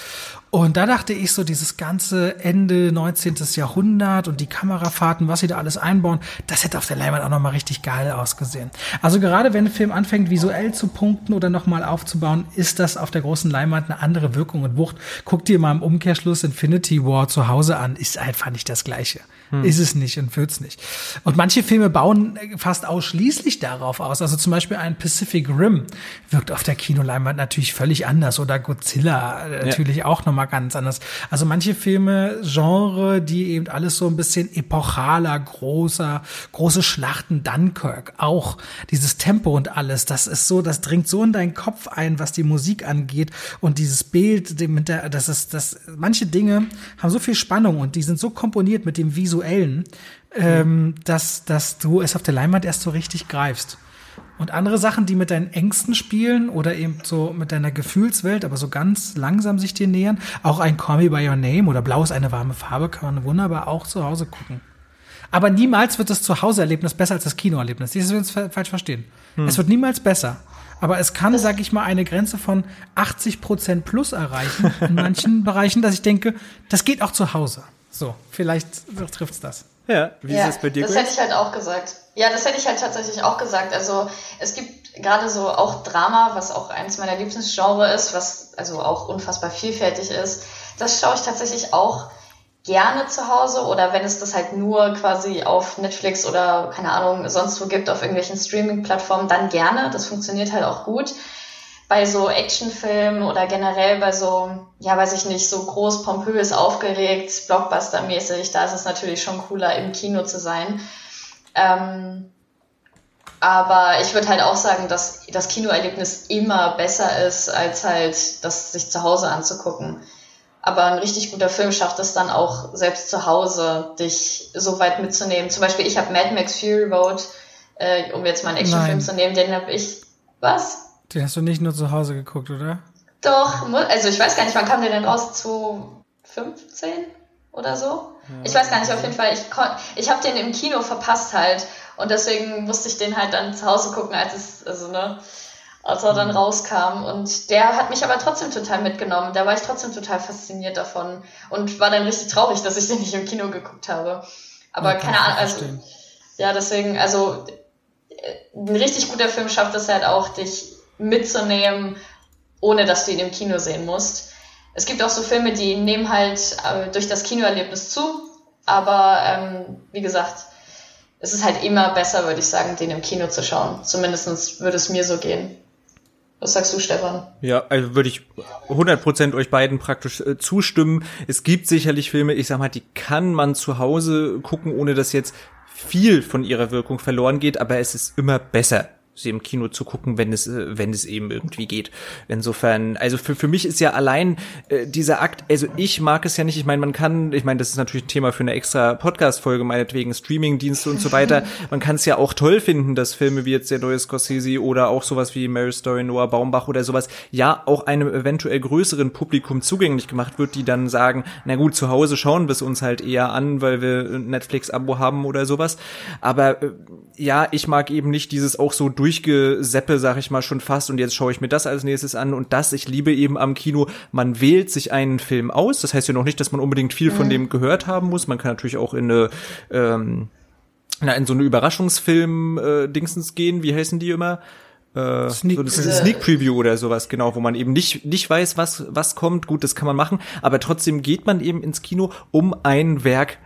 Und da dachte ich so, dieses ganze Ende 19. Jahrhundert und die Kamerafahrten, was sie da alles einbauen, das hätte auf der Leinwand auch nochmal richtig geil ausgesehen. Also gerade wenn ein Film anfängt, visuell zu punkten oder nochmal aufzubauen, ist das auf der großen Leinwand eine andere Wirkung und Wucht. Guck dir mal im Umkehrschluss Infinity War zu Hause an, ist einfach nicht das Gleiche. Hm. Ist es nicht und wird's nicht. Und manche Filme bauen fast ausschließlich darauf aus. Also zum Beispiel ein Pacific Rim wirkt auf der Kinoleinwand natürlich völlig anders oder Godzilla natürlich ja. auch nochmal ganz anders. Also manche Filme, Genre, die eben alles so ein bisschen epochaler, großer, große Schlachten, Dunkirk, auch dieses Tempo und alles, das ist so, das dringt so in deinen Kopf ein, was die Musik angeht und dieses Bild, mit der, das ist, das, manche Dinge haben so viel Spannung und die sind so komponiert mit dem Visuellen, ähm, dass, dass du es auf der Leinwand erst so richtig greifst. Und andere Sachen, die mit deinen Ängsten spielen oder eben so mit deiner Gefühlswelt, aber so ganz langsam sich dir nähern. Auch ein Call Me By Your Name oder Blau ist eine warme Farbe kann man wunderbar auch zu Hause gucken. Aber niemals wird das Zuhause-Erlebnis besser als das Kinoerlebnis. Das wir uns falsch verstehen. Hm. Es wird niemals besser. Aber es kann, sag ich mal, eine Grenze von 80 Prozent plus erreichen in (laughs) manchen Bereichen, dass ich denke, das geht auch zu Hause. So, vielleicht trifft's das. Ja, wie ja, ist es bei dir? Das Grace? hätte ich halt auch gesagt. Ja, das hätte ich halt tatsächlich auch gesagt. Also es gibt gerade so auch Drama, was auch eines meiner Lieblingsgenre ist, was also auch unfassbar vielfältig ist. Das schaue ich tatsächlich auch gerne zu Hause oder wenn es das halt nur quasi auf Netflix oder keine Ahnung sonst wo gibt auf irgendwelchen Streaming-Plattformen, dann gerne. Das funktioniert halt auch gut bei so Actionfilmen oder generell bei so, ja, weiß ich nicht, so groß, pompös, aufgeregt, Blockbuster-mäßig, da ist es natürlich schon cooler, im Kino zu sein. Ähm, aber ich würde halt auch sagen, dass das Kinoerlebnis immer besser ist, als halt das sich zu Hause anzugucken. Aber ein richtig guter Film schafft es dann auch selbst zu Hause, dich so weit mitzunehmen. Zum Beispiel, ich habe Mad Max Fury Road, äh, um jetzt mal einen Actionfilm zu nehmen, den habe ich. Was? Den hast du nicht nur zu Hause geguckt, oder? Doch, also ich weiß gar nicht, wann kam der denn raus? 2015 oder so? Ja, ich weiß gar nicht, auf jeden Fall. Ich, ich habe den im Kino verpasst halt. Und deswegen musste ich den halt dann zu Hause gucken, als es, also ne, als er dann mhm. rauskam. Und der hat mich aber trotzdem total mitgenommen. Da war ich trotzdem total fasziniert davon und war dann richtig traurig, dass ich den nicht im Kino geguckt habe. Aber ja, keine Ahnung, also, ja, deswegen, also, äh, ein richtig guter Film schafft es halt auch, dich mitzunehmen, ohne dass du ihn im Kino sehen musst. Es gibt auch so Filme, die nehmen halt äh, durch das Kinoerlebnis zu, aber ähm, wie gesagt, es ist halt immer besser, würde ich sagen, den im Kino zu schauen. Zumindest würde es mir so gehen. Was sagst du, Stefan? Ja, also würde ich 100% euch beiden praktisch äh, zustimmen. Es gibt sicherlich Filme, ich sag mal, die kann man zu Hause gucken, ohne dass jetzt viel von ihrer Wirkung verloren geht, aber es ist immer besser sie im Kino zu gucken, wenn es, äh, wenn es eben irgendwie geht. Insofern, also für, für mich ist ja allein äh, dieser Akt, also ich mag es ja nicht, ich meine, man kann, ich meine, das ist natürlich ein Thema für eine extra Podcast-Folge, meinetwegen Streaming-Dienste und so weiter. (laughs) Man kann es ja auch toll finden, dass Filme wie jetzt der neue Scorsese oder auch sowas wie Mary Story, Noah Baumbach oder sowas, ja, auch einem eventuell größeren Publikum zugänglich gemacht wird, die dann sagen, na gut, zu Hause schauen wir es uns halt eher an, weil wir Netflix-Abo haben oder sowas. Aber äh, ja, ich mag eben nicht dieses auch so durchgeseppe, sag ich mal schon fast, und jetzt schaue ich mir das als nächstes an und das, ich liebe eben am Kino, man wählt sich einen Film aus, das heißt ja noch nicht, dass man unbedingt viel mhm. von dem gehört haben muss, man kann natürlich auch in eine, ähm, na, in so eine Überraschungsfilm-Dingsens äh, gehen, wie heißen die immer? Äh, Sneak, so eine Sneak Preview oder sowas, genau, wo man eben nicht, nicht weiß, was, was kommt. Gut, das kann man machen, aber trotzdem geht man eben ins Kino, um ein Werk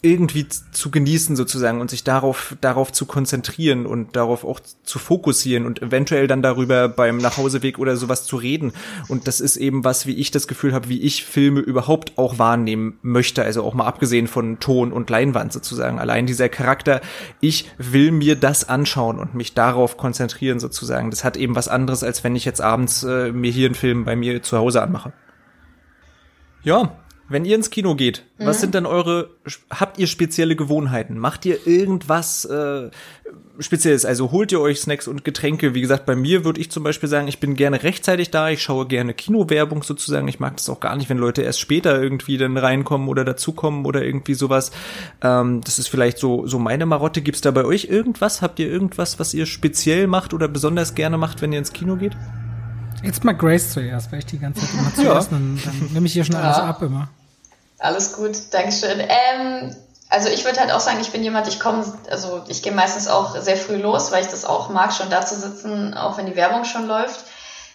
irgendwie zu genießen sozusagen und sich darauf darauf zu konzentrieren und darauf auch zu fokussieren und eventuell dann darüber beim Nachhauseweg oder sowas zu reden. Und das ist eben was wie ich das Gefühl habe wie ich Filme überhaupt auch wahrnehmen möchte. Also auch mal abgesehen von Ton und Leinwand sozusagen. Allein dieser Charakter ich will mir das anschauen und mich darauf konzentrieren sozusagen. Das hat eben was anderes als wenn ich jetzt abends äh, mir hier einen Film bei mir zu Hause anmache. Ja wenn ihr ins Kino geht, mhm. was sind dann eure, habt ihr spezielle Gewohnheiten? Macht ihr irgendwas äh, Spezielles? Also holt ihr euch Snacks und Getränke? Wie gesagt, bei mir würde ich zum Beispiel sagen, ich bin gerne rechtzeitig da, ich schaue gerne Kinowerbung sozusagen. Ich mag das auch gar nicht, wenn Leute erst später irgendwie dann reinkommen oder dazukommen oder irgendwie sowas. Ähm, das ist vielleicht so, so meine Marotte. Gibt's da bei euch irgendwas? Habt ihr irgendwas, was ihr speziell macht oder besonders gerne macht, wenn ihr ins Kino geht? Jetzt mal Grace zuerst, weil ich die ganze Zeit immer zuerst, (laughs) ja. dann, dann nehme ich hier schon ja. alles ab immer. Alles gut, Dankeschön. Ähm, also ich würde halt auch sagen, ich bin jemand, ich komme, also ich gehe meistens auch sehr früh los, weil ich das auch mag, schon da zu sitzen, auch wenn die Werbung schon läuft.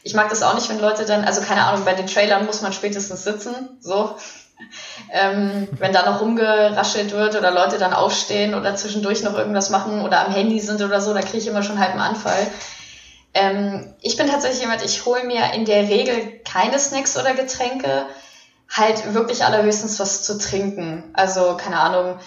Ich mag das auch nicht, wenn Leute dann, also keine Ahnung, bei den Trailern muss man spätestens sitzen, so. Ähm, wenn da noch rumgeraschelt wird oder Leute dann aufstehen oder zwischendurch noch irgendwas machen oder am Handy sind oder so, da kriege ich immer schon halt einen Anfall. Ähm, ich bin tatsächlich jemand, ich hole mir in der Regel keine Snacks oder Getränke, halt wirklich allerhöchstens was zu trinken. Also, keine Ahnung,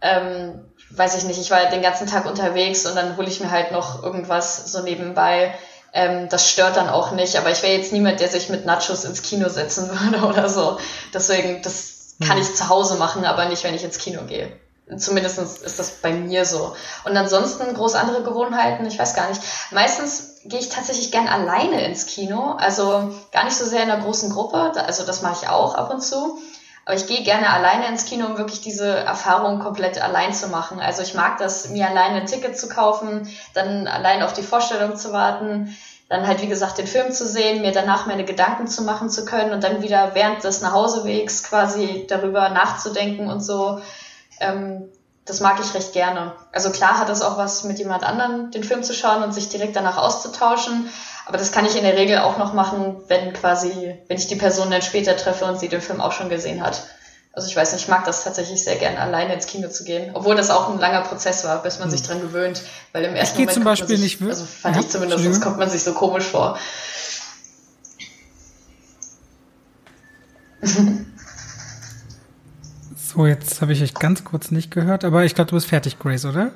ähm, weiß ich nicht, ich war den ganzen Tag unterwegs und dann hole ich mir halt noch irgendwas so nebenbei. Ähm, das stört dann auch nicht, aber ich wäre jetzt niemand, der sich mit Nachos ins Kino setzen (laughs) würde oder so. Deswegen, das kann hm. ich zu Hause machen, aber nicht, wenn ich ins Kino gehe. Zumindest ist das bei mir so. Und ansonsten groß andere Gewohnheiten, ich weiß gar nicht. Meistens gehe ich tatsächlich gern alleine ins Kino. Also gar nicht so sehr in einer großen Gruppe. Also das mache ich auch ab und zu. Aber ich gehe gerne alleine ins Kino, um wirklich diese Erfahrung komplett allein zu machen. Also ich mag das, mir alleine ein Ticket zu kaufen, dann allein auf die Vorstellung zu warten, dann halt wie gesagt den Film zu sehen, mir danach meine Gedanken zu machen zu können und dann wieder während des Nachhausewegs quasi darüber nachzudenken und so. Ähm, das mag ich recht gerne. Also klar hat es auch was mit jemand anderem den Film zu schauen und sich direkt danach auszutauschen. Aber das kann ich in der Regel auch noch machen, wenn quasi, wenn ich die Person dann später treffe und sie den Film auch schon gesehen hat. Also ich weiß nicht, ich mag das tatsächlich sehr gerne, alleine ins Kino zu gehen. Obwohl das auch ein langer Prozess war, bis man sich dran gewöhnt. Weil im ersten ich Moment. zum Beispiel sich, nicht Also fand ja, ich zumindest, sonst kommt man sich so komisch vor. (laughs) so, jetzt habe ich euch ganz kurz nicht gehört, aber ich glaube, du bist fertig, Grace, oder?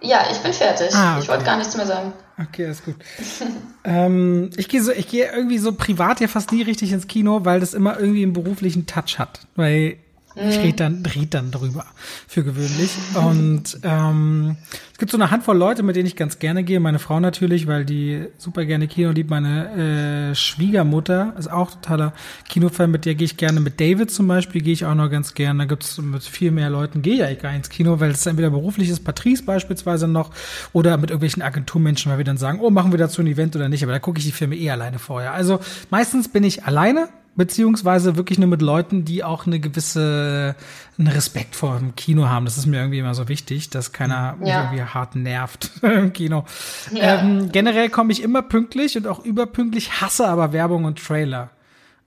Ja, ich bin fertig. Ah, okay. Ich wollte gar nichts mehr sagen. Okay, ist gut. (laughs) ähm, ich gehe so, ich gehe irgendwie so privat ja fast nie richtig ins Kino, weil das immer irgendwie einen beruflichen Touch hat. Weil ich rede dann, red dann drüber, für gewöhnlich. Und ähm, es gibt so eine Handvoll Leute, mit denen ich ganz gerne gehe. Meine Frau natürlich, weil die super gerne Kino liebt. Meine äh, Schwiegermutter ist auch totaler Kinofan, mit der gehe ich gerne. Mit David zum Beispiel gehe ich auch noch ganz gerne. Da gibt's mit viel mehr Leuten gehe ja ich gar ins Kino, weil es entweder beruflich ist, Patrice beispielsweise noch, oder mit irgendwelchen Agenturmenschen, weil wir dann sagen, oh, machen wir dazu ein Event oder nicht. Aber da gucke ich die Filme eh alleine vorher. Also meistens bin ich alleine beziehungsweise wirklich nur mit Leuten, die auch eine gewisse einen Respekt vor dem Kino haben. Das ist mir irgendwie immer so wichtig, dass keiner ja. irgendwie hart nervt (laughs) im Kino. Ja. Ähm, generell komme ich immer pünktlich und auch überpünktlich, hasse aber Werbung und Trailer.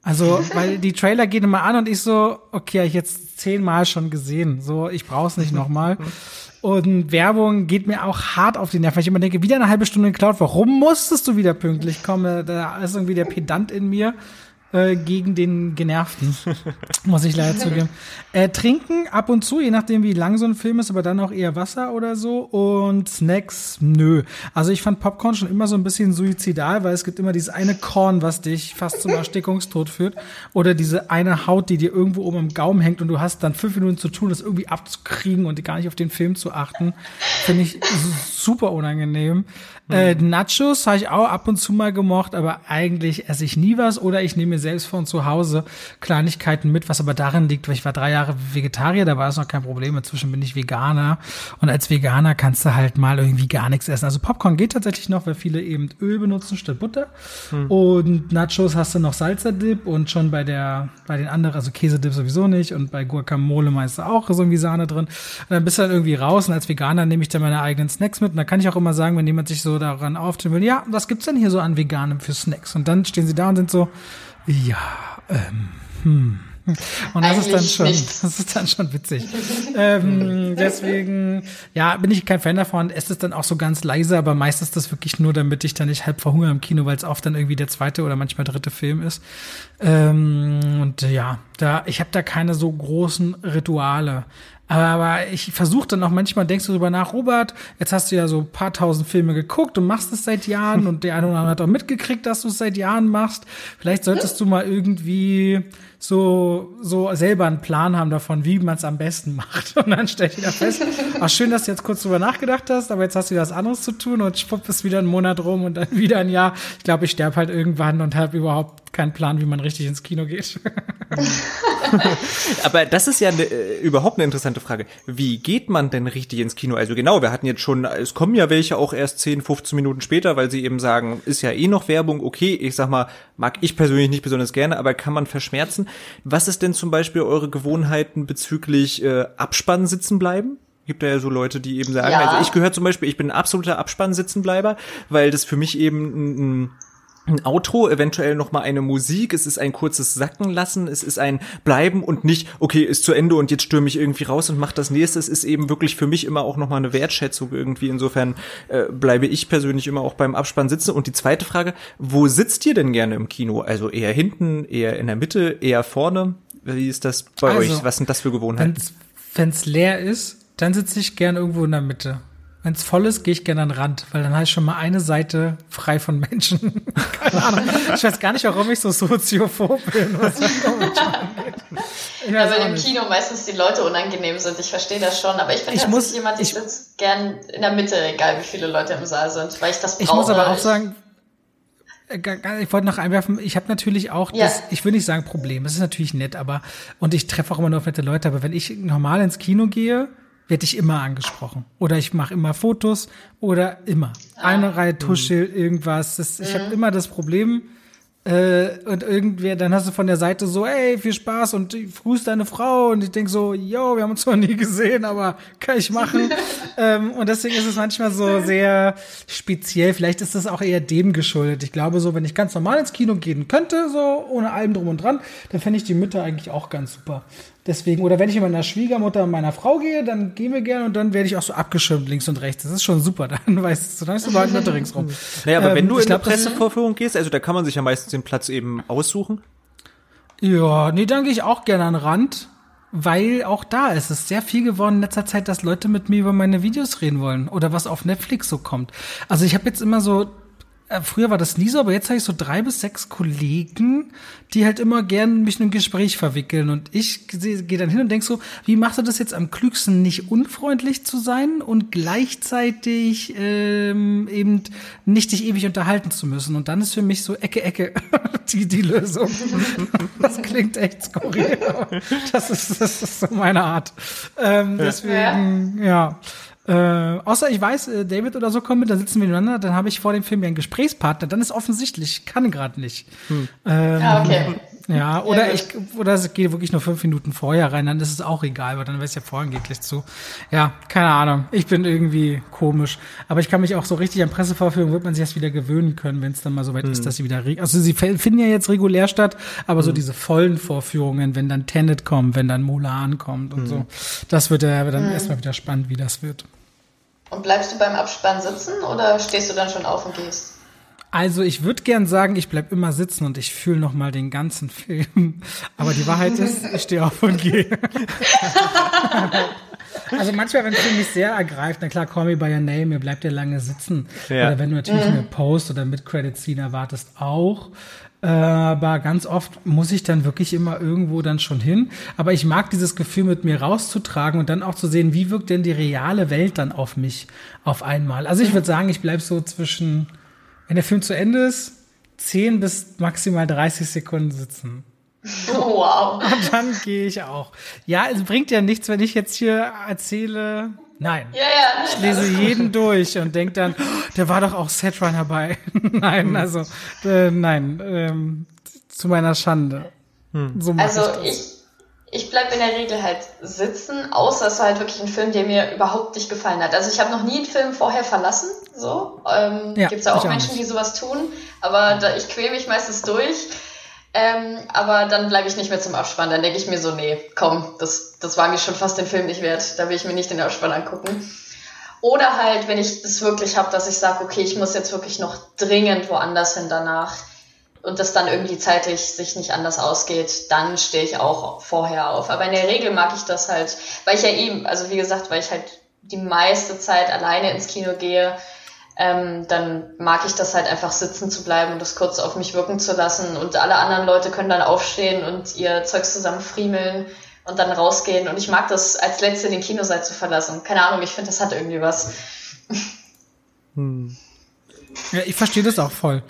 Also, (laughs) weil die Trailer gehen immer an und ich so, okay, ich jetzt zehnmal schon gesehen. So, ich brauch's nicht nochmal. Und Werbung geht mir auch hart auf die Nerven, weil ich immer denke, wieder eine halbe Stunde geklaut. Warum musstest du wieder pünktlich kommen? Da ist irgendwie der Pedant in mir. Äh, gegen den Genervten, (laughs) muss ich leider zugeben. Äh, trinken ab und zu, je nachdem wie lang so ein Film ist, aber dann auch eher Wasser oder so. Und Snacks, nö. Also ich fand Popcorn schon immer so ein bisschen suizidal, weil es gibt immer dieses eine Korn, was dich fast zum (laughs) Erstickungstod führt. Oder diese eine Haut, die dir irgendwo oben im Gaumen hängt und du hast dann fünf Minuten zu tun, das irgendwie abzukriegen und gar nicht auf den Film zu achten. Finde ich super unangenehm. Äh, Nachos habe ich auch ab und zu mal gemocht, aber eigentlich esse ich nie was oder ich nehme mir selbst von zu Hause Kleinigkeiten mit, was aber darin liegt, weil ich war drei Jahre Vegetarier, da war es noch kein Problem. Inzwischen bin ich Veganer und als Veganer kannst du halt mal irgendwie gar nichts essen. Also Popcorn geht tatsächlich noch, weil viele eben Öl benutzen statt Butter. Mhm. Und Nachos hast du noch Salsa-Dip und schon bei der, bei den anderen, also Käsedip sowieso nicht und bei Guacamole meist auch so irgendwie Sahne drin. Und dann bist du halt irgendwie raus und als Veganer nehme ich dann meine eigenen Snacks mit und da kann ich auch immer sagen, wenn jemand sich so daran auftritt, ja, was gibt's denn hier so an Veganem für Snacks? Und dann stehen sie da und sind so, ja, ähm, hm. Und das ist dann schon, das ist dann schon witzig. ähm, deswegen, ja, bin ich kein Fan davon. Es ist dann auch so ganz leise, aber meistens das wirklich nur, damit ich dann nicht halb verhungere im Kino, weil es oft dann irgendwie der zweite oder manchmal dritte Film ist. Ähm, und ja, da, ich habe da keine so großen Rituale. Aber ich versuche dann auch manchmal, denkst du darüber nach, Robert, jetzt hast du ja so ein paar tausend Filme geguckt und machst es seit Jahren (laughs) und der eine oder andere hat auch mitgekriegt, dass du es seit Jahren machst. Vielleicht solltest (laughs) du mal irgendwie so, so selber einen Plan haben davon, wie man es am besten macht. (laughs) Und dann stell ich wieder fest, ach schön, dass du jetzt kurz drüber nachgedacht hast, aber jetzt hast du wieder was anderes zu tun und schwupp ist wieder ein Monat rum und dann (laughs) wieder ein Jahr. Ich glaube, ich sterbe halt irgendwann und habe überhaupt keinen Plan, wie man richtig ins Kino geht. (laughs) aber das ist ja ne, überhaupt eine interessante Frage. Wie geht man denn richtig ins Kino? Also genau, wir hatten jetzt schon, es kommen ja welche auch erst 10, 15 Minuten später, weil sie eben sagen, ist ja eh noch Werbung, okay, ich sag mal, mag ich persönlich nicht besonders gerne, aber kann man verschmerzen. Was ist denn zum Beispiel eure Gewohnheiten bezüglich äh, Abspann sitzen bleiben? Gibt da ja so Leute, die eben sagen, ja. also ich gehöre zum Beispiel, ich bin ein absoluter Abspann-Sitzenbleiber, weil das für mich eben ein, ein ein Outro, eventuell noch mal eine Musik, es ist ein kurzes Sacken lassen, es ist ein Bleiben und nicht, okay, ist zu Ende und jetzt stürme ich irgendwie raus und mach das nächste. Es ist eben wirklich für mich immer auch noch mal eine Wertschätzung irgendwie. Insofern äh, bleibe ich persönlich immer auch beim Abspann sitzen. Und die zweite Frage, wo sitzt ihr denn gerne im Kino? Also eher hinten, eher in der Mitte, eher vorne? Wie ist das bei also, euch? Was sind das für Gewohnheiten? Wenn es leer ist, dann sitze ich gerne irgendwo in der Mitte. Wenn es voll ist, gehe ich gerne an den Rand, weil dann heißt schon mal eine Seite frei von Menschen. (laughs) Keine Ahnung. Ich weiß gar nicht, warum ich so soziophob bin, was ja, weil im Kino meistens die Leute unangenehm sind. Ich verstehe das schon, aber ich bin ich tatsächlich muss, jemand, ich, ich sitze gern in der Mitte, egal wie viele Leute im Saal sind, weil ich das brauche. Ich muss aber auch sagen, äh, ich wollte noch einwerfen, ich habe natürlich auch ja. das, ich will nicht sagen Problem, das ist natürlich nett, aber und ich treffe auch immer nur auf nette Leute, aber wenn ich normal ins Kino gehe, werde ich immer angesprochen. Oder ich mache immer Fotos oder immer. Eine ah. Reihe Tuschel, irgendwas. Das, ich mhm. habe immer das Problem, äh, und irgendwer, dann hast du von der Seite so, ey, viel Spaß und grüß deine Frau und ich denk so, yo, wir haben uns zwar nie gesehen, aber kann ich machen. (laughs) ähm, und deswegen ist es manchmal so sehr speziell. Vielleicht ist das auch eher dem geschuldet. Ich glaube so, wenn ich ganz normal ins Kino gehen könnte, so ohne allem drum und dran, dann fände ich die Mütter eigentlich auch ganz super. Deswegen, oder wenn ich mit meiner Schwiegermutter und meiner Frau gehe, dann gehen wir gerne und dann werde ich auch so abgeschirmt links und rechts. Das ist schon super. (laughs) Dann weißt du, dann hast du bald Leute ringsrum. (laughs) Naja, aber ähm, wenn du in glaub, eine Pressevorführung gehst, also da kann man sich ja meistens den Platz eben aussuchen. Ja, nee, dann gehe ich auch gerne an den Rand, weil auch da ist es sehr viel geworden in letzter Zeit, dass Leute mit mir über meine Videos reden wollen oder was auf Netflix so kommt. Also ich habe jetzt immer so früher war das nie so, aber jetzt habe ich so drei bis sechs Kollegen, die halt immer gern mich in ein Gespräch verwickeln. Und ich gehe dann hin und denk so, wie machst du das jetzt am klügsten, nicht unfreundlich zu sein und gleichzeitig ähm, eben nicht dich ewig unterhalten zu müssen. Und dann ist für mich so Ecke, Ecke (laughs) die, die Lösung. das klingt echt skurril. Das ist, das ist so meine Art. Ähm, deswegen, ja. ja. Äh, außer ich weiß, äh, David oder so kommt mit, dann sitzen wir miteinander, dann habe ich vor dem Film ja einen Gesprächspartner, dann ist offensichtlich, kann gerade nicht. Hm. Ähm, ah, okay. Ja, oder ja, ich, oder es geht wirklich nur fünf Minuten vorher rein, dann ist es auch egal, weil dann weiß ja vorhin geht gleich zu. Ja, keine Ahnung. Ich bin irgendwie komisch. Aber ich kann mich auch so richtig an Pressevorführungen wird man sich erst wieder gewöhnen können, wenn es dann mal so weit hm. ist, dass sie wieder, also sie finden ja jetzt regulär statt, aber hm. so diese vollen Vorführungen, wenn dann Tenet kommt, wenn dann Mulan kommt und hm. so, das wird ja dann hm. erstmal wieder spannend, wie das wird. Und bleibst du beim Abspann sitzen oder stehst du dann schon auf und gehst? Also ich würde gern sagen, ich bleib immer sitzen und ich fühle noch mal den ganzen Film. Aber die Wahrheit (laughs) ist, ich stehe auf und gehe. also manchmal, wenn ein Film mich sehr ergreift, na klar, Call Me By Your Name, mir bleibt ja lange sitzen. Ja. Oder wenn du natürlich mhm. eine Post- oder Mid-Credit-Scene erwartest, auch. Aber ganz oft muss ich dann wirklich immer irgendwo dann schon hin. Aber ich mag dieses Gefühl mit mir rauszutragen und dann auch zu sehen, wie wirkt denn die reale Welt dann auf mich auf einmal. Also ich würde sagen, ich bleib so zwischen, wenn der Film zu Ende ist, 10 bis maximal 30 Sekunden sitzen. Oh, wow. Und (laughs) dann gehe ich auch. Ja, es bringt ja nichts, wenn ich jetzt hier erzähle, Nein. Ja, ja. Ich lese jeden durch und denke dann, oh, der war doch auch Setrunner bei. (laughs) nein, hm. also äh, nein, ähm, zu meiner Schande. Hm. So also ich, ich, ich bleibe in der Regel halt sitzen, außer es war halt wirklich ein Film, der mir überhaupt nicht gefallen hat. Also ich habe noch nie einen Film vorher verlassen. So ähm, ja, gibt es ja auch Menschen, auch die sowas tun, aber da, ich quäle mich meistens durch. Ähm, aber dann bleibe ich nicht mehr zum Abspann. Dann denke ich mir so, nee, komm, das, das war mir schon fast den Film nicht wert. Da will ich mir nicht den Abspann angucken. Oder halt, wenn ich das wirklich habe, dass ich sage, okay, ich muss jetzt wirklich noch dringend woanders hin danach und das dann irgendwie zeitlich sich nicht anders ausgeht, dann stehe ich auch vorher auf. Aber in der Regel mag ich das halt, weil ich ja eben, also wie gesagt, weil ich halt die meiste Zeit alleine ins Kino gehe, ähm, dann mag ich das halt einfach sitzen zu bleiben und das kurz auf mich wirken zu lassen. Und alle anderen Leute können dann aufstehen und ihr Zeugs zusammen friemeln und dann rausgehen. Und ich mag das, als Letzte den Kinosaal zu verlassen. Keine Ahnung, ich finde, das hat irgendwie was. Hm. Ja, ich verstehe das auch voll.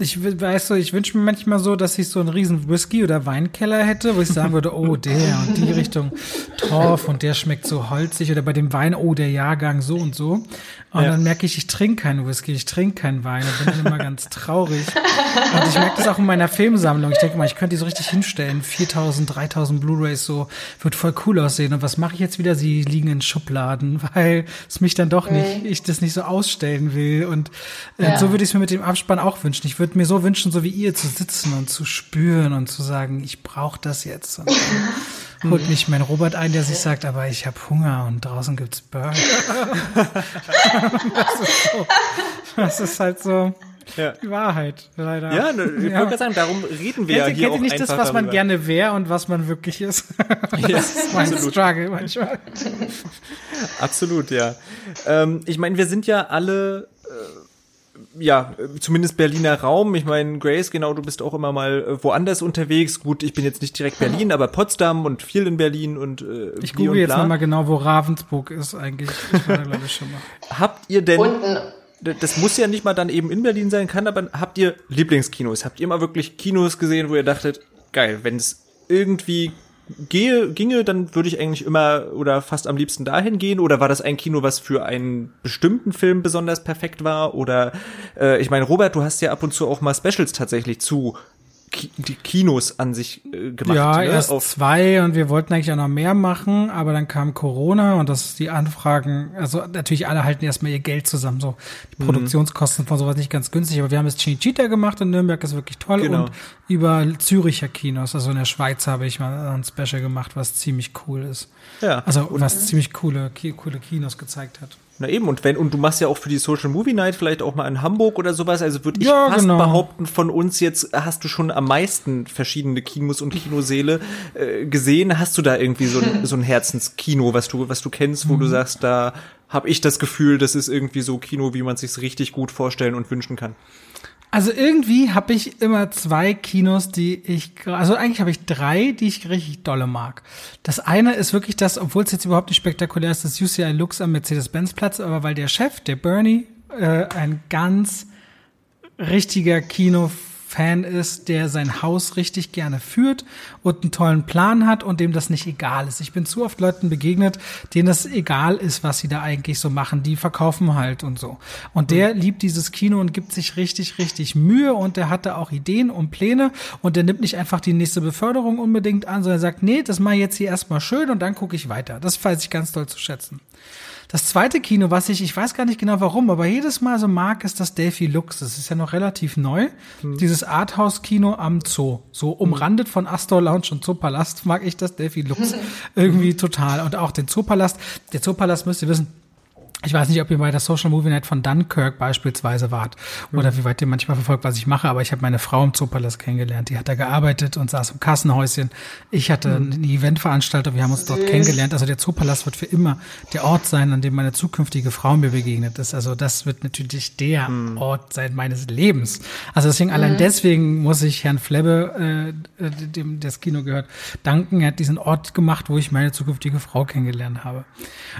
Ich weiß so, ich wünsche mir manchmal so, dass ich so einen riesen Whisky oder Weinkeller hätte, wo ich sagen würde, oh, der und die Richtung Torf und der schmeckt so holzig oder bei dem Wein, oh, der Jahrgang so und so. Und ja. dann merke ich, ich trinke keinen Whisky, ich trinke keinen Wein und bin immer ganz traurig. Und ich merke das auch in meiner Filmsammlung. Ich denke mal, ich könnte die so richtig hinstellen. 4000, 3000 Blu-rays so, wird voll cool aussehen. Und was mache ich jetzt wieder? Sie liegen in Schubladen, (laughs) weil es mich dann doch nicht, ich das nicht so ausstellen will. Und äh, ja. so würde ich es mir mit dem Abspann auch wünschen. Ich würde mir so wünschen, so wie ihr zu sitzen und zu spüren und zu sagen, ich brauche das jetzt. Und holt mich mein Robert ein, der sich sagt, aber ich habe Hunger und draußen gibt's Burger. (laughs) das, ist so, das ist halt so ja. die Wahrheit, leider. Ja, ne, ich ja. wollte gerade sagen, darum reden wir kennt, ja hier kennt auch nicht das, was darüber. man gerne wäre und was man wirklich ist. (laughs) das ja, ist mein absolut. Struggle manchmal. absolut, ja. Ähm, ich meine, wir sind ja alle ja, zumindest Berliner Raum. Ich meine, Grace, genau, du bist auch immer mal äh, woanders unterwegs. Gut, ich bin jetzt nicht direkt Berlin, aber Potsdam und viel in Berlin und äh, Ich google jetzt nochmal genau, wo Ravensburg ist eigentlich. Ich war da, ich, schon mal. (laughs) Habt ihr denn... Unten das muss ja nicht mal dann eben in Berlin sein, kann aber habt ihr Lieblingskinos? Habt ihr mal wirklich Kinos gesehen, wo ihr dachtet, geil, wenn es irgendwie gehe, ginge, dann würde ich eigentlich immer oder fast am liebsten dahin gehen? Oder war das ein Kino, was für einen bestimmten Film besonders perfekt war? Oder äh, ich meine, Robert, du hast ja ab und zu auch mal Specials tatsächlich zu die Kinos an sich äh, gemacht. Ja, ne? erst Auf zwei und wir wollten eigentlich auch noch mehr machen, aber dann kam Corona und das die Anfragen, also natürlich alle halten erstmal ihr Geld zusammen, so die mhm. Produktionskosten von sowas nicht ganz günstig, aber wir haben jetzt Cinecittà gemacht in Nürnberg, ist wirklich toll genau. und über Züricher Kinos, also in der Schweiz habe ich mal ein Special gemacht, was ziemlich cool ist. Ja. Also was ziemlich coole, coole Kinos gezeigt hat. Na eben, und wenn, und du machst ja auch für die Social Movie Night vielleicht auch mal in Hamburg oder sowas, also würde ich ja, fast genau. behaupten, von uns jetzt hast du schon am meisten verschiedene Kinos und Kinoseele äh, gesehen. Hast du da irgendwie so ein, so ein Herzenskino, was du, was du kennst, wo mhm. du sagst, da habe ich das Gefühl, das ist irgendwie so Kino, wie man sich's richtig gut vorstellen und wünschen kann? Also irgendwie habe ich immer zwei Kinos, die ich, also eigentlich habe ich drei, die ich richtig dolle mag. Das eine ist wirklich das, obwohl es jetzt überhaupt nicht spektakulär ist, das UCI Lux am Mercedes-Benz-Platz, aber weil der Chef, der Bernie, äh, ein ganz richtiger Kino Fan ist, der sein Haus richtig gerne führt und einen tollen Plan hat und dem das nicht egal ist. Ich bin zu oft Leuten begegnet, denen das egal ist, was sie da eigentlich so machen. Die verkaufen halt und so. Und der mhm. liebt dieses Kino und gibt sich richtig, richtig Mühe und der hatte auch Ideen und Pläne und der nimmt nicht einfach die nächste Beförderung unbedingt an, sondern sagt, nee, das mache ich jetzt hier erstmal schön und dann gucke ich weiter. Das weiß ich ganz toll zu schätzen. Das zweite Kino, was ich, ich weiß gar nicht genau warum, aber jedes Mal so mag, ist das Delphi Lux. Das ist ja noch relativ neu. Mhm. Dieses Arthouse-Kino am Zoo. So umrandet von Astor Lounge und Zoopalast mag ich das Delphi Lux (laughs) irgendwie total. Und auch den Zoopalast. Der Zoopalast müsst ihr wissen, ich weiß nicht, ob ihr bei der Social Movie Night von Dunkirk beispielsweise wart oder wie weit ihr manchmal verfolgt, was ich mache, aber ich habe meine Frau im Zoopalast kennengelernt. Die hat da gearbeitet und saß im Kassenhäuschen. Ich hatte mhm. eine Eventveranstaltung, wir haben uns dort kennengelernt. Also der Zoopalast wird für immer der Ort sein, an dem meine zukünftige Frau mir begegnet ist. Also das wird natürlich der mhm. Ort sein meines Lebens. Also deswegen, mhm. allein deswegen muss ich Herrn Flebbe, äh, äh, dem das Kino gehört, danken. Er hat diesen Ort gemacht, wo ich meine zukünftige Frau kennengelernt habe.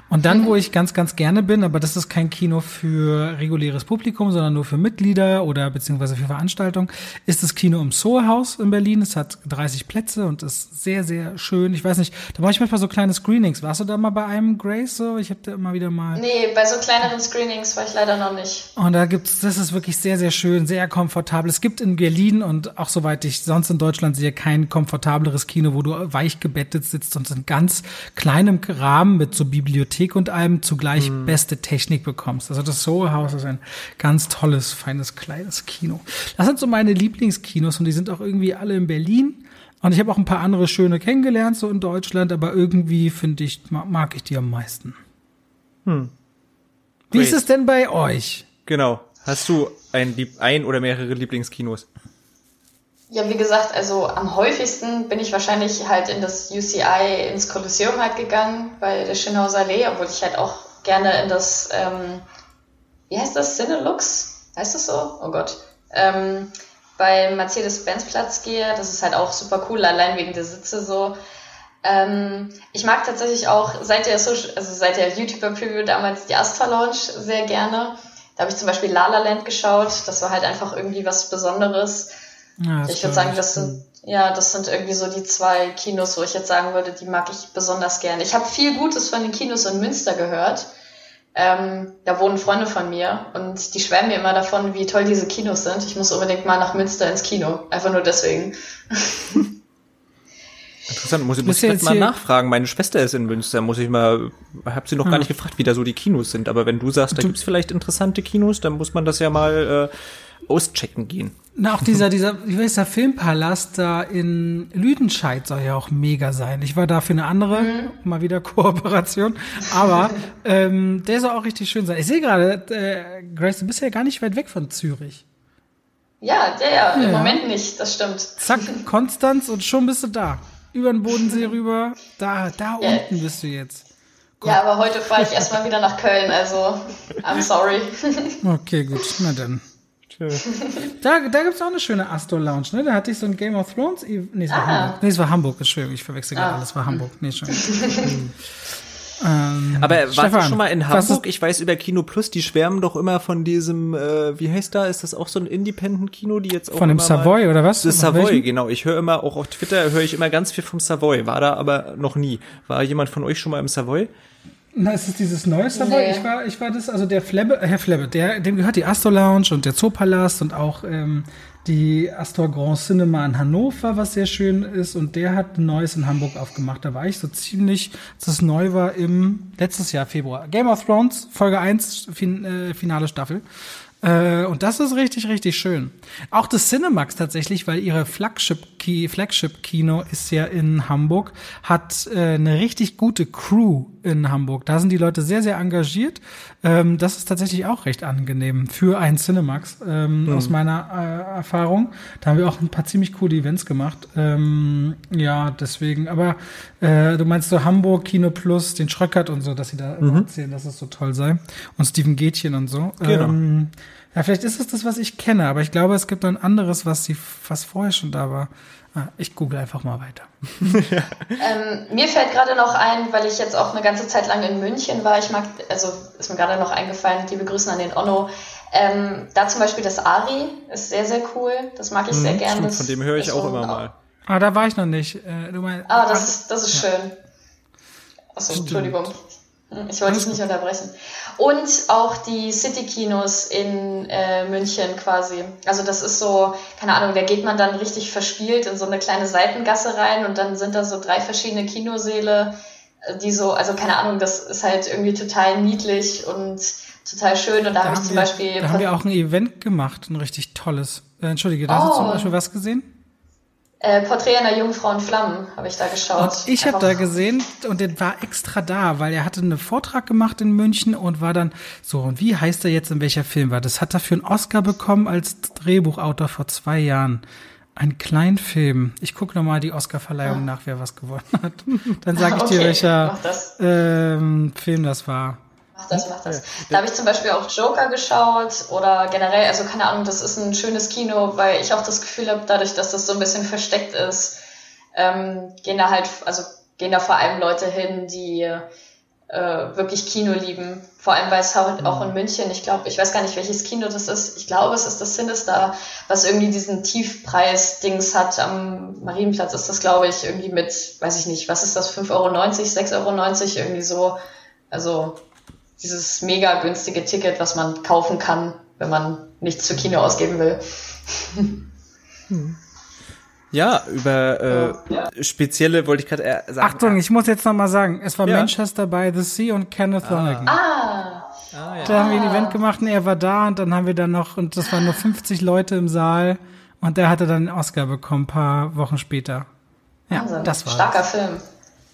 Und dann, wo ich ganz, ganz gerne bin, aber das ist kein Kino für reguläres Publikum, sondern nur für Mitglieder oder beziehungsweise für Veranstaltungen, ist das Kino im Soho-Haus in Berlin. Es hat 30 Plätze und ist sehr, sehr schön. Ich weiß nicht, da mache ich manchmal so kleine Screenings. Warst du da mal bei einem Grace so? Ich habe da immer wieder mal. Nee, bei so kleineren Screenings war ich leider noch nicht. Und da gibt's, das ist wirklich sehr, sehr schön, sehr komfortabel. Es gibt in Berlin und auch soweit ich sonst in Deutschland sehe, kein komfortableres Kino, wo du weich gebettet sitzt und in ganz kleinem Rahmen mit so Bibliothek und allem zugleich mm beste Technik bekommst. Also das Soho House ist ein ganz tolles, feines, kleines Kino. Das sind so meine Lieblingskinos und die sind auch irgendwie alle in Berlin. Und ich habe auch ein paar andere schöne kennengelernt, so in Deutschland, aber irgendwie finde ich, mag ich die am meisten. Hm. Wie ist es denn bei euch? Genau. Hast du ein, ein oder mehrere Lieblingskinos? Ja, wie gesagt, also am häufigsten bin ich wahrscheinlich halt in das UCI, ins Kolosseum halt gegangen, bei der Schönhauser Allee, obwohl ich halt auch gerne in das, ähm, wie heißt das, Cinelux? Heißt das so? Oh Gott. Ähm, bei Mercedes-Benz-Platz gehe. Das ist halt auch super cool, allein wegen der Sitze so. Ähm, ich mag tatsächlich auch seit der, Social, also seit der YouTuber-Preview damals die Astra Lounge sehr gerne. Da habe ich zum Beispiel La La Land geschaut. Das war halt einfach irgendwie was Besonderes. Ja, ich würde sagen, das sind, ja, das sind irgendwie so die zwei Kinos, wo ich jetzt sagen würde, die mag ich besonders gerne. Ich habe viel Gutes von den Kinos in Münster gehört. Ähm, da wohnen Freunde von mir und die schwärmen mir immer davon, wie toll diese Kinos sind. Ich muss unbedingt mal nach Münster ins Kino. Einfach nur deswegen. (laughs) Interessant, muss, muss ich jetzt mal nachfragen. Meine Schwester ist in Münster, muss ich mal, hab sie noch hm. gar nicht gefragt, wie da so die Kinos sind. Aber wenn du sagst, da du, gibt's vielleicht interessante Kinos, dann muss man das ja mal äh, auschecken gehen. Na, auch dieser, dieser, wie heißt der Filmpalast da in Lüdenscheid soll ja auch mega sein. Ich war da für eine andere, mhm. mal wieder (laughs) Kooperation. Aber ähm, der soll auch richtig schön sein. Ich sehe gerade, äh, Grace, du bist ja gar nicht weit weg von Zürich. Ja, ja, ja, im ja. Moment nicht, das stimmt. Zack, Konstanz und schon bist du da. Über den Bodensee rüber, da, da ja. unten bist du jetzt. Ja, aber heute fahre ich erstmal wieder nach Köln, also I'm sorry. (laughs) Okay, gut, na dann. Da, da gibt's auch eine schöne Astor Lounge, ne? Da hatte ich so ein Game of Thrones. Nee, es war Ah. Hamburg. Nee, es war Hamburg, Entschuldigung, ich verwechsel gerade alles. Es war Hamburg. Nee, schon. (laughs) ähm, Aber warst du Stefan, schon mal in Hamburg? Ich weiß über Kino Plus, die schwärmen doch immer von diesem, äh, wie heißt da? Ist das auch so ein Independent-Kino, die jetzt auch Von dem immer mal- Savoy, oder was? Das Savoy, welchem? genau. Ich höre immer, auch auf Twitter höre ich immer ganz viel vom Savoy. War da aber noch nie. War jemand von euch schon mal im Savoy? Na, ist es dieses neue Savoy? Nee. Ich war, ich war das, also der Flebbe, äh, Herr Flebbe, der, dem gehört die Astor Lounge und der Zoopalast und auch ähm, die Astor Grand Cinema in Hannover, was sehr schön ist. Und der hat ein neues in Hamburg aufgemacht. Da war ich so ziemlich, als das neu war, im letztes Jahr Februar. Game of Thrones, Folge 1, fin, äh, finale Staffel. Äh, und das ist richtig, richtig schön. Auch das Cinemax tatsächlich, weil ihre Flagship, Ki Flagship Kino ist ja in Hamburg, hat äh, eine richtig gute Crew in Hamburg. Da sind die Leute sehr, sehr engagiert. Ähm, das ist tatsächlich auch recht angenehm für ein Cinemax ähm, aus meiner äh, Erfahrung. Da haben wir auch ein paar ziemlich coole Events gemacht. Ähm, ja, deswegen. Aber äh, du meinst so Hamburg Kino Plus, den Schröckert und so, dass sie da immer erzählen, dass es so toll sei. Und Steven Gätchen und so. Genau. Ja, vielleicht ist es das, was ich kenne, aber ich glaube, es gibt noch ein anderes, was sie, was vorher schon da war. Ah, ich google einfach mal weiter. (laughs) Ähm, mir fällt gerade noch ein, weil ich jetzt auch eine ganze Zeit lang in München war, ich mag, also ist mir gerade noch eingefallen, liebe Grüßen an den Onno. Ähm, da zum Beispiel das Ari ist sehr, sehr cool. Das mag ich sehr gerne. Das von dem höre ich auch immer mal. Ah, da war ich noch nicht. Äh, du meinst, Ah, das ist, das ist schön. Achso, Entschuldigung. Ich wollte dich nicht unterbrechen. Und auch die City-Kinos in äh, München quasi. Also das ist so, keine Ahnung, da geht man dann richtig verspielt in so eine kleine Seitengasse rein und dann sind da so drei verschiedene Kinosäle, äh, die so, also keine Ahnung, das ist halt irgendwie total niedlich und total schön. Und da, da, habe ich zum wir, Beispiel... da haben wir auch ein Event gemacht, ein richtig tolles. Äh, Entschuldige, da hast du Oh. zum Beispiel was gesehen? Äh, Porträt einer Jungfrau in Flammen habe ich da geschaut. Und ich habe da gesehen und der war extra da, weil er hatte einen Vortrag gemacht in München und war dann so, und wie heißt er jetzt, in welcher Film war? Das hat er für einen Oscar bekommen als Drehbuchautor vor zwei Jahren. Ein Kleinfilm. Ich gucke nochmal die Oscarverleihung nach, wer was gewonnen hat. Dann (laughs) sage ich dir, Okay, welcher mach das. ähm, Film das war. Mach das, mach das. Da habe ich zum Beispiel auch Joker geschaut oder generell, also keine Ahnung, das ist ein schönes Kino, weil ich auch das Gefühl habe, dadurch, dass das so ein bisschen versteckt ist, ähm, gehen da halt, also gehen da vor allem Leute hin, die äh, wirklich Kino lieben. Vor allem, weil es halt auch in München, ich glaube, ich weiß gar nicht, welches Kino das ist. Ich glaube, es ist das Sinister, was irgendwie diesen Tiefpreis-Dings hat. Am Marienplatz ist das, glaube ich, irgendwie mit, weiß ich nicht, was ist das, 5,90 Euro, 6,90 Euro, irgendwie so. Also dieses mega günstige Ticket, was man kaufen kann, wenn man nichts für Kino ausgeben will. Ja, über äh, spezielle wollte ich gerade äh, sagen. Achtung, ich muss jetzt nochmal sagen, es war Ja. Manchester by the Sea und Kenneth Lonergan. Ah, Ah, ja. Da haben wir ein Event gemacht und er war da und dann haben wir dann noch, und das waren nur 50 Leute im Saal und der hatte dann den Oscar bekommen, ein paar Wochen später. Ja, Wahnsinn. das war starker Film.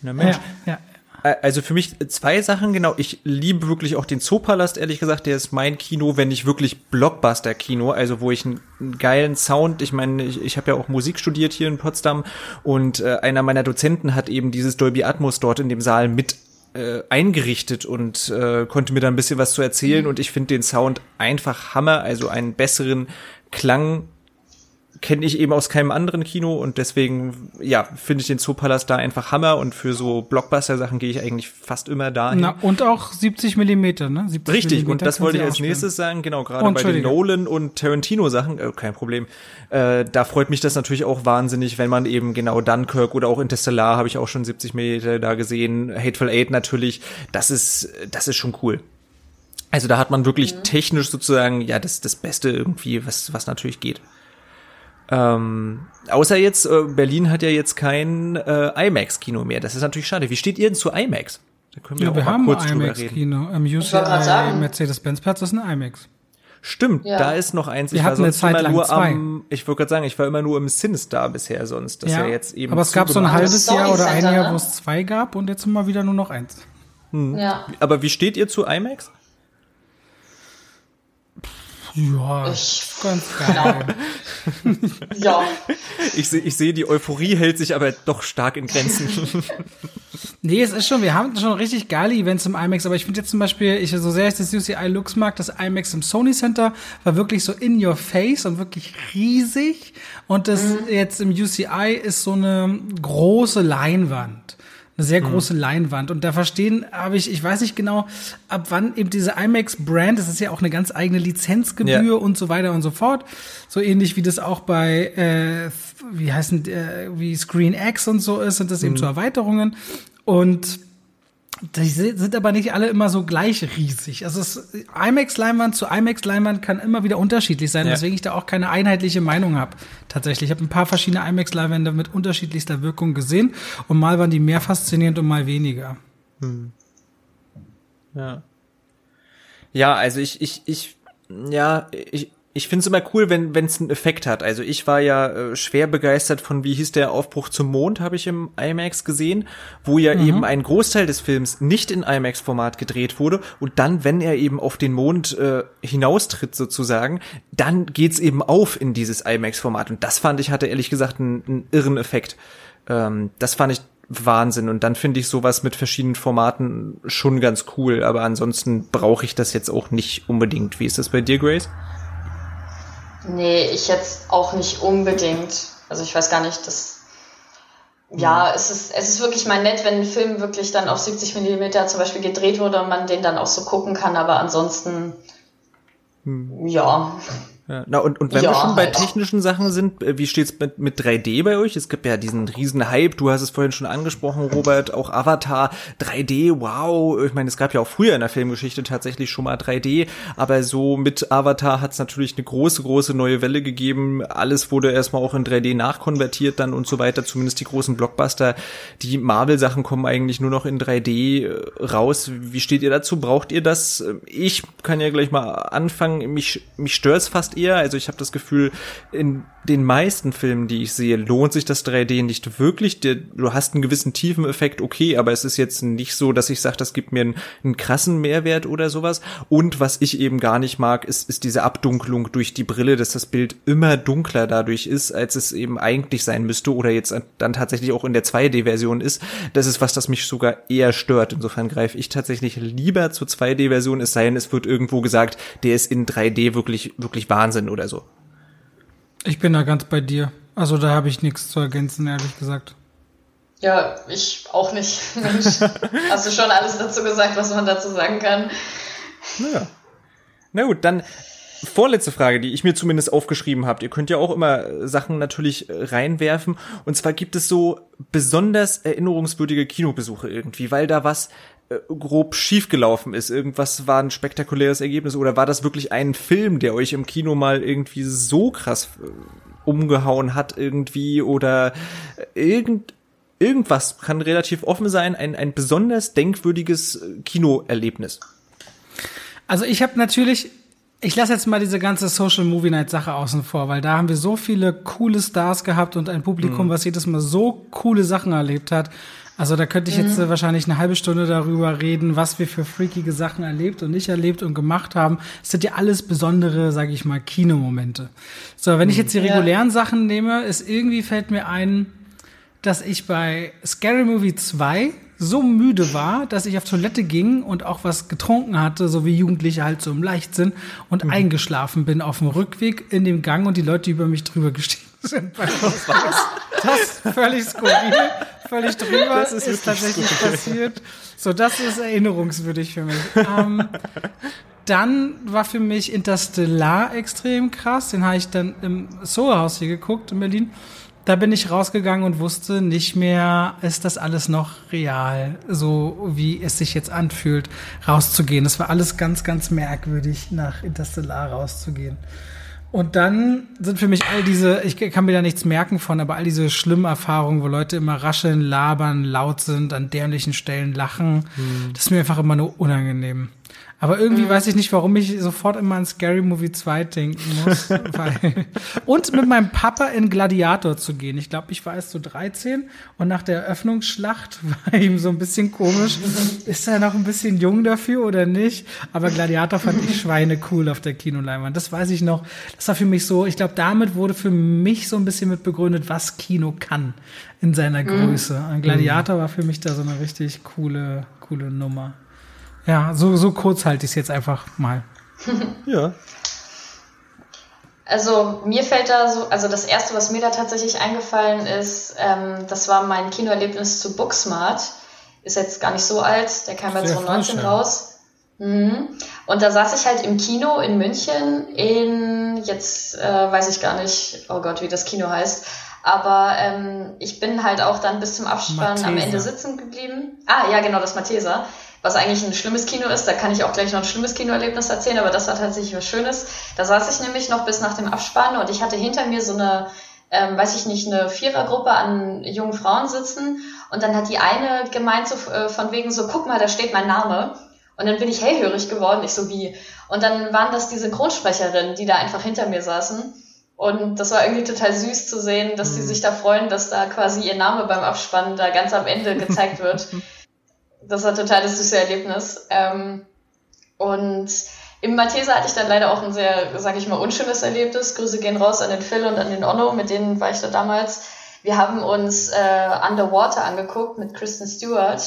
Na Mensch. Ja, ja. Also für mich zwei Sachen, genau. Ich liebe wirklich auch den Zoopalast, ehrlich gesagt. Der ist mein Kino, wenn nicht wirklich Blockbuster-Kino, also wo ich einen, einen geilen Sound, ich meine, ich, ich habe ja auch Musik studiert hier in Potsdam und äh, einer meiner Dozenten hat eben dieses Dolby Atmos dort in dem Saal mit äh, eingerichtet und äh, konnte mir da ein bisschen was zu erzählen und ich finde den Sound einfach Hammer, also einen besseren Klang kenne ich eben aus keinem anderen Kino und deswegen, ja, finde ich den Zoopalast da einfach Hammer und für so Blockbuster-Sachen gehe ich eigentlich fast immer dahin. Na, und auch 70 Millimeter, ne? 70 Richtig, und Millimeter das wollte ich als nächstes sagen, genau, Oh, gerade bei den. Nolan- und Tarantino-Sachen, äh, kein Problem. Äh, da freut mich das natürlich auch wahnsinnig, wenn man eben genau Dunkirk oder auch Interstellar habe ich auch schon 70 Millimeter da gesehen, Hateful Eight natürlich, das ist, das ist schon cool. Also da hat man wirklich technisch sozusagen, ja, das, das Beste irgendwie, was, was natürlich geht. Ähm, außer jetzt, äh, Berlin hat ja jetzt kein äh, IMAX-Kino mehr. Das ist natürlich schade. Wie steht ihr denn zu IMAX? Da können wir Ja, auch wir mal haben kurz ein drüber reden. IMAX-Kino. Am grad UCI. Mercedes-Benz-Platz ist ein IMAX. Stimmt, Ja. da ist noch eins. Wir ich war hatten eine sonst Zeit immer lang nur zwei. am, ich wollte gerade sagen, ich war immer nur im Sinstar bisher sonst. Das ist ja, jetzt eben aber es gab so ein halbes Jahr oder ein Jahr, ne? wo es zwei gab und jetzt mal wieder nur noch eins. Ja. Aber wie steht ihr zu IMAX? Ja, Ich, ganz (laughs) geil. ja. Ich sehe, ich sehe, die Euphorie hält sich aber doch stark in Grenzen. (laughs) Nee, es ist schon, wir haben schon richtig geile Events im IMAX, aber ich finde jetzt zum Beispiel, ich, so sehr ich das UCI Lux mag, das IMAX im Sony Center war wirklich so in your face und wirklich riesig. Und das mhm. jetzt im UCI ist so eine große Leinwand eine sehr mhm. große Leinwand. Und da verstehen habe ich, ich weiß nicht genau, ab wann eben diese IMAX-Brand, das ist ja auch eine ganz eigene Lizenzgebühr ja. und so weiter und so fort. So ähnlich wie das auch bei, äh, wie heißen, äh, wie Screen X und so ist, sind das eben mhm. so Erweiterungen. Und die sind aber nicht alle immer so gleich riesig. Also IMAX-Leinwand zu IMAX-Leinwand kann immer wieder unterschiedlich sein, ja. weswegen ich da auch keine einheitliche Meinung habe. Tatsächlich, ich habe ein paar verschiedene IMAX-Leinwände mit unterschiedlichster Wirkung gesehen und mal waren die mehr faszinierend und mal weniger. Hm. Ja. Ja, also ich, ich, ich, ja, ich, ich finde es immer cool, wenn es einen Effekt hat. Also ich war ja äh, schwer begeistert von, wie hieß der Aufbruch zum Mond, habe ich im IMAX gesehen, wo ja mhm. eben ein Großteil des Films nicht in IMAX-Format gedreht wurde und dann, wenn er eben auf den Mond äh, hinaustritt sozusagen, dann geht's eben auf in dieses IMAX-Format und das fand ich hatte ehrlich gesagt einen, einen irren Effekt. Ähm, das fand ich Wahnsinn und dann finde ich sowas mit verschiedenen Formaten schon ganz cool, aber ansonsten brauche ich das jetzt auch nicht unbedingt. Wie ist das bei dir, Grace? Nee, ich jetzt auch nicht unbedingt. Also ich weiß gar nicht, dass. Ja, es ist, es ist wirklich mal nett, wenn ein Film wirklich dann auf 70 Millimeter zum Beispiel gedreht wurde und man den dann auch so gucken kann, aber ansonsten, hm. ja, ja, na und, und wenn ja, wir schon bei halt. technischen Sachen sind, äh, wie steht's mit, mit 3D bei euch? Es gibt ja diesen riesen Hype, du hast es vorhin schon angesprochen, Robert, auch Avatar, 3D, wow. Ich meine, es gab ja auch früher in der Filmgeschichte tatsächlich schon mal 3D, aber so mit Avatar hat es natürlich eine große, große neue Welle gegeben. Alles wurde erstmal auch in 3D nachkonvertiert dann und so weiter, zumindest die großen Blockbuster. Die Marvel-Sachen kommen eigentlich nur noch in 3D äh, raus. Wie steht ihr dazu? Braucht ihr das? Ich kann ja gleich mal anfangen. Mich, mich stört's fast eher. Also ich habe das Gefühl, in den meisten Filmen, die ich sehe, lohnt sich das 3D nicht wirklich. Du hast einen gewissen tiefen Effekt, okay, aber es ist jetzt nicht so, dass ich sage, das gibt mir einen, einen, krassen Mehrwert oder sowas. Und was ich eben gar nicht mag, ist, ist diese Abdunklung durch die Brille, dass das Bild immer dunkler dadurch ist, als es eben eigentlich sein müsste oder jetzt dann tatsächlich auch in der 2D-Version ist. Das ist was, das mich sogar eher stört. Insofern greife ich tatsächlich lieber zur 2D-Version, es sei denn, es wird irgendwo gesagt, der ist in 3D wirklich, wirklich Wahnsinn oder so. Ich bin da ganz bei dir. Also da habe ich nichts zu ergänzen, ehrlich gesagt. Ja, ich auch nicht. Mensch, (laughs) hast du schon alles dazu gesagt, was man dazu sagen kann? Naja. Na gut, dann vorletzte Frage, die ich mir zumindest aufgeschrieben habe. Ihr könnt ja auch immer Sachen natürlich reinwerfen. Und zwar gibt es so besonders erinnerungswürdige Kinobesuche irgendwie, weil da was äh, grob schiefgelaufen ist. Irgendwas war ein spektakuläres Ergebnis oder war das wirklich ein Film, der euch im Kino mal irgendwie so krass äh, umgehauen hat irgendwie oder äh, irgend irgendwas kann relativ offen sein, ein, ein besonders denkwürdiges Kinoerlebnis. Also ich habe natürlich, ich lasse jetzt mal diese ganze Social Movie Night Sache außen vor, weil da haben wir so viele coole Stars gehabt und ein Publikum, mhm. was jedes Mal so coole Sachen erlebt hat. Also da könnte ich jetzt mhm. wahrscheinlich eine halbe Stunde darüber reden, was wir für freakige Sachen erlebt und nicht erlebt und gemacht haben. Es sind ja alles besondere, sage ich mal, Kinomomente. So, wenn ich jetzt die regulären ja. Sachen nehme, ist irgendwie fällt mir ein, dass ich bei Scary Movie 2 so müde war, dass ich auf Toilette ging und auch was getrunken hatte, so wie Jugendliche halt so im Leichtsinn und mhm. eingeschlafen bin auf dem Rückweg in dem Gang und die Leute über mich drüber gestiegen sind. (laughs) Was Das völlig skurril, völlig drüber. Das ist, ist tatsächlich skurril. passiert. So, das ist erinnerungswürdig für mich. Ähm, dann war für mich Interstellar extrem krass. Den habe ich dann im Soho-Haus hier geguckt in Berlin. Da bin ich rausgegangen und wusste nicht mehr, ist das alles noch real, so wie es sich jetzt anfühlt, rauszugehen. Das war alles ganz, ganz merkwürdig, nach Interstellar rauszugehen. Und dann sind für mich all diese, ich kann mir da nichts merken von, aber all diese schlimmen Erfahrungen, wo Leute immer rascheln, labern, laut sind, an dämlichen Stellen lachen, mhm. das ist mir einfach immer nur unangenehm. Aber irgendwie mhm. weiß ich nicht, warum ich sofort immer an Scary Movie 2 denken muss. (laughs) und mit meinem Papa in Gladiator zu gehen. Ich glaube, ich war erst so 13 und nach der Eröffnungsschlacht (laughs) war ihm so ein bisschen komisch. Ist er noch ein bisschen jung dafür oder nicht? Aber Gladiator fand ich Schweine cool auf der Kinoleinwand. Das weiß ich noch. Das war für mich so, ich glaube, damit wurde für mich so ein bisschen mit begründet, was Kino kann in seiner mhm. Größe. Ein Gladiator war für mich da so eine richtig coole, coole Nummer. Ja, so, so kurz halte ich es jetzt einfach mal. (laughs) ja. Also mir fällt da so, also das erste, was mir da tatsächlich eingefallen ist, ähm, das war mein Kinoerlebnis zu Booksmart. Ist jetzt gar nicht so alt, der kam ja 2019 raus. Mhm. Und da saß ich halt im Kino in München in, jetzt äh, weiß ich gar nicht, oh Gott, wie das Kino heißt. Aber ähm, ich bin halt auch dann bis zum Abspann Mathesa. am Ende sitzen geblieben. Ah, ja, genau, das Mathesa was eigentlich ein schlimmes Kino ist. Da kann ich auch gleich noch ein schlimmes Kinoerlebnis erzählen, aber das war tatsächlich was Schönes. Da saß ich nämlich noch bis nach dem Abspann und ich hatte hinter mir so eine, ähm, weiß ich nicht, eine Vierergruppe an jungen Frauen sitzen und dann hat die eine gemeint so äh, von wegen so, guck mal, da steht mein Name. Und dann bin ich hellhörig geworden, ich so wie. Und dann waren das die Synchronsprecherinnen, die da einfach hinter mir saßen. Und das war irgendwie total süß zu sehen, dass die mhm. sich da freuen, dass da quasi ihr Name beim Abspann da ganz am Ende gezeigt wird. (laughs) das war total das süße Erlebnis. Ähm, und im Malteser hatte ich dann leider auch ein sehr, sage ich mal, unschönes Erlebnis. Grüße gehen raus an den Phil und an den Onno, mit denen war ich da damals. Wir haben uns äh, Underwater angeguckt mit Kristen Stewart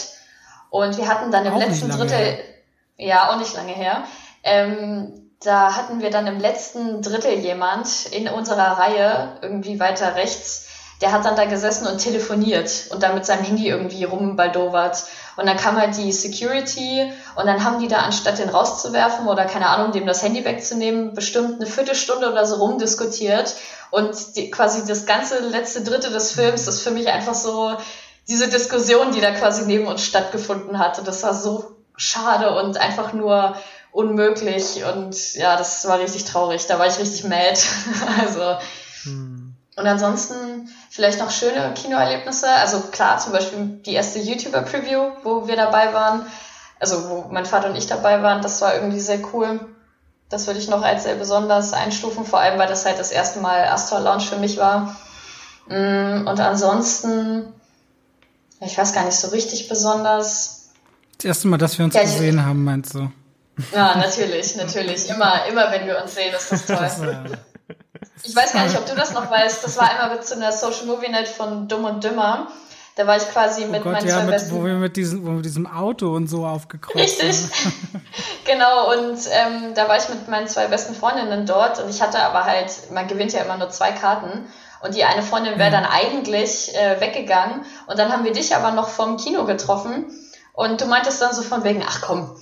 und wir hatten dann im auch letzten Drittel, her. ja, auch nicht lange her, ähm, da hatten wir dann im letzten Drittel jemand in unserer Reihe, irgendwie weiter rechts, der hat dann da gesessen und telefoniert und dann mit seinem Handy irgendwie rumbaldowert. Und dann kam halt die Security und dann haben die da, anstatt den rauszuwerfen oder keine Ahnung, dem das Handy wegzunehmen, bestimmt eine Viertelstunde oder so rumdiskutiert. Und die, quasi das ganze letzte Drittel des Films ist für mich einfach so diese Diskussion, die da quasi neben uns stattgefunden hat. Und das war so schade und einfach nur unmöglich. Und ja, das war richtig traurig. Da war ich richtig mad. (laughs) also. Hm. Und ansonsten vielleicht noch schöne Kinoerlebnisse. Also klar, zum Beispiel die erste YouTuber-Preview, wo wir dabei waren. Also wo mein Vater und ich dabei waren. Das war irgendwie sehr cool. Das würde ich noch als sehr besonders einstufen, vor allem weil das halt das erste Mal Astor Lounge für mich war. Mm, und ansonsten, ich weiß gar nicht so richtig besonders. Das erste Mal, dass wir uns ja, gesehen haben, meinst du? Ja, natürlich, natürlich. Immer, immer wenn wir uns sehen, ist das (laughs) toll. Ich weiß gar nicht, ob du das noch weißt. Das war einmal zu einer Social Movie Night von Dumm und Dümmer. Da war ich quasi oh mit oh Gott, meinen ja, zwei mit, besten... Wo wir mit diesem, wo wir mit diesem Auto und so aufgekreuzt Richtig. (laughs) genau, und ähm, da war ich mit meinen zwei besten Freundinnen dort und ich hatte aber halt, man gewinnt ja immer nur zwei Karten. Und die eine Freundin wäre dann eigentlich äh, weggegangen. Und dann haben wir dich aber noch vom Kino getroffen. Und du meintest dann so von wegen, ach komm,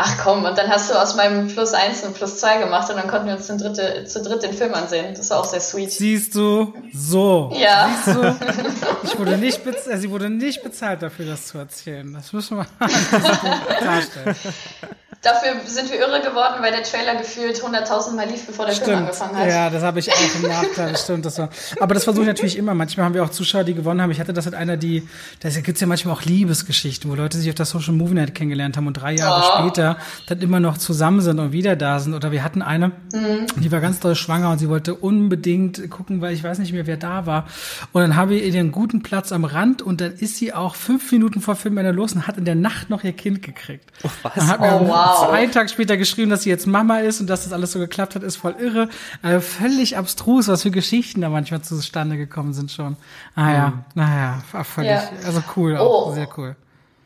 ach komm, und dann hast du aus meinem Plus eins ein Plus zwei gemacht und dann konnten wir uns den dritte, zu dritt den Film ansehen. Das war auch sehr sweet. Siehst du? So. Ja. Siehst du? (laughs) Ich wurde nicht bezahlt, äh, sie wurde nicht bezahlt dafür, das zu erzählen. Das müssen wir (laughs) (laughs) klarstellen. Dafür sind wir irre geworden, weil der Trailer gefühlt 100.000 Mal lief, bevor der stimmt. Film angefangen hat. Ja, das habe ich auch im Nachteil. Stimmt, das war. Aber das versuche ich natürlich immer. Manchmal haben wir auch Zuschauer, die gewonnen haben. Ich hatte das mit einer, die, da gibt's ja manchmal auch Liebesgeschichten, wo Leute sich auf der Social Movie Night kennengelernt haben und drei Jahre oh. später dann immer noch zusammen sind und wieder da sind. Oder wir hatten eine, mhm. die war ganz doll schwanger und sie wollte unbedingt gucken, weil ich weiß nicht mehr, wer da war. Und dann habe ich ihr einen guten Platz am Rand und dann ist sie auch fünf Minuten vor Filmende los und hat in der Nacht noch ihr Kind gekriegt. Oh, was? oh, wow. Einen Tag später später geschrieben, dass sie jetzt Mama ist und dass das alles so geklappt hat, ist voll irre. Also völlig abstrus, was für Geschichten da manchmal zustande gekommen sind schon. Ah ja, mhm. naja, völlig, ja. also cool, auch oh. sehr cool.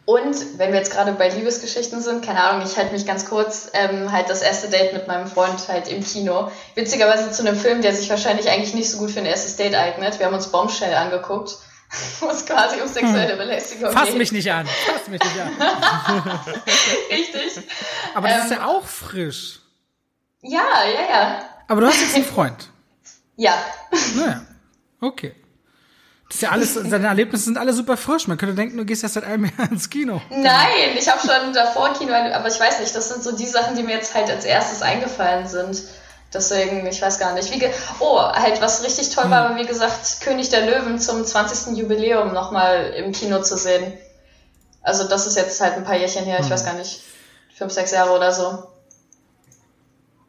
Und wenn wir jetzt gerade bei Liebesgeschichten sind, keine Ahnung, ich halte mich ganz kurz, ähm, halt das erste Date mit meinem Freund halt im Kino. Witzigerweise zu einem Film, der sich wahrscheinlich eigentlich nicht so gut für ein erstes Date eignet. Wir haben uns Bombshell angeguckt, (laughs) wo es quasi um sexuelle hm. Belästigung Fass geht. Fass mich nicht an, fass mich nicht an. (laughs) Richtig. Aber das ähm, ist ja auch frisch. Ja, ja, ja. Aber du hast jetzt einen Freund. (laughs) ja. Naja, okay. Das ist ja alles, deine Erlebnisse sind alle super frisch. Man könnte denken, du gehst erst seit einem Jahr ins Kino. Nein, ich habe schon davor Kino, aber ich weiß nicht, das sind so die Sachen, die mir jetzt halt als erstes eingefallen sind. Deswegen, ich weiß gar nicht. Wie oh, halt, was richtig toll war, hm. war, wie gesagt, König der Löwen zum 20. Jubiläum nochmal im Kino zu sehen. Also das ist jetzt halt ein paar Jährchen her, ich hm. weiß gar nicht. fünf, sechs Jahre oder so.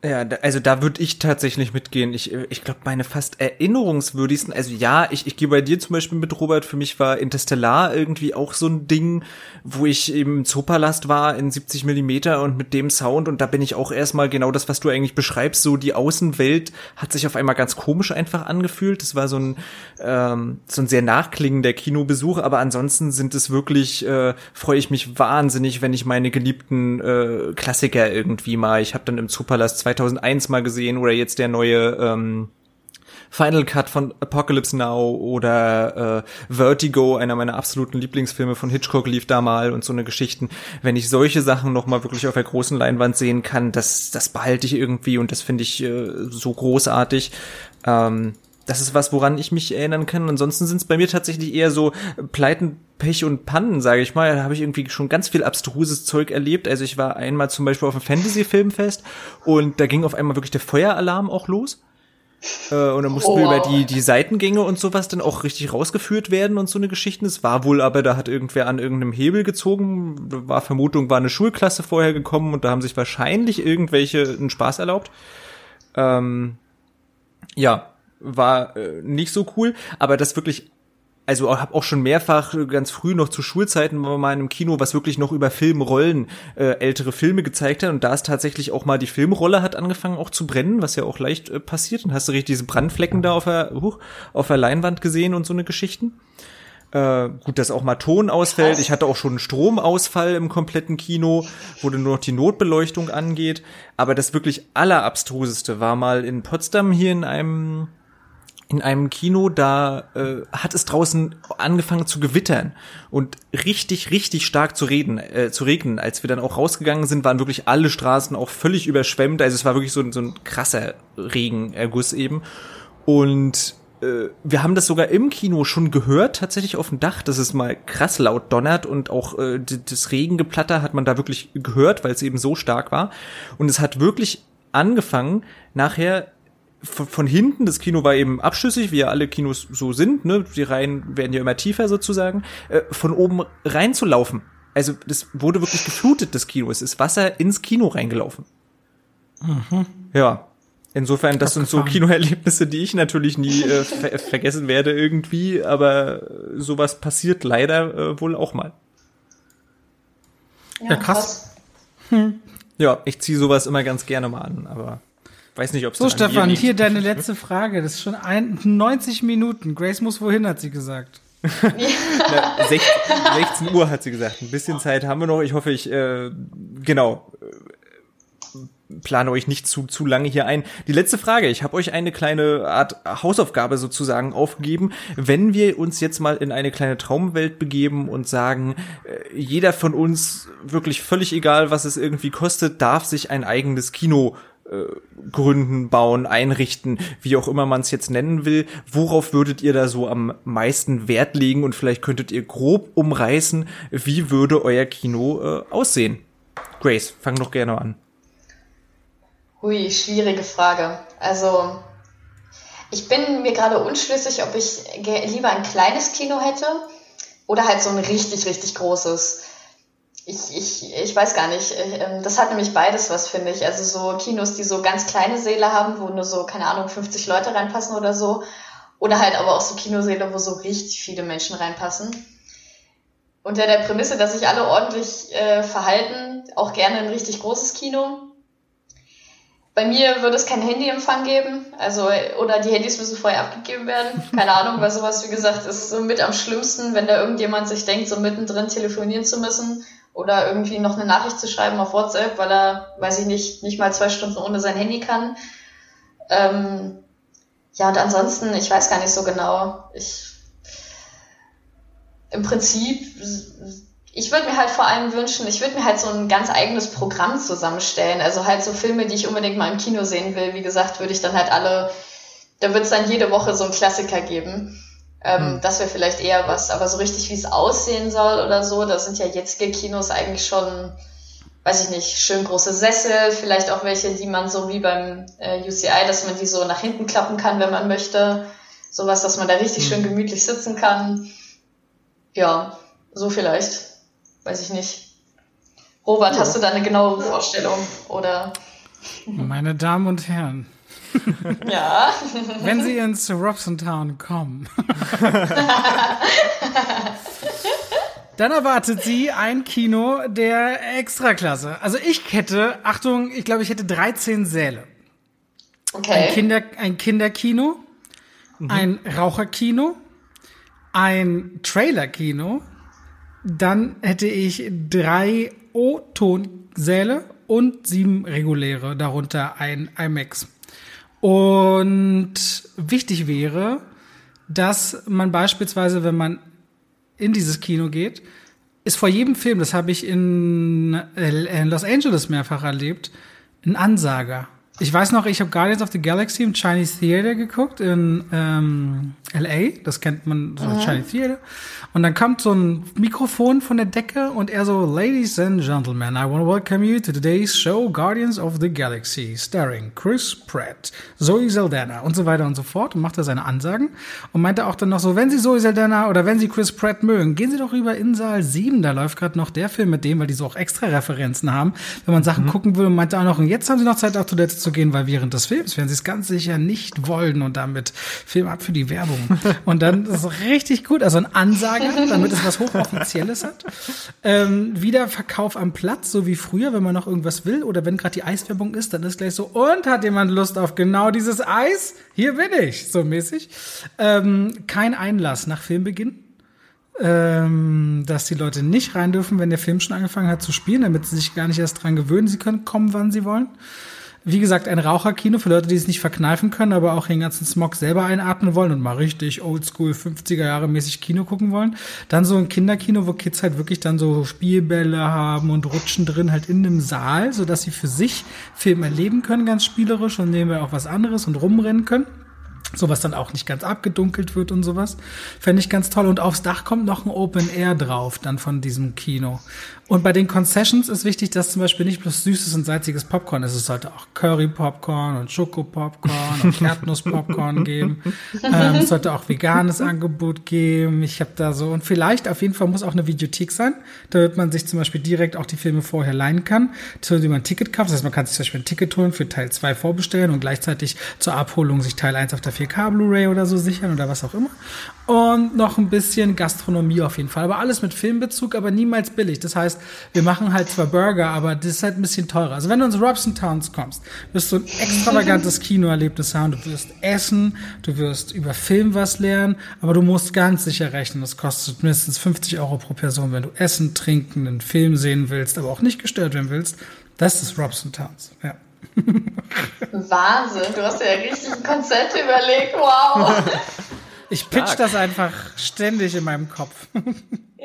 Ja, also da würde ich tatsächlich mitgehen. Ich, ich glaube, meine fast erinnerungswürdigsten, also ja, ich, ich gehe bei dir zum Beispiel mit, Robert, für mich war Interstellar irgendwie auch so ein Ding, wo ich im Zoopalast war in 70 Millimeter und mit dem Sound. Und da bin ich auch erstmal genau das, was du eigentlich beschreibst, so die Außenwelt hat sich auf einmal ganz komisch einfach angefühlt. Das war so ein, ähm, so ein sehr nachklingender Kinobesuch, aber ansonsten sind es wirklich, äh, freue ich mich wahnsinnig, wenn ich meine geliebten äh, Klassiker irgendwie mal, ich habe dann im Zoopalast 2001 mal gesehen oder jetzt der neue ähm, Final Cut von Apocalypse Now oder äh, Vertigo, einer meiner absoluten Lieblingsfilme von Hitchcock lief da mal und so eine Geschichten. Wenn ich solche Sachen noch mal wirklich auf der großen Leinwand sehen kann, das das behalte ich irgendwie und das finde ich äh, so großartig. Ähm, das ist was, woran ich mich erinnern kann. Ansonsten sind es bei mir tatsächlich eher so Pleiten, Pech und Pannen, sage ich mal. Da habe ich irgendwie schon ganz viel abstruses Zeug erlebt. Also ich war einmal zum Beispiel auf einem Fantasy-Filmfest und da ging auf einmal wirklich der Feueralarm auch los. Äh, und dann mussten oh, wir über die, die Seitengänge und sowas dann auch richtig rausgeführt werden und so eine Geschichten. Es war wohl aber, da hat irgendwer an irgendeinem Hebel gezogen. War Vermutung, war eine Schulklasse vorher gekommen und da haben sich wahrscheinlich irgendwelche einen Spaß erlaubt. Ähm, ja, war äh, nicht so cool, aber das wirklich also habe auch schon mehrfach ganz früh noch zu Schulzeiten war mal in einem Kino, was wirklich noch über Filmrollen äh, ältere Filme gezeigt hat und da ist tatsächlich auch mal die Filmrolle hat angefangen auch zu brennen, was ja auch leicht äh, passiert und hast du richtig diese Brandflecken da auf der huch, auf der Leinwand gesehen und so eine Geschichten. Äh, gut, dass auch mal Ton ausfällt. Ich hatte auch schon einen Stromausfall im kompletten Kino, wo dann nur noch die Notbeleuchtung angeht. Aber das wirklich allerabstruseste war mal in Potsdam hier in einem in einem Kino, da äh, hat es draußen angefangen zu gewittern und richtig, richtig stark zu reden, äh, zu regnen. Als wir dann auch rausgegangen sind, waren wirklich alle Straßen auch völlig überschwemmt. Also es war wirklich so, so ein krasser Regenerguss eben. Und äh, wir haben das sogar im Kino schon gehört, tatsächlich auf dem Dach, dass es mal krass laut donnert und auch äh, das Regengeplatter hat man da wirklich gehört, weil es eben so stark war. Und es hat wirklich angefangen, nachher von, von hinten, das Kino war eben abschüssig, wie ja alle Kinos so sind, ne? Die Reihen werden ja immer tiefer sozusagen, äh, von oben reinzulaufen. Also das wurde wirklich geflutet, das Kino. Es ist Wasser ins Kino reingelaufen. Mhm. Ja. Insofern, das sind so Kinoerlebnisse, die ich natürlich nie äh, (laughs) ver vergessen werde irgendwie, aber sowas passiert leider äh, wohl auch mal. Ja, krass. Hm. Ja, ich ziehe sowas immer ganz gerne mal an, aber Weiß nicht, ob es So, Stefan, hier deine letzte Frage. Das ist schon ein, 90 Minuten. Grace muss wohin, hat sie gesagt. (laughs) Na, 16, 16, Uhr hat sie gesagt. Ein bisschen Zeit haben wir noch. Ich hoffe, ich, äh, genau, äh, plane euch nicht zu, zu lange hier ein. Die letzte Frage. Ich habe euch eine kleine Art Hausaufgabe sozusagen aufgegeben. Wenn wir uns jetzt mal in eine kleine Traumwelt begeben und sagen, äh, jeder von uns, wirklich völlig egal, was es irgendwie kostet, darf sich ein eigenes Kino äh, gründen, bauen, einrichten, wie auch immer man es jetzt nennen will. Worauf würdet ihr da so am meisten Wert legen und vielleicht könntet ihr grob umreißen, wie würde euer Kino äh, aussehen? Grace, fang doch gerne an. Hui, schwierige Frage. Also ich bin mir gerade unschlüssig, ob ich lieber ein kleines Kino hätte oder halt so ein richtig, richtig großes ich, ich, ich weiß gar nicht. Ähm, das hat nämlich beides was, finde ich. Also so Kinos, die so ganz kleine Säle haben, wo nur so, keine Ahnung, 50 Leute reinpassen oder so. Oder halt aber auch so Kinosäle, wo so richtig viele Menschen reinpassen. Unter der Prämisse, dass sich alle ordentlich äh, verhalten, auch gerne ein richtig großes Kino. Bei mir würde es keinen Handyempfang geben, also oder die Handys müssen vorher abgegeben werden. (laughs) Keine Ahnung, weil sowas, wie gesagt, ist so mit am schlimmsten, wenn da irgendjemand sich denkt, so mittendrin telefonieren zu müssen oder irgendwie noch eine Nachricht zu schreiben auf WhatsApp, weil er, weiß ich nicht, nicht mal zwei Stunden ohne sein Handy kann. Ähm, ja, und ansonsten, ich weiß gar nicht so genau. Ich im Prinzip, ich würde mir halt vor allem wünschen, ich würde mir halt so ein ganz eigenes Programm zusammenstellen. Also halt so Filme, die ich unbedingt mal im Kino sehen will. Wie gesagt, würde ich dann halt alle, da wird es dann jede Woche so einen Klassiker geben. Ähm, hm. Das wäre vielleicht eher was, aber so richtig, wie es aussehen soll oder so, da sind ja jetzige Kinos eigentlich schon, weiß ich nicht, schön große Sessel, vielleicht auch welche, die man so wie beim äh, UCI, dass man die so nach hinten klappen kann, wenn man möchte. Sowas, dass man da richtig hm. schön gemütlich sitzen kann. Ja, so vielleicht. Weiß ich nicht. Robert, hast du da eine genauere Vorstellung? Oder? Meine Damen und Herren, Ja. (laughs) wenn Sie ins Robson Town kommen, (laughs) dann erwartet Sie ein Kino der Extraklasse. Also ich hätte, Achtung, ich glaube, ich hätte 13 Säle. Ein, Okay. Kinder, ein Kinderkino, ein Raucherkino, ein Trailerkino, dann hätte ich drei O-Tonsäle und sieben reguläre, darunter ein IMAX. Und wichtig wäre, dass man beispielsweise, wenn man in dieses Kino geht, ist vor jedem Film, das habe ich in, äh, Los Angeles mehrfach erlebt, ein Ansager. Ich weiß noch, ich habe Guardians of the Galaxy im Chinese Theater geguckt in ähm, LA. Das kennt man, so Chinese Theater. Und dann kommt so ein Mikrofon von der Decke und er so, Ladies and Gentlemen, I want to welcome you to today's show Guardians of the Galaxy, starring Chris Pratt, Zoe Saldana und so weiter und so fort. Und macht er seine Ansagen und meinte auch dann noch so, wenn Sie Zoe Saldana oder wenn Sie Chris Pratt mögen, gehen Sie doch rüber in Saal 7. Da läuft gerade noch der Film mit dem, weil die so auch extra Referenzen haben. Wenn man Sachen gucken will, und meinte auch noch, und jetzt haben Sie noch Zeit, auf Toilette zu gehen, weil während des Films werden Sie es ganz sicher nicht wollen und damit Film ab für die Werbung. Und dann ist es richtig gut, also ein Ansager, damit es was Hochoffizielles hat. Ähm, Wiederverkauf am Platz, so wie früher, wenn man noch irgendwas will oder wenn gerade die Eiswerbung ist, dann ist gleich so, und hat jemand Lust auf genau dieses Eis? Hier bin ich, so mäßig. Ähm, kein Einlass nach Filmbeginn ähm, dass die Leute nicht rein dürfen, wenn der Film schon angefangen hat zu spielen, damit sie sich gar nicht erst dran gewöhnen. Sie können kommen, wann sie wollen. Wie gesagt, ein Raucherkino für Leute, die es nicht verkneifen können, aber auch den ganzen Smog selber einatmen wollen und mal richtig oldschool 50er Jahre mäßig Kino gucken wollen. Dann so ein Kinderkino, wo Kids halt wirklich dann so Spielbälle haben und rutschen drin halt in dem Saal, sodass sie für sich Film erleben können, ganz spielerisch und nebenbei auch was anderes und rumrennen können. Sowas dann auch nicht ganz abgedunkelt wird und sowas. Fände ich ganz toll. Und aufs Dach kommt noch ein Open Air drauf, dann von diesem Kino. Und bei den Concessions ist wichtig, dass zum Beispiel nicht bloß süßes und salziges Popcorn ist. Es sollte auch Curry-Popcorn und Schoko-Popcorn und Erdnuss-Popcorn (laughs) geben. Ähm, es sollte auch veganes Angebot geben. Ich habe da so, und vielleicht auf jeden Fall muss auch eine Videothek sein, damit man sich zum Beispiel direkt auch die Filme vorher leihen kann, zu denen man ein Ticket kauft. Das heißt, man kann sich zum Beispiel ein Ticket holen für Teil 2 vorbestellen und gleichzeitig zur Abholung sich Teil 1 auf der 4K Blu-ray oder so sichern oder was auch immer. Und noch ein bisschen Gastronomie auf jeden Fall. Aber alles mit Filmbezug, aber niemals billig. Das heißt, wir machen halt zwar Burger, aber das ist halt ein bisschen teurer. Also wenn du ins Robson Towns kommst, wirst du ein extravagantes Kinoerlebnis haben. Du wirst essen, du wirst über Film was lernen, aber du musst ganz sicher rechnen. Das kostet mindestens 50 Euro pro Person, wenn du essen, trinken, einen Film sehen willst, aber auch nicht gestört werden willst. Das ist Robson Towns, ja. Wahnsinn, du hast ja richtig ein Konzept überlegt. Wow. (laughs) Ich pitch das einfach ständig in meinem Kopf. (laughs)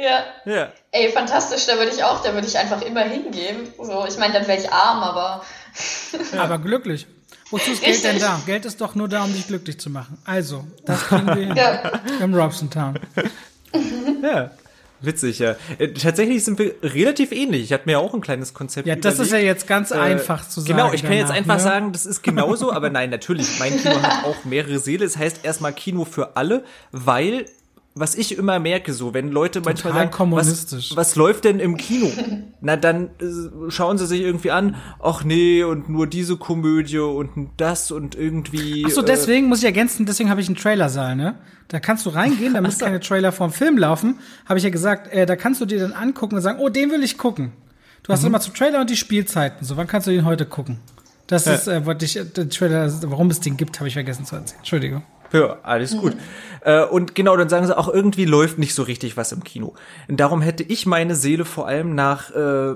Ja. Ja. Ey, fantastisch, da würde ich auch, da würde ich einfach immer hingehen. So, ich meine, dann wäre ich arm, aber (laughs) Aber glücklich. Wozu ist Geld denn Richtig. da? Geld ist doch nur da, um dich glücklich zu machen. Also, das kriegen wir (laughs) hin. ja. Im Robson Town. Ja. Witzig, ja. Äh, Tatsächlich sind wir relativ ähnlich. Ich hatte mir ja auch ein kleines Konzept Ja, das ist ja überlegt. jetzt ganz Äh, einfach zu sagen. Genau, ich kann jetzt einfach ne? sagen, das ist genauso, aber nein, natürlich, mein Kino hat auch mehrere Seele. Es heißt erstmal Kino für alle, weil was ich immer merke, so, wenn Leute manchmal sagen, kommunistisch. Was, was läuft denn im Kino? (laughs) Na, dann äh, schauen sie sich irgendwie an, ach nee, und nur diese Komödie und das und irgendwie. Ach so, äh, deswegen muss ich ergänzen, deswegen habe ich einen Trailersaal, ne? Da kannst du reingehen, da (laughs) müssen keine Trailer vom Film laufen. Habe ich ja gesagt, äh, da kannst du dir dann angucken und sagen, oh, den will ich gucken. Du Mhm. hast immer zum Trailer und die Spielzeiten. So, wann kannst du den heute gucken? Das Ja. ist, äh, wollte ich, äh, der Trailer, warum es den gibt, habe ich vergessen zu erzählen. Entschuldigung. Ja, alles gut. Äh, und genau, dann sagen sie auch, irgendwie läuft nicht so richtig was im Kino. Und darum hätte ich meine Seele vor allem nach, äh,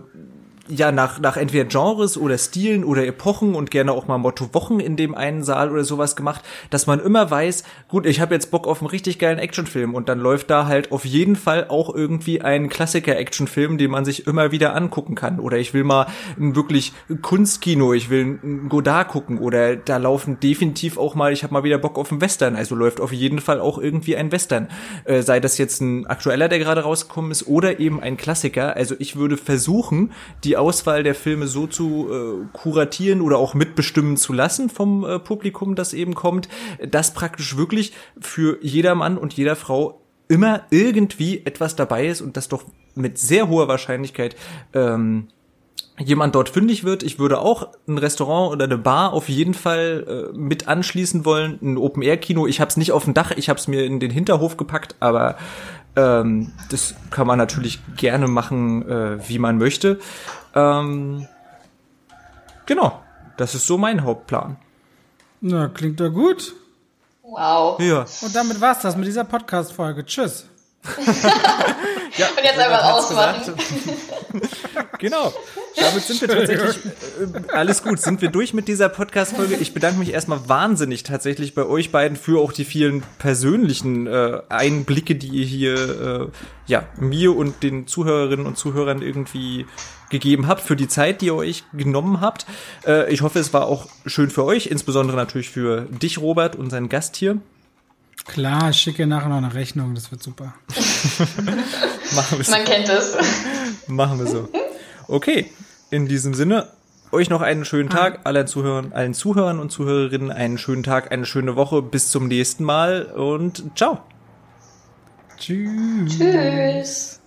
ja, nach, nach entweder Genres oder Stilen oder Epochen und gerne auch mal Motto Wochen in dem einen Saal oder sowas gemacht, dass man immer weiß, gut, ich habe jetzt Bock auf einen richtig geilen Actionfilm und dann läuft da halt auf jeden Fall auch irgendwie ein Klassiker-Actionfilm, den man sich immer wieder angucken kann. Oder ich will mal ein wirklich Kunstkino, ich will ein Godard gucken oder da laufen definitiv auch mal, ich habe mal wieder Bock auf einen Western, also läuft auf jeden Fall auch irgendwie ein Western. Äh, sei das jetzt ein aktueller, der gerade rausgekommen ist, oder eben ein Klassiker. Also ich würde versuchen, die Auswahl der Filme so zu äh, kuratieren oder auch mitbestimmen zu lassen vom äh, Publikum, das eben kommt, dass praktisch wirklich für jeder Mann und jeder Frau immer irgendwie etwas dabei ist und das doch mit sehr hoher Wahrscheinlichkeit ähm, jemand dort fündig wird. Ich würde auch ein Restaurant oder eine Bar auf jeden Fall äh, mit anschließen wollen. Ein Open-Air-Kino. Ich habe es nicht auf dem Dach, ich habe es mir in den Hinterhof gepackt, aber ähm, das kann man natürlich gerne machen, äh, wie man möchte. Ähm, genau, das ist so mein Hauptplan. Na, klingt doch gut. Wow. Ja. Und damit war's das mit dieser Podcast-Folge. Tschüss. (laughs) ja Und jetzt einfach ausmachen. (laughs) genau. Damit sind wir tatsächlich äh, alles gut. Sind wir durch mit dieser Podcast-Folge? Ich bedanke mich erstmal wahnsinnig tatsächlich bei euch beiden für auch die vielen persönlichen äh, Einblicke, die ihr hier äh, ja mir und den Zuhörerinnen und Zuhörern irgendwie gegeben habt, für die Zeit, die ihr euch genommen habt. Äh, ich hoffe, es war auch schön für euch, insbesondere natürlich für dich, Robert, unseren Gast hier. Klar, ich schicke nachher noch eine Rechnung, das wird super. (laughs) Machen wir so. Man kennt es. Machen wir so. Okay, in diesem Sinne, euch noch einen schönen Tag, allen Zuhörern, allen Zuhörern und Zuhörerinnen einen schönen Tag, eine schöne Woche, bis zum nächsten Mal und ciao. Tschüss. Tschüss.